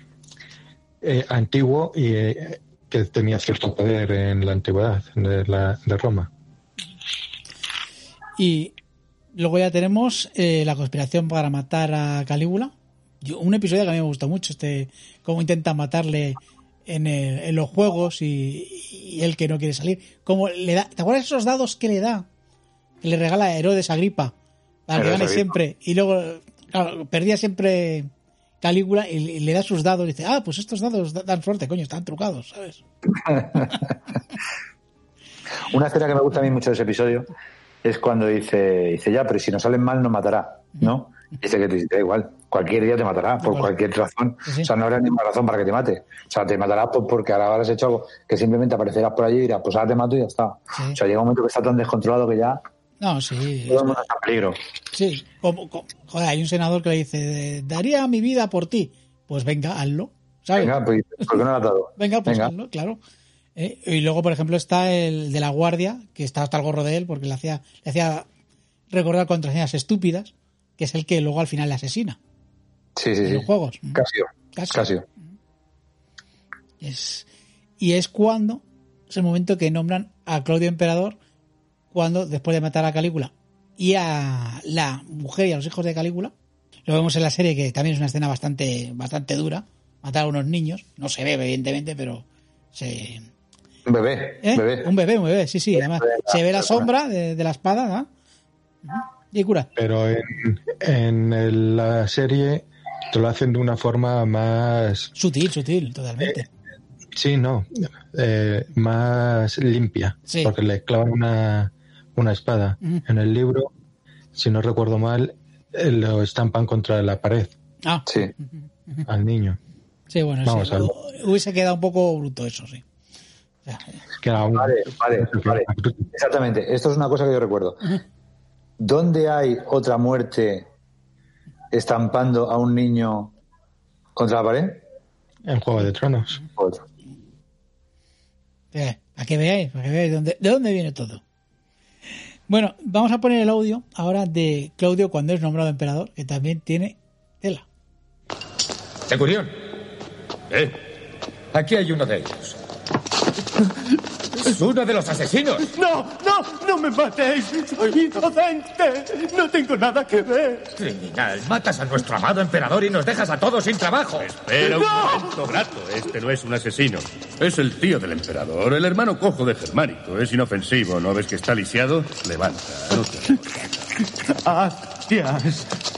eh, antiguo y eh, que tenía cierto poder en la antigüedad de, Roma. Y luego ya tenemos la conspiración para matar a Calígula. Yo- un episodio que a mí me gustó mucho, este cómo intenta matarle en, el- los juegos y, él que no quiere salir. Cómo le da, ¿Te acuerdas esos dados que le da? Que le regala a Herodes Agripa para que Herodes gane Agripa. siempre. Y luego, claro, perdía siempre Calígula y, le da sus dados y dice, ah, pues estos dados da- dan suerte, coño, están trucados, ¿sabes? Una escena que me gusta a mí mucho de ese episodio es cuando dice, dice ya, pero si no salen mal, no matará, ¿no? Dice que te da igual, cualquier día te matará, por cualquier razón. O sea, no habrá ninguna razón para que te mate. O sea, te matará por- porque ahora habrás hecho algo que simplemente aparecerás por allí y dirás, pues ahora te mato y ya está. O sea, llega un momento que está tan descontrolado que ya No, sí. todo el mundo está en peligro. Sí, como, como- joder, hay un senador que le dice, daría mi vida por ti. Pues venga, hazlo. ¿sabes? Venga, pues, ¿por qué no lo ha dado? Venga, pues Venga. hazlo, claro. Eh, y luego, por ejemplo, está el de la guardia, que está hasta el gorro de él, porque le hacía, le hacía recordar contraseñas estúpidas, que es el que luego al final le asesina Sí, sí, en sí. los juegos. Casio. Casio. Casio. Es, y es cuando, es el momento que nombran a Claudio Emperador, cuando después de matar a Calígula y a la mujer y a los hijos de Calígula, lo vemos en la serie que también es una escena bastante, bastante dura, matar a unos niños, no se ve evidentemente, pero se... Un bebé. ¿eh? bebé. Un bebé, un bebé, sí, sí, además se ve la sombra de, de la espada, ¿no? Ujú. Y cura. Pero en, en el- la serie te lo hacen de una forma más, Sutil, sutil, totalmente. sí, no, eh, más limpia, Sí. porque le clavan una, una espada. En el libro, si no recuerdo mal, eh, lo estampan contra la pared Ah, Sí. al niño. sí, bueno, Vamos sí, a ver. hubiese quedado un poco bruto eso, sí. Un- Vale, vale, vale. Exactamente. Esto es una cosa que yo recuerdo. ¿Dónde hay otra muerte estampando a un niño contra la pared? En Juego de Tronos. Otro. Eh, para que veáis, para que veáis dónde, de dónde viene todo. Bueno, vamos a poner el audio ahora de Claudio cuando es nombrado emperador, que también tiene tela. Centurión. ¿Eh? Aquí hay uno de ellos. ¡Es uno de los asesinos! No, no, no me matéis. Soy inocente. No tengo nada que ver. Criminal, matas a nuestro amado emperador y nos dejas a todos sin trabajo. Espera un momento, Grato. Este no es un asesino. Es el tío del emperador, el hermano cojo de Germánico. Es inofensivo. ¿No ves que está lisiado? Levanta. No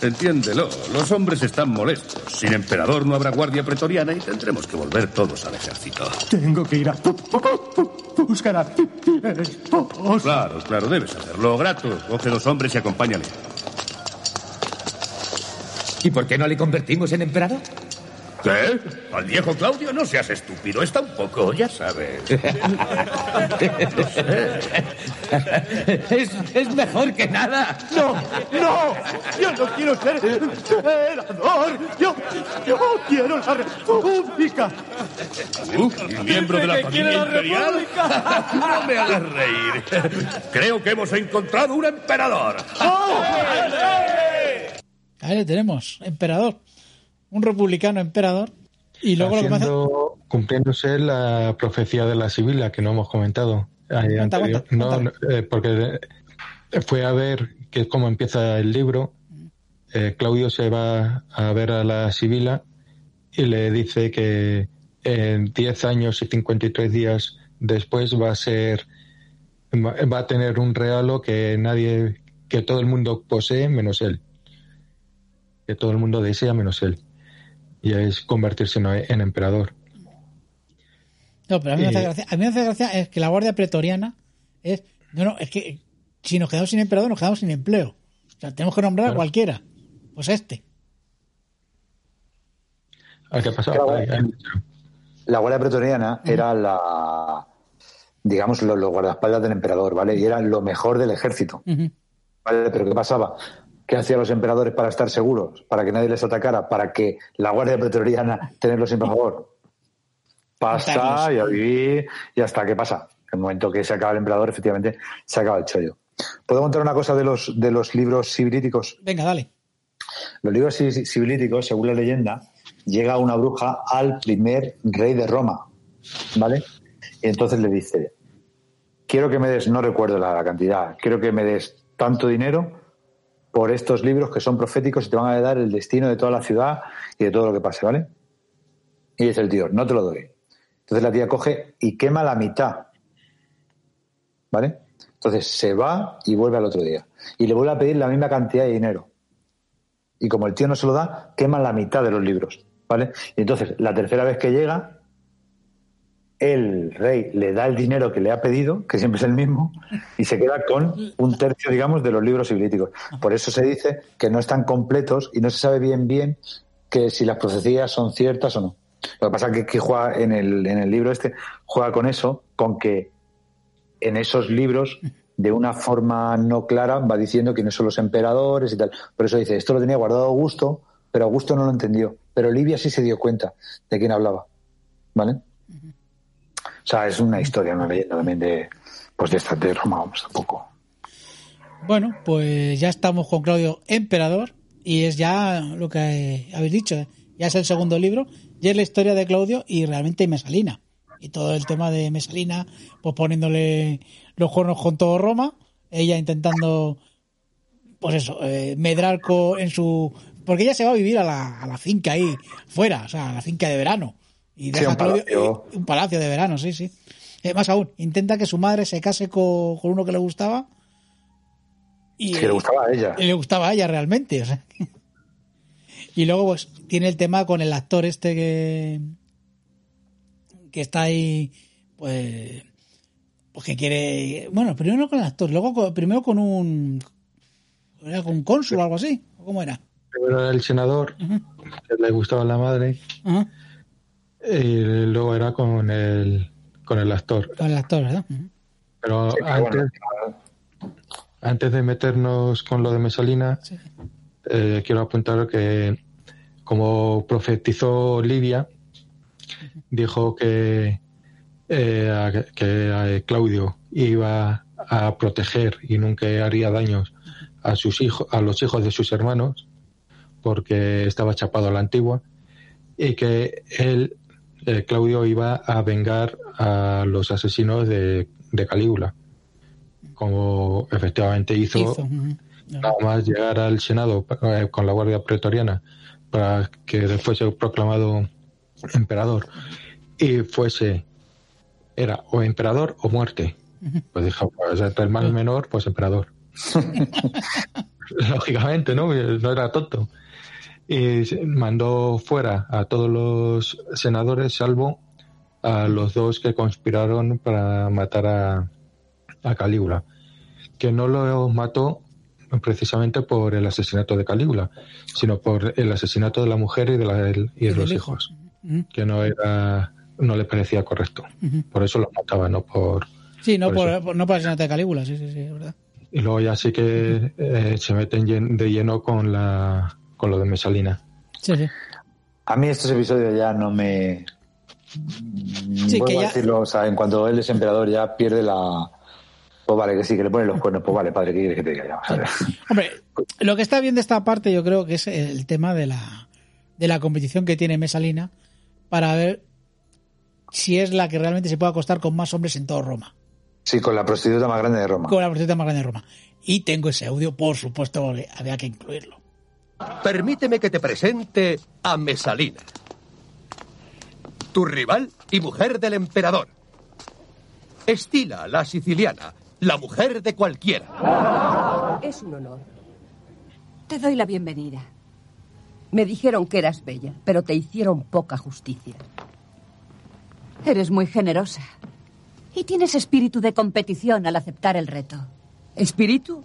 Entiéndelo. Los hombres están molestos. Sin emperador no habrá guardia pretoriana y tendremos que volver todos al ejército. Tengo que ir a buscar a esposa. Claro, claro, debes hacerlo. Grato, coge dos hombres y acompáñale. ¿Y por qué no le convertimos en emperador? ¿Qué? Al viejo Claudio no seas estúpido, está un poco, ya sabes. es, es mejor que nada. No, no, yo no quiero ser emperador. Yo, yo quiero la república. ¿Tú? ¿Miembro de la ¿Que quiere familia la imperial? No me hagas reír. Creo que hemos encontrado un emperador. Ahí le tenemos, emperador. Un republicano emperador. Y luego lo que cumpliéndose la profecía de la Sibila que no hemos comentado. cuenta, No, eh, porque eh, fue a ver que es como empieza el libro. Eh, Claudio se va a ver a la Sibila y le dice que en 10 años y 53 días después va a ser va a tener un regalo que nadie que todo el mundo posee menos él que todo el mundo desea menos él y es convertirse en, en emperador No, pero a mí, me hace Eh, gracia, a mí me hace gracia es que la guardia pretoriana es... No, no, es que si nos quedamos sin emperador nos quedamos sin empleo. O sea, tenemos que nombrar a cualquiera. Pues este. ¿a qué pasa? Claro. La Guardia Pretoriana era la, digamos, los, los guardaespaldas del emperador, ¿vale? Y era lo mejor del ejército, ¿vale? Pero ¿qué pasaba? ¿Qué hacían los emperadores para estar seguros? Para que nadie les atacara, para que la Guardia Pretoriana tenerlo siempre a favor. Pasa y a vivir y hasta qué pasa. En el momento que se acaba el emperador, efectivamente, se acaba el chollo. ¿Puedo contar una cosa de los, de los libros sibilíticos? Venga, dale. Los libros si- sibilíticos, según la leyenda, llega una bruja al primer rey de Roma, ¿vale? Y entonces le dice, quiero que me des, no recuerdo la, la cantidad, quiero que me des tanto dinero por estos libros que son proféticos y te van a dar el destino de toda la ciudad y de todo lo que pase, ¿vale? Y dice el tío, no te lo doy. Entonces la tía coge y quema la mitad, ¿vale? Entonces se va y vuelve al otro día. Y le vuelve a pedir la misma cantidad de dinero. Y como el tío no se lo da, queman la mitad de los libros, ¿vale? Y entonces, la tercera vez que llega, el rey le da el dinero que le ha pedido, que siempre es el mismo, y se queda con un tercio, digamos, de los libros sibilíticos. Por eso se dice que no están completos y no se sabe bien bien que si las profecías son ciertas o no. Lo que pasa es que, que juega en el, en el libro este, juega con eso, con que en esos libros, de una forma no clara, va diciendo quiénes son los emperadores y tal. Por eso dice, esto lo tenía guardado Augusto, pero Augusto no lo entendió. Pero Livia sí se dio cuenta de quién hablaba. ¿Vale? Sea, es una historia, una leyenda también de, pues de esta de Roma, vamos, tampoco. Bueno, pues ya estamos con Claudio Emperador y es ya lo que habéis dicho, ya es el segundo libro, ya es la historia de Claudio y realmente Mesalina. Y todo el tema de Mesalina, pues poniéndole los cuernos con todo Roma, ella intentando, pues eso, eh, medrar en su... Porque ella se va a vivir a la, a la finca ahí, fuera, o sea, a la finca de verano. Y Sí, deja un palacio. un palacio de verano, sí, sí. Eh, más aún, intenta que su madre se case co- con uno que le gustaba. Y, Que le gustaba a ella. y le gustaba a ella realmente, o sea. Y luego, pues, tiene el tema con el actor este que. que está ahí, pues. pues que quiere. Bueno, primero con el actor, luego con- primero con un. ¿Era con un cónsul o algo así? ¿O ¿Cómo era? Primero era el senador, que le gustaba la madre, Ajá, y luego era con el, con el actor. Con el actor, ¿verdad? Pero Sí, antes, bueno, antes de meternos con lo de Mesalina, eh, quiero apuntar que, como profetizó Livia, dijo que, eh, a- que a Claudio iba a proteger y nunca haría daños a sus hijos, a los hijos de sus hermanos, porque estaba chapado a la antigua, y que él, eh, Claudio, iba a vengar a los asesinos de, de Calígula, como efectivamente hizo, nada más llegar al Senado eh, con la Guardia Pretoriana para que después fuese proclamado emperador y fuese, era o emperador o muerte. Pues dijo, pues el mal menor, pues emperador. Lógicamente, ¿no? No era tonto. Y se- mandó fuera a todos los senadores, salvo a los dos que conspiraron para matar a, a Calígula. Que no lo mató precisamente por el asesinato de Calígula, sino por el asesinato de la mujer y de, la, y de los hijos, que no era no le parecía correcto. Por eso lo mataba, no por... Sí, no por, no por el asesinato de Calígula, sí, sí, sí, es verdad. Y luego ya sí que eh, se meten de lleno con, la, con lo de Mesalina. Sí, sí. A mí estos episodios ya no me... Sí, Vuelvo que a ya- decirlo, o sea, en cuanto él es emperador ya pierde la... Pues vale, que sí, que le pone los cuernos. Pues vale, padre, ¿qué quieres que te diga? A. Hombre, lo que está bien de esta parte yo creo que es el tema de la, de la competición que tiene Mesalina para ver si es la que realmente se puede acostar con más hombres en todo Roma. Sí, con la prostituta más grande de Roma. Con la prostituta más grande de Roma. Y tengo ese audio, por supuesto, porque había que incluirlo. Permíteme que te presente a Mesalina, tu rival y mujer del emperador. Estila, la siciliana, la mujer de cualquiera. Es un honor. Te doy la bienvenida. Me dijeron que eras bella, pero te hicieron poca justicia. Eres muy generosa. Y tienes espíritu de competición al aceptar el reto. ¿Espíritu?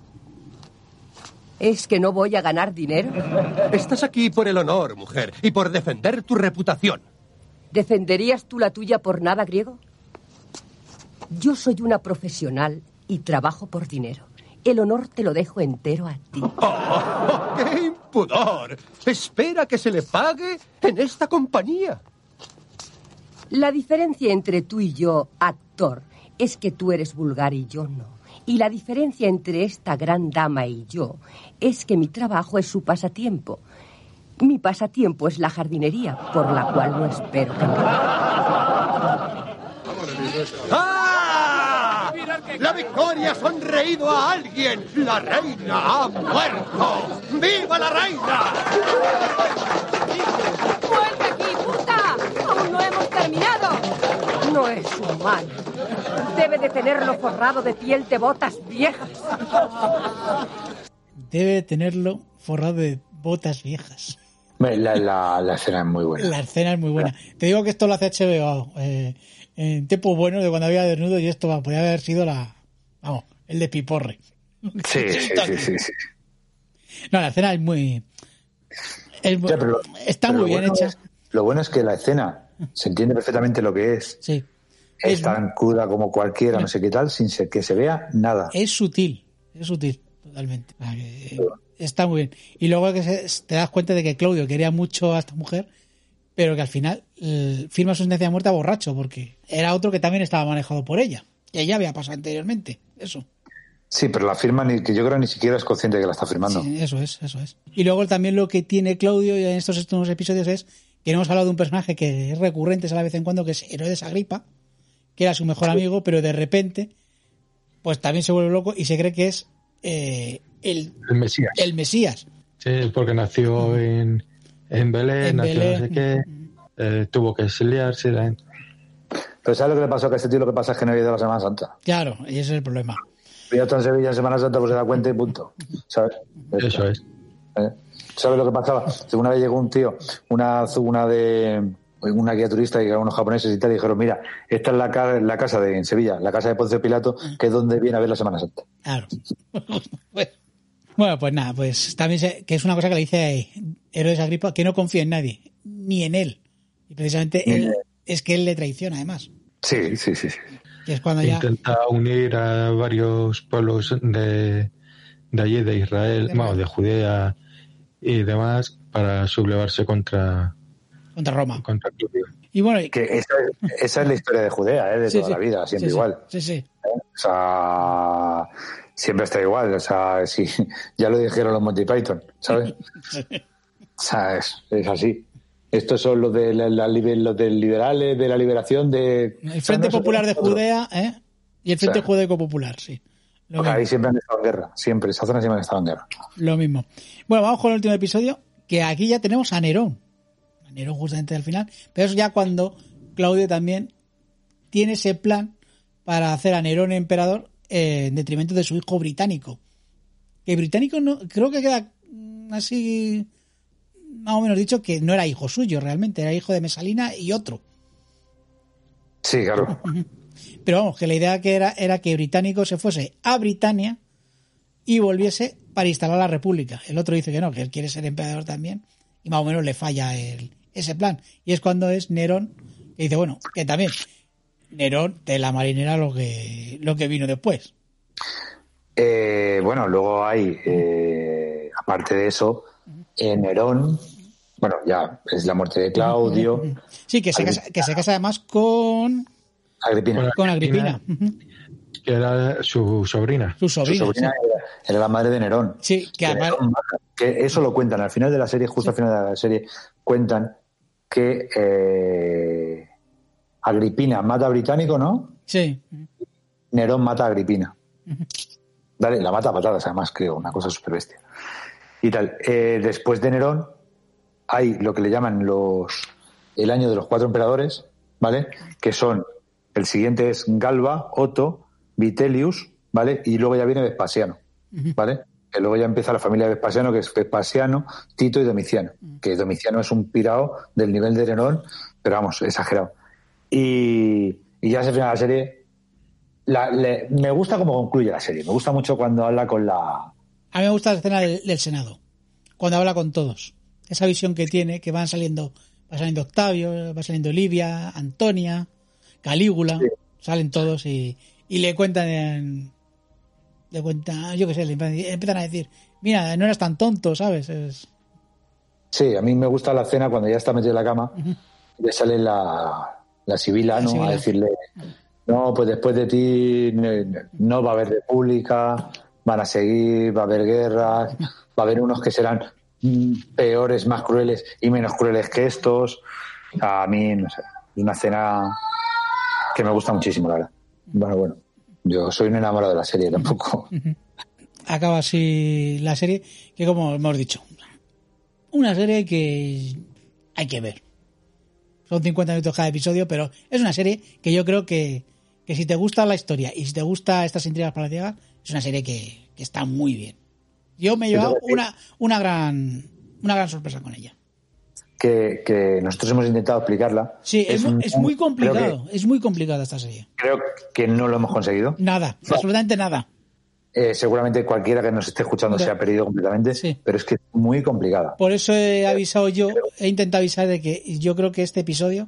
¿Es que no voy a ganar dinero? Estás aquí por el honor, mujer, y por defender tu reputación. ¿Defenderías tú la tuya por nada, griego? Yo soy una profesional y trabajo por dinero. El honor te lo dejo entero a ti. ¡Oh, ¡Qué impudor! Espera que se le pague en esta compañía. La diferencia entre tú y yo, actor, es que tú eres vulgar y yo no. Y la diferencia entre esta gran dama y yo es que mi trabajo es su pasatiempo. Mi pasatiempo es la jardinería, por la cual no espero que me... ¡Ah! ¡La victoria ha sonreído a alguien! ¡La reina ha muerto! ¡Viva la reina! ¡Muerte aquí, puta! ¡Aún no hemos terminado! No es humano. Debe de tenerlo forrado de piel de botas viejas. Debe tenerlo forrado de botas viejas. La, la, la escena es muy buena. La escena es muy buena. Te digo que esto lo hace HBO. eh, en tiempos buenos de cuando había desnudo y esto va, podría haber sido la. Vamos, el de Piporre. Sí, sí, sí, sí, sí. No, la escena es muy. es muy- Ya, pero lo- está pero muy bien bueno hecha. es- lo bueno es que la escena se entiende perfectamente lo que es. Sí. Es tan cruda como cualquiera, no sé qué tal, sin se- que se vea nada. Es sutil, es sutil, totalmente. Está muy bien. Y luego que se- te das cuenta de que Claudio quería mucho a esta mujer, pero que al final eh, firma su sentencia de muerte a borracho, porque era otro que también estaba manejado por ella. Que ya había pasado anteriormente. Eso. Sí, pero la firma ni, que yo creo ni siquiera es consciente de que la está firmando. Sí, eso es, eso es. Y luego también lo que tiene Claudio en estos últimos episodios es que no hemos hablado de un personaje que es recurrente a la vez en cuando, que es Herodes Agripa, que era su mejor amigo, pero de repente, pues también se vuelve loco y se cree que es eh, el, El Mesías. el Mesías. Sí, porque nació en, en Belén, En nació no Belén. sé qué, eh, tuvo que exiliarse. la- Pero ¿sabes lo que le pasó? Que a este tío lo que pasa es que no había ido a la Semana Santa. Claro, y ese es el problema. Ya está en Sevilla en Semana Santa, pues se da cuenta y punto. ¿Sabes? Eso es. ¿Eh? ¿Sabes lo que pasaba? Una vez llegó un tío, una, una de una guía turista y unos japoneses y tal, y dijeron, mira, esta es la, ca- la casa de en Sevilla, la casa de Poncio Pilato, que es donde viene a ver la Semana Santa. Claro. Bueno, pues nada, pues también sé que es una cosa que le dice Herodes Agripa, que no confía en nadie, ni en él. Y precisamente él, es que él le traiciona, además. Sí, sí, sí. sí. Que es cuando ya... Intenta unir a varios pueblos de, de allí, de Israel, bueno, de Judea y demás, para sublevarse contra, Contra Roma. contra. Y bueno, y- Que esa, esa es la historia de Judea, ¿eh? de Sí, toda sí. la vida, siempre Sí, sí. igual. Sí, sí. O sea, siempre está igual. O sea, sí, ya lo dijeron los Monty Python, ¿sabes? O sea, es, es así. Estos son los, de la, la los del liberales, de la liberación de... El Frente Popular de Judea, ¿eh? Y el Frente. Judaico Popular, sí. Lo ahí siempre han estado en guerra, siempre. Esa zona siempre han estado en guerra. Lo mismo. Bueno, vamos con el último episodio, que aquí ya tenemos a Nerón. A Nerón justamente al final. Pero es ya cuando Claudio también tiene ese plan para hacer a Nerón emperador eh, en detrimento de su hijo británico. Que británico no, creo que queda así más o menos dicho que no era hijo suyo realmente, era hijo de Mesalina y otro. Sí, claro. Pero vamos, que la idea que era era que británico se fuese a Britania y volviese para instalar la república. El otro dice que no, que él quiere ser emperador también y más o menos le falla el, ese plan. Y es cuando es Nerón que dice, bueno, que también Nerón de la marinera lo que, lo que vino después. Eh, bueno, luego hay, eh, aparte de eso, eh, Nerón, bueno, ya es la muerte de Claudio. Sí, que se, casa, que se casa además con Agripina. Con Agripina. Que era su sobrina. Su sobrina. Su sobrina sí. Era, la madre de Nerón. Sí, que además. Nerón mata, que eso lo cuentan al final de la serie, justo al final de la serie, cuentan que eh, Agripina mata a Británico, ¿no? Sí. Nerón mata a Agripina. Dale, la mata a patadas, además, creo, una cosa súper bestia. Y tal. Eh, después de Nerón, hay lo que le llaman los el año de los cuatro emperadores, ¿vale? Que son, el siguiente es Galba, Otto, Vitellius, ¿vale? Y luego ya viene Vespasiano, ¿vale? Que luego ya empieza la familia de Vespasiano, que es Vespasiano, Tito y Domiciano. Que Domiciano es un pirado del nivel de Nerón, pero vamos, exagerado. Y, y ya se final la serie. La, le- me gusta cómo concluye la serie. Me gusta mucho cuando habla con la. A mí me gusta la escena del, del Senado, cuando habla con todos. Esa visión que tiene, que van saliendo, va saliendo Octavio, va saliendo Livia, Antonia, Calígula, salen todos y, y le cuentan, en- le cuentan, yo qué sé, le empiezan- a decir, mira, no eras tan tonto, ¿sabes? Es- Sí, a mí me gusta la escena cuando ya está metido en la cama. Le sale la, la Sibila, La ¿no? Sibila. A decirle, no, pues después de ti no va a haber república, van a seguir, va a haber guerras, va a haber unos que serán peores, más crueles y menos crueles que estos. A mí, no sé, es una escena que me gusta muchísimo, la verdad. Bueno, bueno, yo soy un enamorado de la serie tampoco. acaba así la serie, que como hemos dicho, una serie que hay que ver. Son 50 minutos cada episodio, pero es una serie que yo creo que, que si te gusta la historia y si te gusta estas intrigas palaciagas, es una serie que, que está muy bien. Yo me he llevado una, una gran una gran sorpresa con ella. Que, que nosotros hemos intentado explicarla. Sí, es, mu- un- es muy que- complicado, es muy complicada esta serie. creo que no lo hemos conseguido. Nada, absolutamente nada. Eh, seguramente cualquiera que nos esté escuchando se ha perdido completamente, pero es que es muy complicada. Por eso he avisado yo, he intentado avisar de que yo creo que este episodio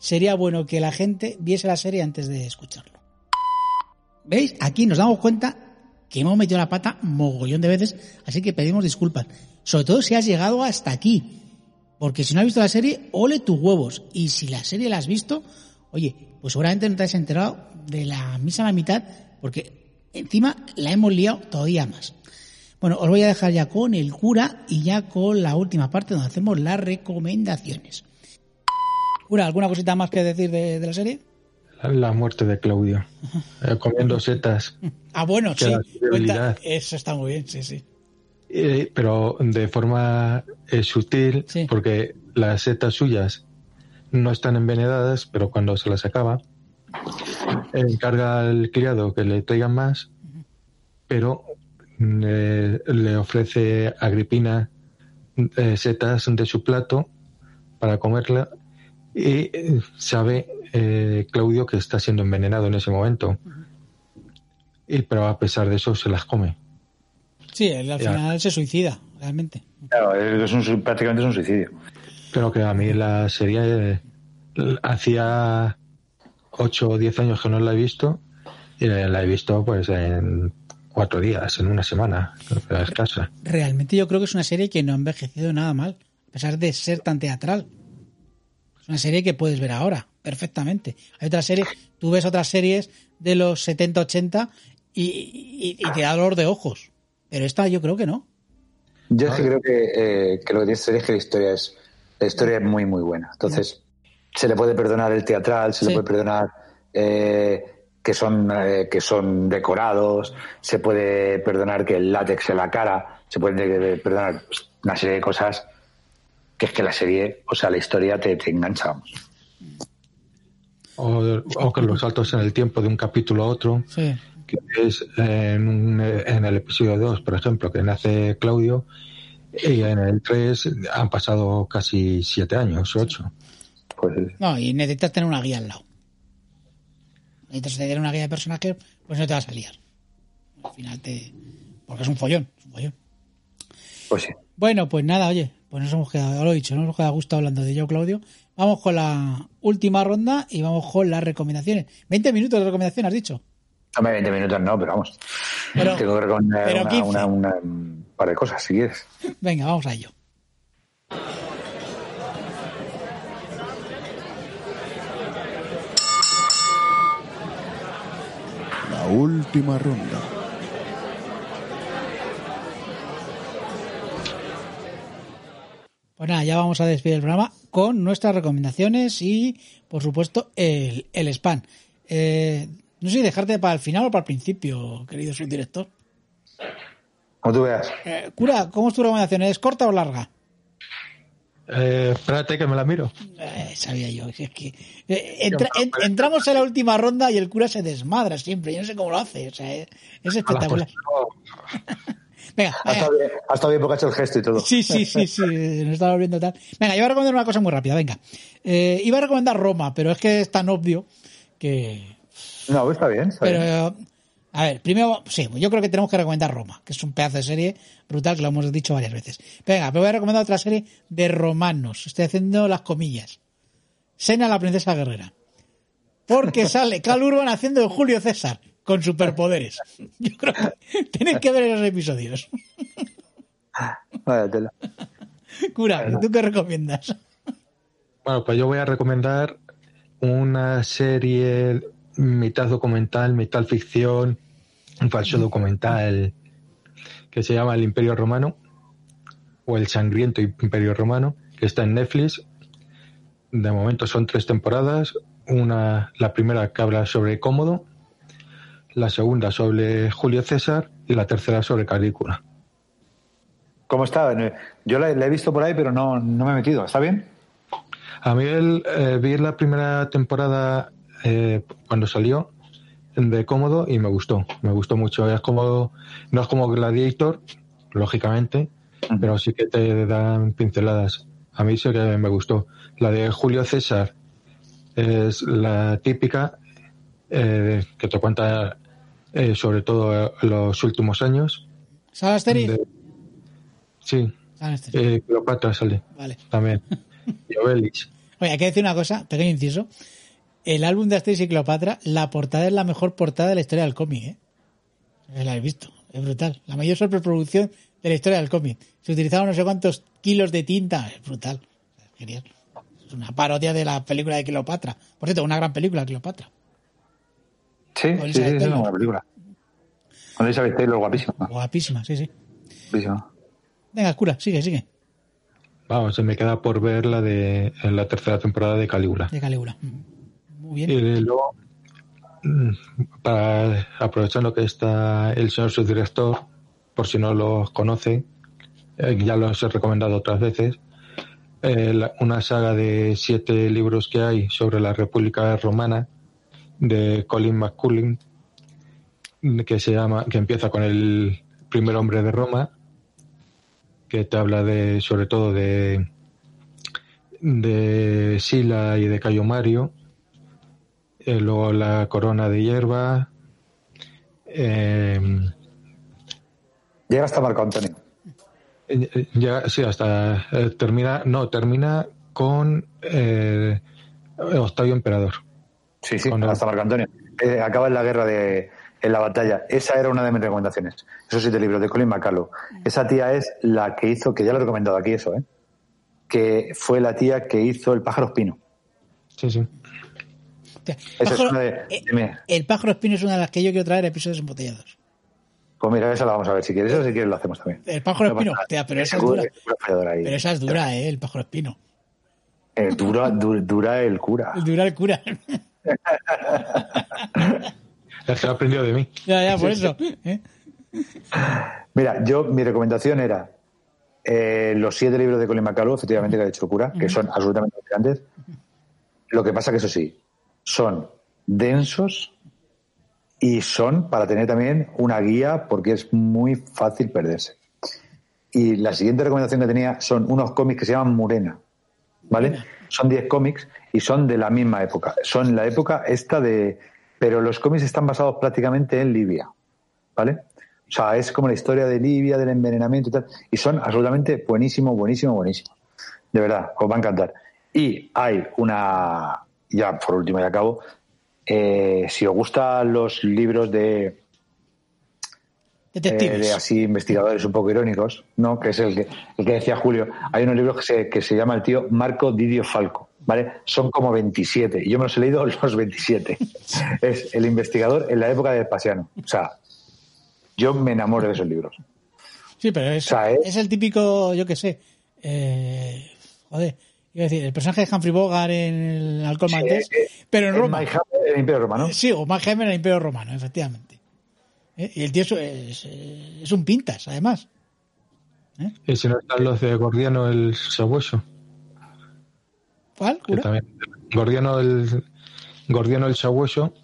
sería bueno que la gente viese la serie antes de escucharlo. ¿Veis? Aquí nos damos cuenta que hemos metido la pata mogollón de veces, así que pedimos disculpas. Sobre todo si has llegado hasta aquí. Porque si no has visto la serie, ole tus huevos. Y si la serie la has visto, oye, pues seguramente no te has enterado de la misma mitad, porque encima la hemos liado todavía más. Bueno, os voy a dejar ya con el cura y ya con la última parte donde hacemos las recomendaciones. Cura, ¿alguna cosita más que decir de, de la serie? La muerte de Claudio. Eh, comiendo setas. Ah, bueno, sí. cuenta- eso está muy bien, sí, sí. Eh, pero de forma eh, sutil, porque las setas suyas no están envenenadas, pero cuando se las acaba, encarga al criado que le traigan más, pero mm, eh, le ofrece a Agripina eh, setas de su plato para comerla y sabe eh, Claudio que está siendo envenenado en ese momento. Y, pero a pesar de eso se las come. Sí, él al Ya. final se suicida, realmente. Claro, es un prácticamente es un suicidio. Pero que a mí la serie eh, hacía 8 o 10 años que no la he visto y la he visto pues en cuatro días, en una semana, era escasa. Realmente yo creo que es una serie que no ha envejecido nada mal, a pesar de ser tan teatral. Es una serie que puedes ver ahora, perfectamente. Hay otras series, tú ves otras series de los 70-80 y, y- y te da dolor de ojos. Pero esta yo creo que no. Yo es que creo que, eh, que lo que tiene esta serie es que la historia es, la historia es muy, muy buena. Entonces, se le puede perdonar el teatral, se le puede perdonar eh, que, son, eh, que son decorados, se puede perdonar que el látex en la cara, se puede perdonar una serie de cosas que es que la serie, o sea, la historia te, te engancha. vamos. O, o que los saltos en el tiempo de un capítulo a otro, Sí. Que es en, el episodio 2, por ejemplo, que nace Claudio, y en el 3 han pasado casi 7 años, 8. Pues No, y necesitas tener una guía al lado. Necesitas tener una guía de personajes, pues no te vas a liar. Al final te... Porque es un follón, es un follón. Pues sí. Bueno, pues nada, oye, pues nos hemos quedado, ya lo he dicho, nos hemos quedado a gusto hablando de yo, Claudio. Vamos con la última ronda y vamos con las recomendaciones. 20 minutos de recomendación, has dicho. Dame 20 minutos, no, pero vamos. Pero- Tengo que recomendar pero una, 15. una- una- un par de cosas, si quieres. Venga, vamos a ello. La última ronda. Pues nada, ya vamos a despedir el programa con nuestras recomendaciones y, por supuesto, el, el spam. Eh, no sé si dejarte para el final o para el principio, querido subdirector. Como tú veas. Eh, cura, ¿cómo es tu recomendación? ¿Es corta o larga? Eh, espérate que me la miro. Eh, sabía yo. Es que eh, entra- en- entramos en la última ronda y el cura se desmadra siempre. Yo no sé cómo lo hace. O sea, es, es espectacular. Venga, Ha estado bien, ha estado bien porque ha hecho el gesto y todo. Sí, sí, sí, sí, nos está volviendo tal. Venga, yo voy a recomendar una cosa muy rápida, venga. Eh, iba a recomendar Roma, pero es que es tan obvio que... No, está bien. Está Pero, bien. a ver, primero, sí, yo creo que tenemos que recomendar Roma, que es un pedazo de serie brutal que lo hemos dicho varias veces. Venga, pero voy a recomendar otra serie de romanos. Estoy haciendo las comillas. Sena la princesa guerrera. Porque sale Cal Urban haciendo de Julio César con superpoderes. Yo creo que tenéis que ver esos episodios. Vaya tela. Cura, ¿tú qué recomiendas? Bueno, pues yo voy a recomendar una serie mitad documental, mitad ficción, un falso documental que se llama El Imperio Romano o El Sangriento Imperio Romano, que está en Netflix. De momento son tres temporadas. Una, la primera que habla sobre Cómodo, la segunda sobre Julio César y la tercera sobre Calígula. ¿Cómo está? Yo la, la he visto por ahí, pero no, no me he metido. ¿Está bien? A mí el, eh, vi la primera temporada eh, cuando salió de Cómodo y me gustó, me gustó mucho. Es como, no es como Gladiator, lógicamente, pero sí que te dan pinceladas. A mí sí que me gustó. La de Julio César es la típica eh, que te cuenta eh, sobre todo los últimos años. ¿Sale Asterix? De- sí, Sale Asterix. eh, Cleopatra sale Vale. también. Y Obelix. Oye, hay que decir una cosa, pequeño inciso. El álbum de Asterix y Cleopatra, la portada es la mejor portada de la historia del cómic, ¿eh? La habéis visto, es brutal. La mayor sobreproducción de la historia del cómic. Se utilizaron no sé cuántos kilos de tinta, es brutal. Es genial. Es una parodia de la película de Cleopatra. Por cierto, una gran película, Cleopatra. Sí, sí, sí, es una buena película. Con Elizabeth Taylor, guapísima. Guapísima, sí, sí. guapísima. Venga, cura, sigue, sigue. Vamos, se me queda por ver la de en la tercera temporada de Calígula. De Calígula. Y luego, mm, para, aprovechando que está el señor subdirector, por si no los conoce, eh, ya los he recomendado otras veces, eh, una saga de siete libros que hay sobre la República Romana de Colin McCullin, que se llama, que empieza con el primer hombre de Roma, que te habla de, sobre todo de, de Sila y de Cayo Mario, eh, luego la corona de hierba, eh, Llega hasta Marco Antonio. eh, eh, ya, sí, hasta eh, termina, no, termina con eh, Octavio Emperador. Sí, sí, Con- hasta Marco Antonio. Acaba en la guerra de en la batalla. Esa era una de mis recomendaciones. Esos siete libros de Colin McCullough. Esa tía es la que hizo, que ya lo he recomendado aquí eso, ¿eh? Que fue la tía que hizo el pájaro espino. Sí, sí. Hostia, es de, eh, el pájaro espino es una de las que yo quiero traer episodios embotellados. Pues mira, esa la vamos a ver si quieres. Eso si quieres lo hacemos también. El pájaro No espino, hostia, pero esa es dura. ahí. Pero esa es dura, ¿eh? El pájaro espino. Eh, dura, du- dura el cura. Dura el cura. Es que lo aprendió de mí. ya, ya, por eso. ¿eh? Mira, yo mi recomendación era eh, los siete libros de Colin McCullough, efectivamente, que ha dicho el cura, que son absolutamente fascinantes. Lo que pasa que eso sí, son densos y son para tener también una guía porque es muy fácil perderse. Y la siguiente recomendación que tenía son unos cómics que se llaman Murena, ¿vale? Son 10 cómics y son de la misma época. Son la época esta de... Pero los cómics están basados prácticamente en Libia, ¿vale? O sea, es como la historia de Libia, del envenenamiento y tal. Y son absolutamente buenísimo, buenísimo, buenísimo. De verdad, os va a encantar. Y hay una, ya por último y acabo, eh, si os gustan los libros de, Detectives. eh, de así investigadores un poco irónicos, ¿no? Que es el que, el que decía Julio. Hay unos libros que se, que se llama el tío Marco Didio Falco, ¿vale? Son como 27. Y yo me los he leído los 27. es el investigador en la época de Vespasiano. O sea, yo me enamoro de esos libros. Sí, pero es, O sea, es- es el típico, yo qué sé. Eh, joder, iba a decir, el personaje de Humphrey Bogart en el Alcohol Sí, Maltés, eh, pero en en Roma. Hammer, el Imperio Romano. Sí, o Mike Hammer en el Imperio Romano, efectivamente. ¿Eh? Y el tío es, es, es un pintas, además. Y si no están los de Gordiano el Sabueso. ¿Cuál? Que también, Gordiano el Gordiano el Sabueso,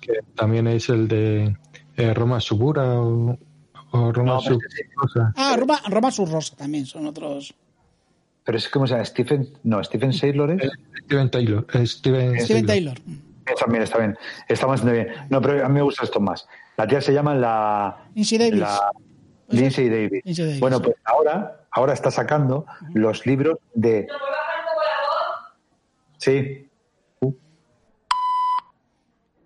que también es el de eh, Roma Subura o, o Roma No, Sub- cosa. Ah, Roma, Roma Sur Rosa también son otros. Pero es como se llama Stephen, no, Stephen Saylor es. Steven Taylor. eh, Steven, Steven Taylor. Eh, También está bien, está bastante bien. No, pero a mí me gusta esto más. La tía se llama la, Lindsay Davis. la Lindsay Davis. Lindsay Davis, Bueno, pues ahora, ahora está sacando los libros de. Sí,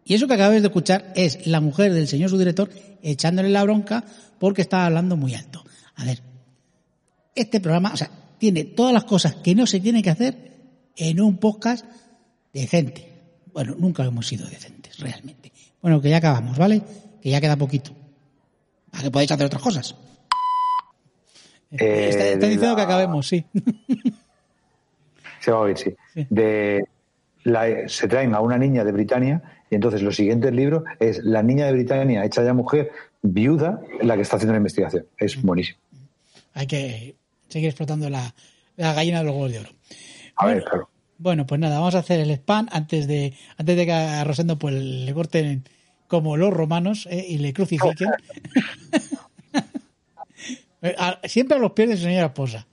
Y eso que acabáis de escuchar es la mujer del señor subdirector echándole la bronca porque estaba hablando muy alto. A ver, este programa, o sea, tiene todas las cosas que no se tiene que hacer en un podcast decente. Bueno, nunca hemos sido decentes, realmente. Bueno, que ya acabamos, ¿vale? Que ya queda poquito. Para que podáis hacer otras cosas. Eh, está, diciendo la- que acabemos, sí. se va a oír, sí. De la- se traen a una niña de Britania y entonces los siguientes libros es la niña de Britania hecha ya mujer, viuda, la que está haciendo la investigación. Es buenísimo. Hay que seguir explotando la, la gallina de los huevos de oro. A ver, claro. Bueno, pues nada, vamos a hacer el spam antes de antes de que a Rosendo pues le corten como los romanos ¿eh? y le crucifiquen. Eh, Siempre a los pies de su señora esposa.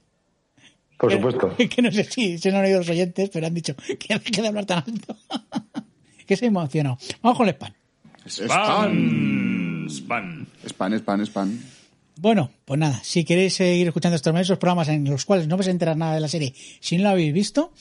Por Que- supuesto. Que no sé si se han oído los oyentes, pero han dicho que de hablar tan alto. que se ha emocionado. Vamos con el spam. Spam. Spam. Spam, spam, spam. Bueno, pues nada, si queréis seguir escuchando estos esos programas en los cuales no vais a enterar nada de la serie si no la habéis visto,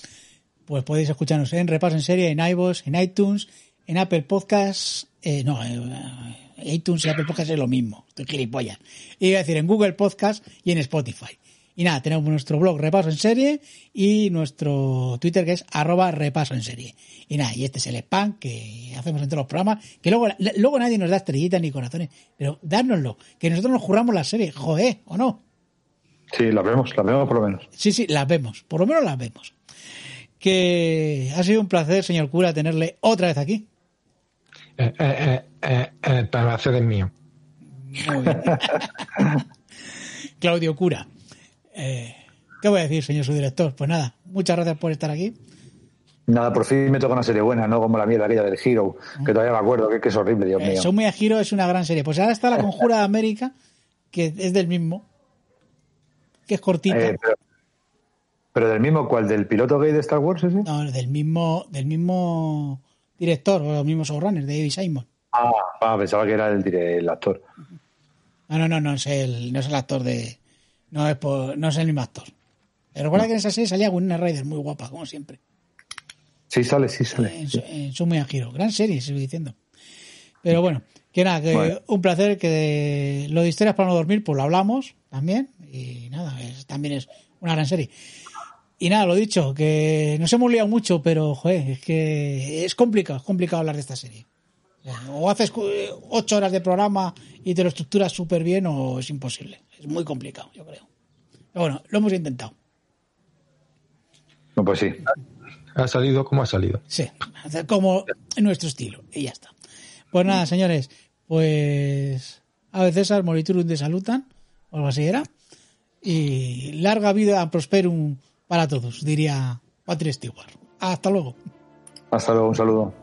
pues podéis escucharnos en Repaso en Serie, en iVoox, en iTunes, en Apple Podcasts, eh, no, eh, iTunes y Apple Podcasts es lo mismo, estoy gilipollas. Iba a decir en Google Podcast y en Spotify. Y nada, tenemos nuestro blog Repaso en Serie y nuestro Twitter que es arroba repaso en serie. Y nada, y este es el spam que hacemos entre los programas, que luego, luego nadie nos da estrellitas ni corazones, pero dárnoslo, que nosotros nos juramos la serie, joder, ¿o no? Sí, las vemos, las vemos por lo menos. Sí, sí, las vemos, por lo menos las vemos. Que ha sido un placer, señor cura, tenerle otra vez aquí. Eh, eh, eh, eh, eh, para hacer el mío. Muy bien. Claudio Cura. Eh, ¿Qué voy a decir, señor subdirector? Pues nada, muchas gracias por estar aquí. Nada, por fin me toca una serie buena, no como la mierda aquella del Hero, que todavía me acuerdo, que, que es horrible, Dios Eh, mío. Son muy a giro, es una gran serie. Pues ahora está La Conjura de América, que es del mismo, que es cortita. Eh, pero, pero del mismo, ¿cuál? ¿Del piloto gay de Star Wars ese? No, del mismo, del mismo director, o los mismos showrunners, de David Simon. Ah, ah, pensaba que era el actor. No, no, no, no es el, no es el actor de. No es, por- no es el mismo actor. Pero recuerda que en esa serie salía Winona Ryder, muy guapa, como siempre. Sí sale, sí sale. En, su- en giro. Gran serie, sigo diciendo. Pero bueno, que nada, que Bueno. un placer que lo de historias para no dormir, pues lo hablamos también. Y nada, es- también es una gran serie. Y nada, lo dicho, que nos hemos liado mucho, pero joder, es que es complicado, es complicado hablar de esta serie. O haces cu- ocho horas de programa y te lo estructuras súper bien o es imposible. Es muy complicado, yo creo. Pero bueno, lo hemos intentado. No, pues sí. Ha salido como ha salido. Sí, hacer como en nuestro estilo. Y ya está. Pues nada, señores, pues a veces al moriturum de salutan, o algo así era. Y larga vida prosperum para todos, diría Patrick Stewart. Hasta luego. Hasta luego, un saludo.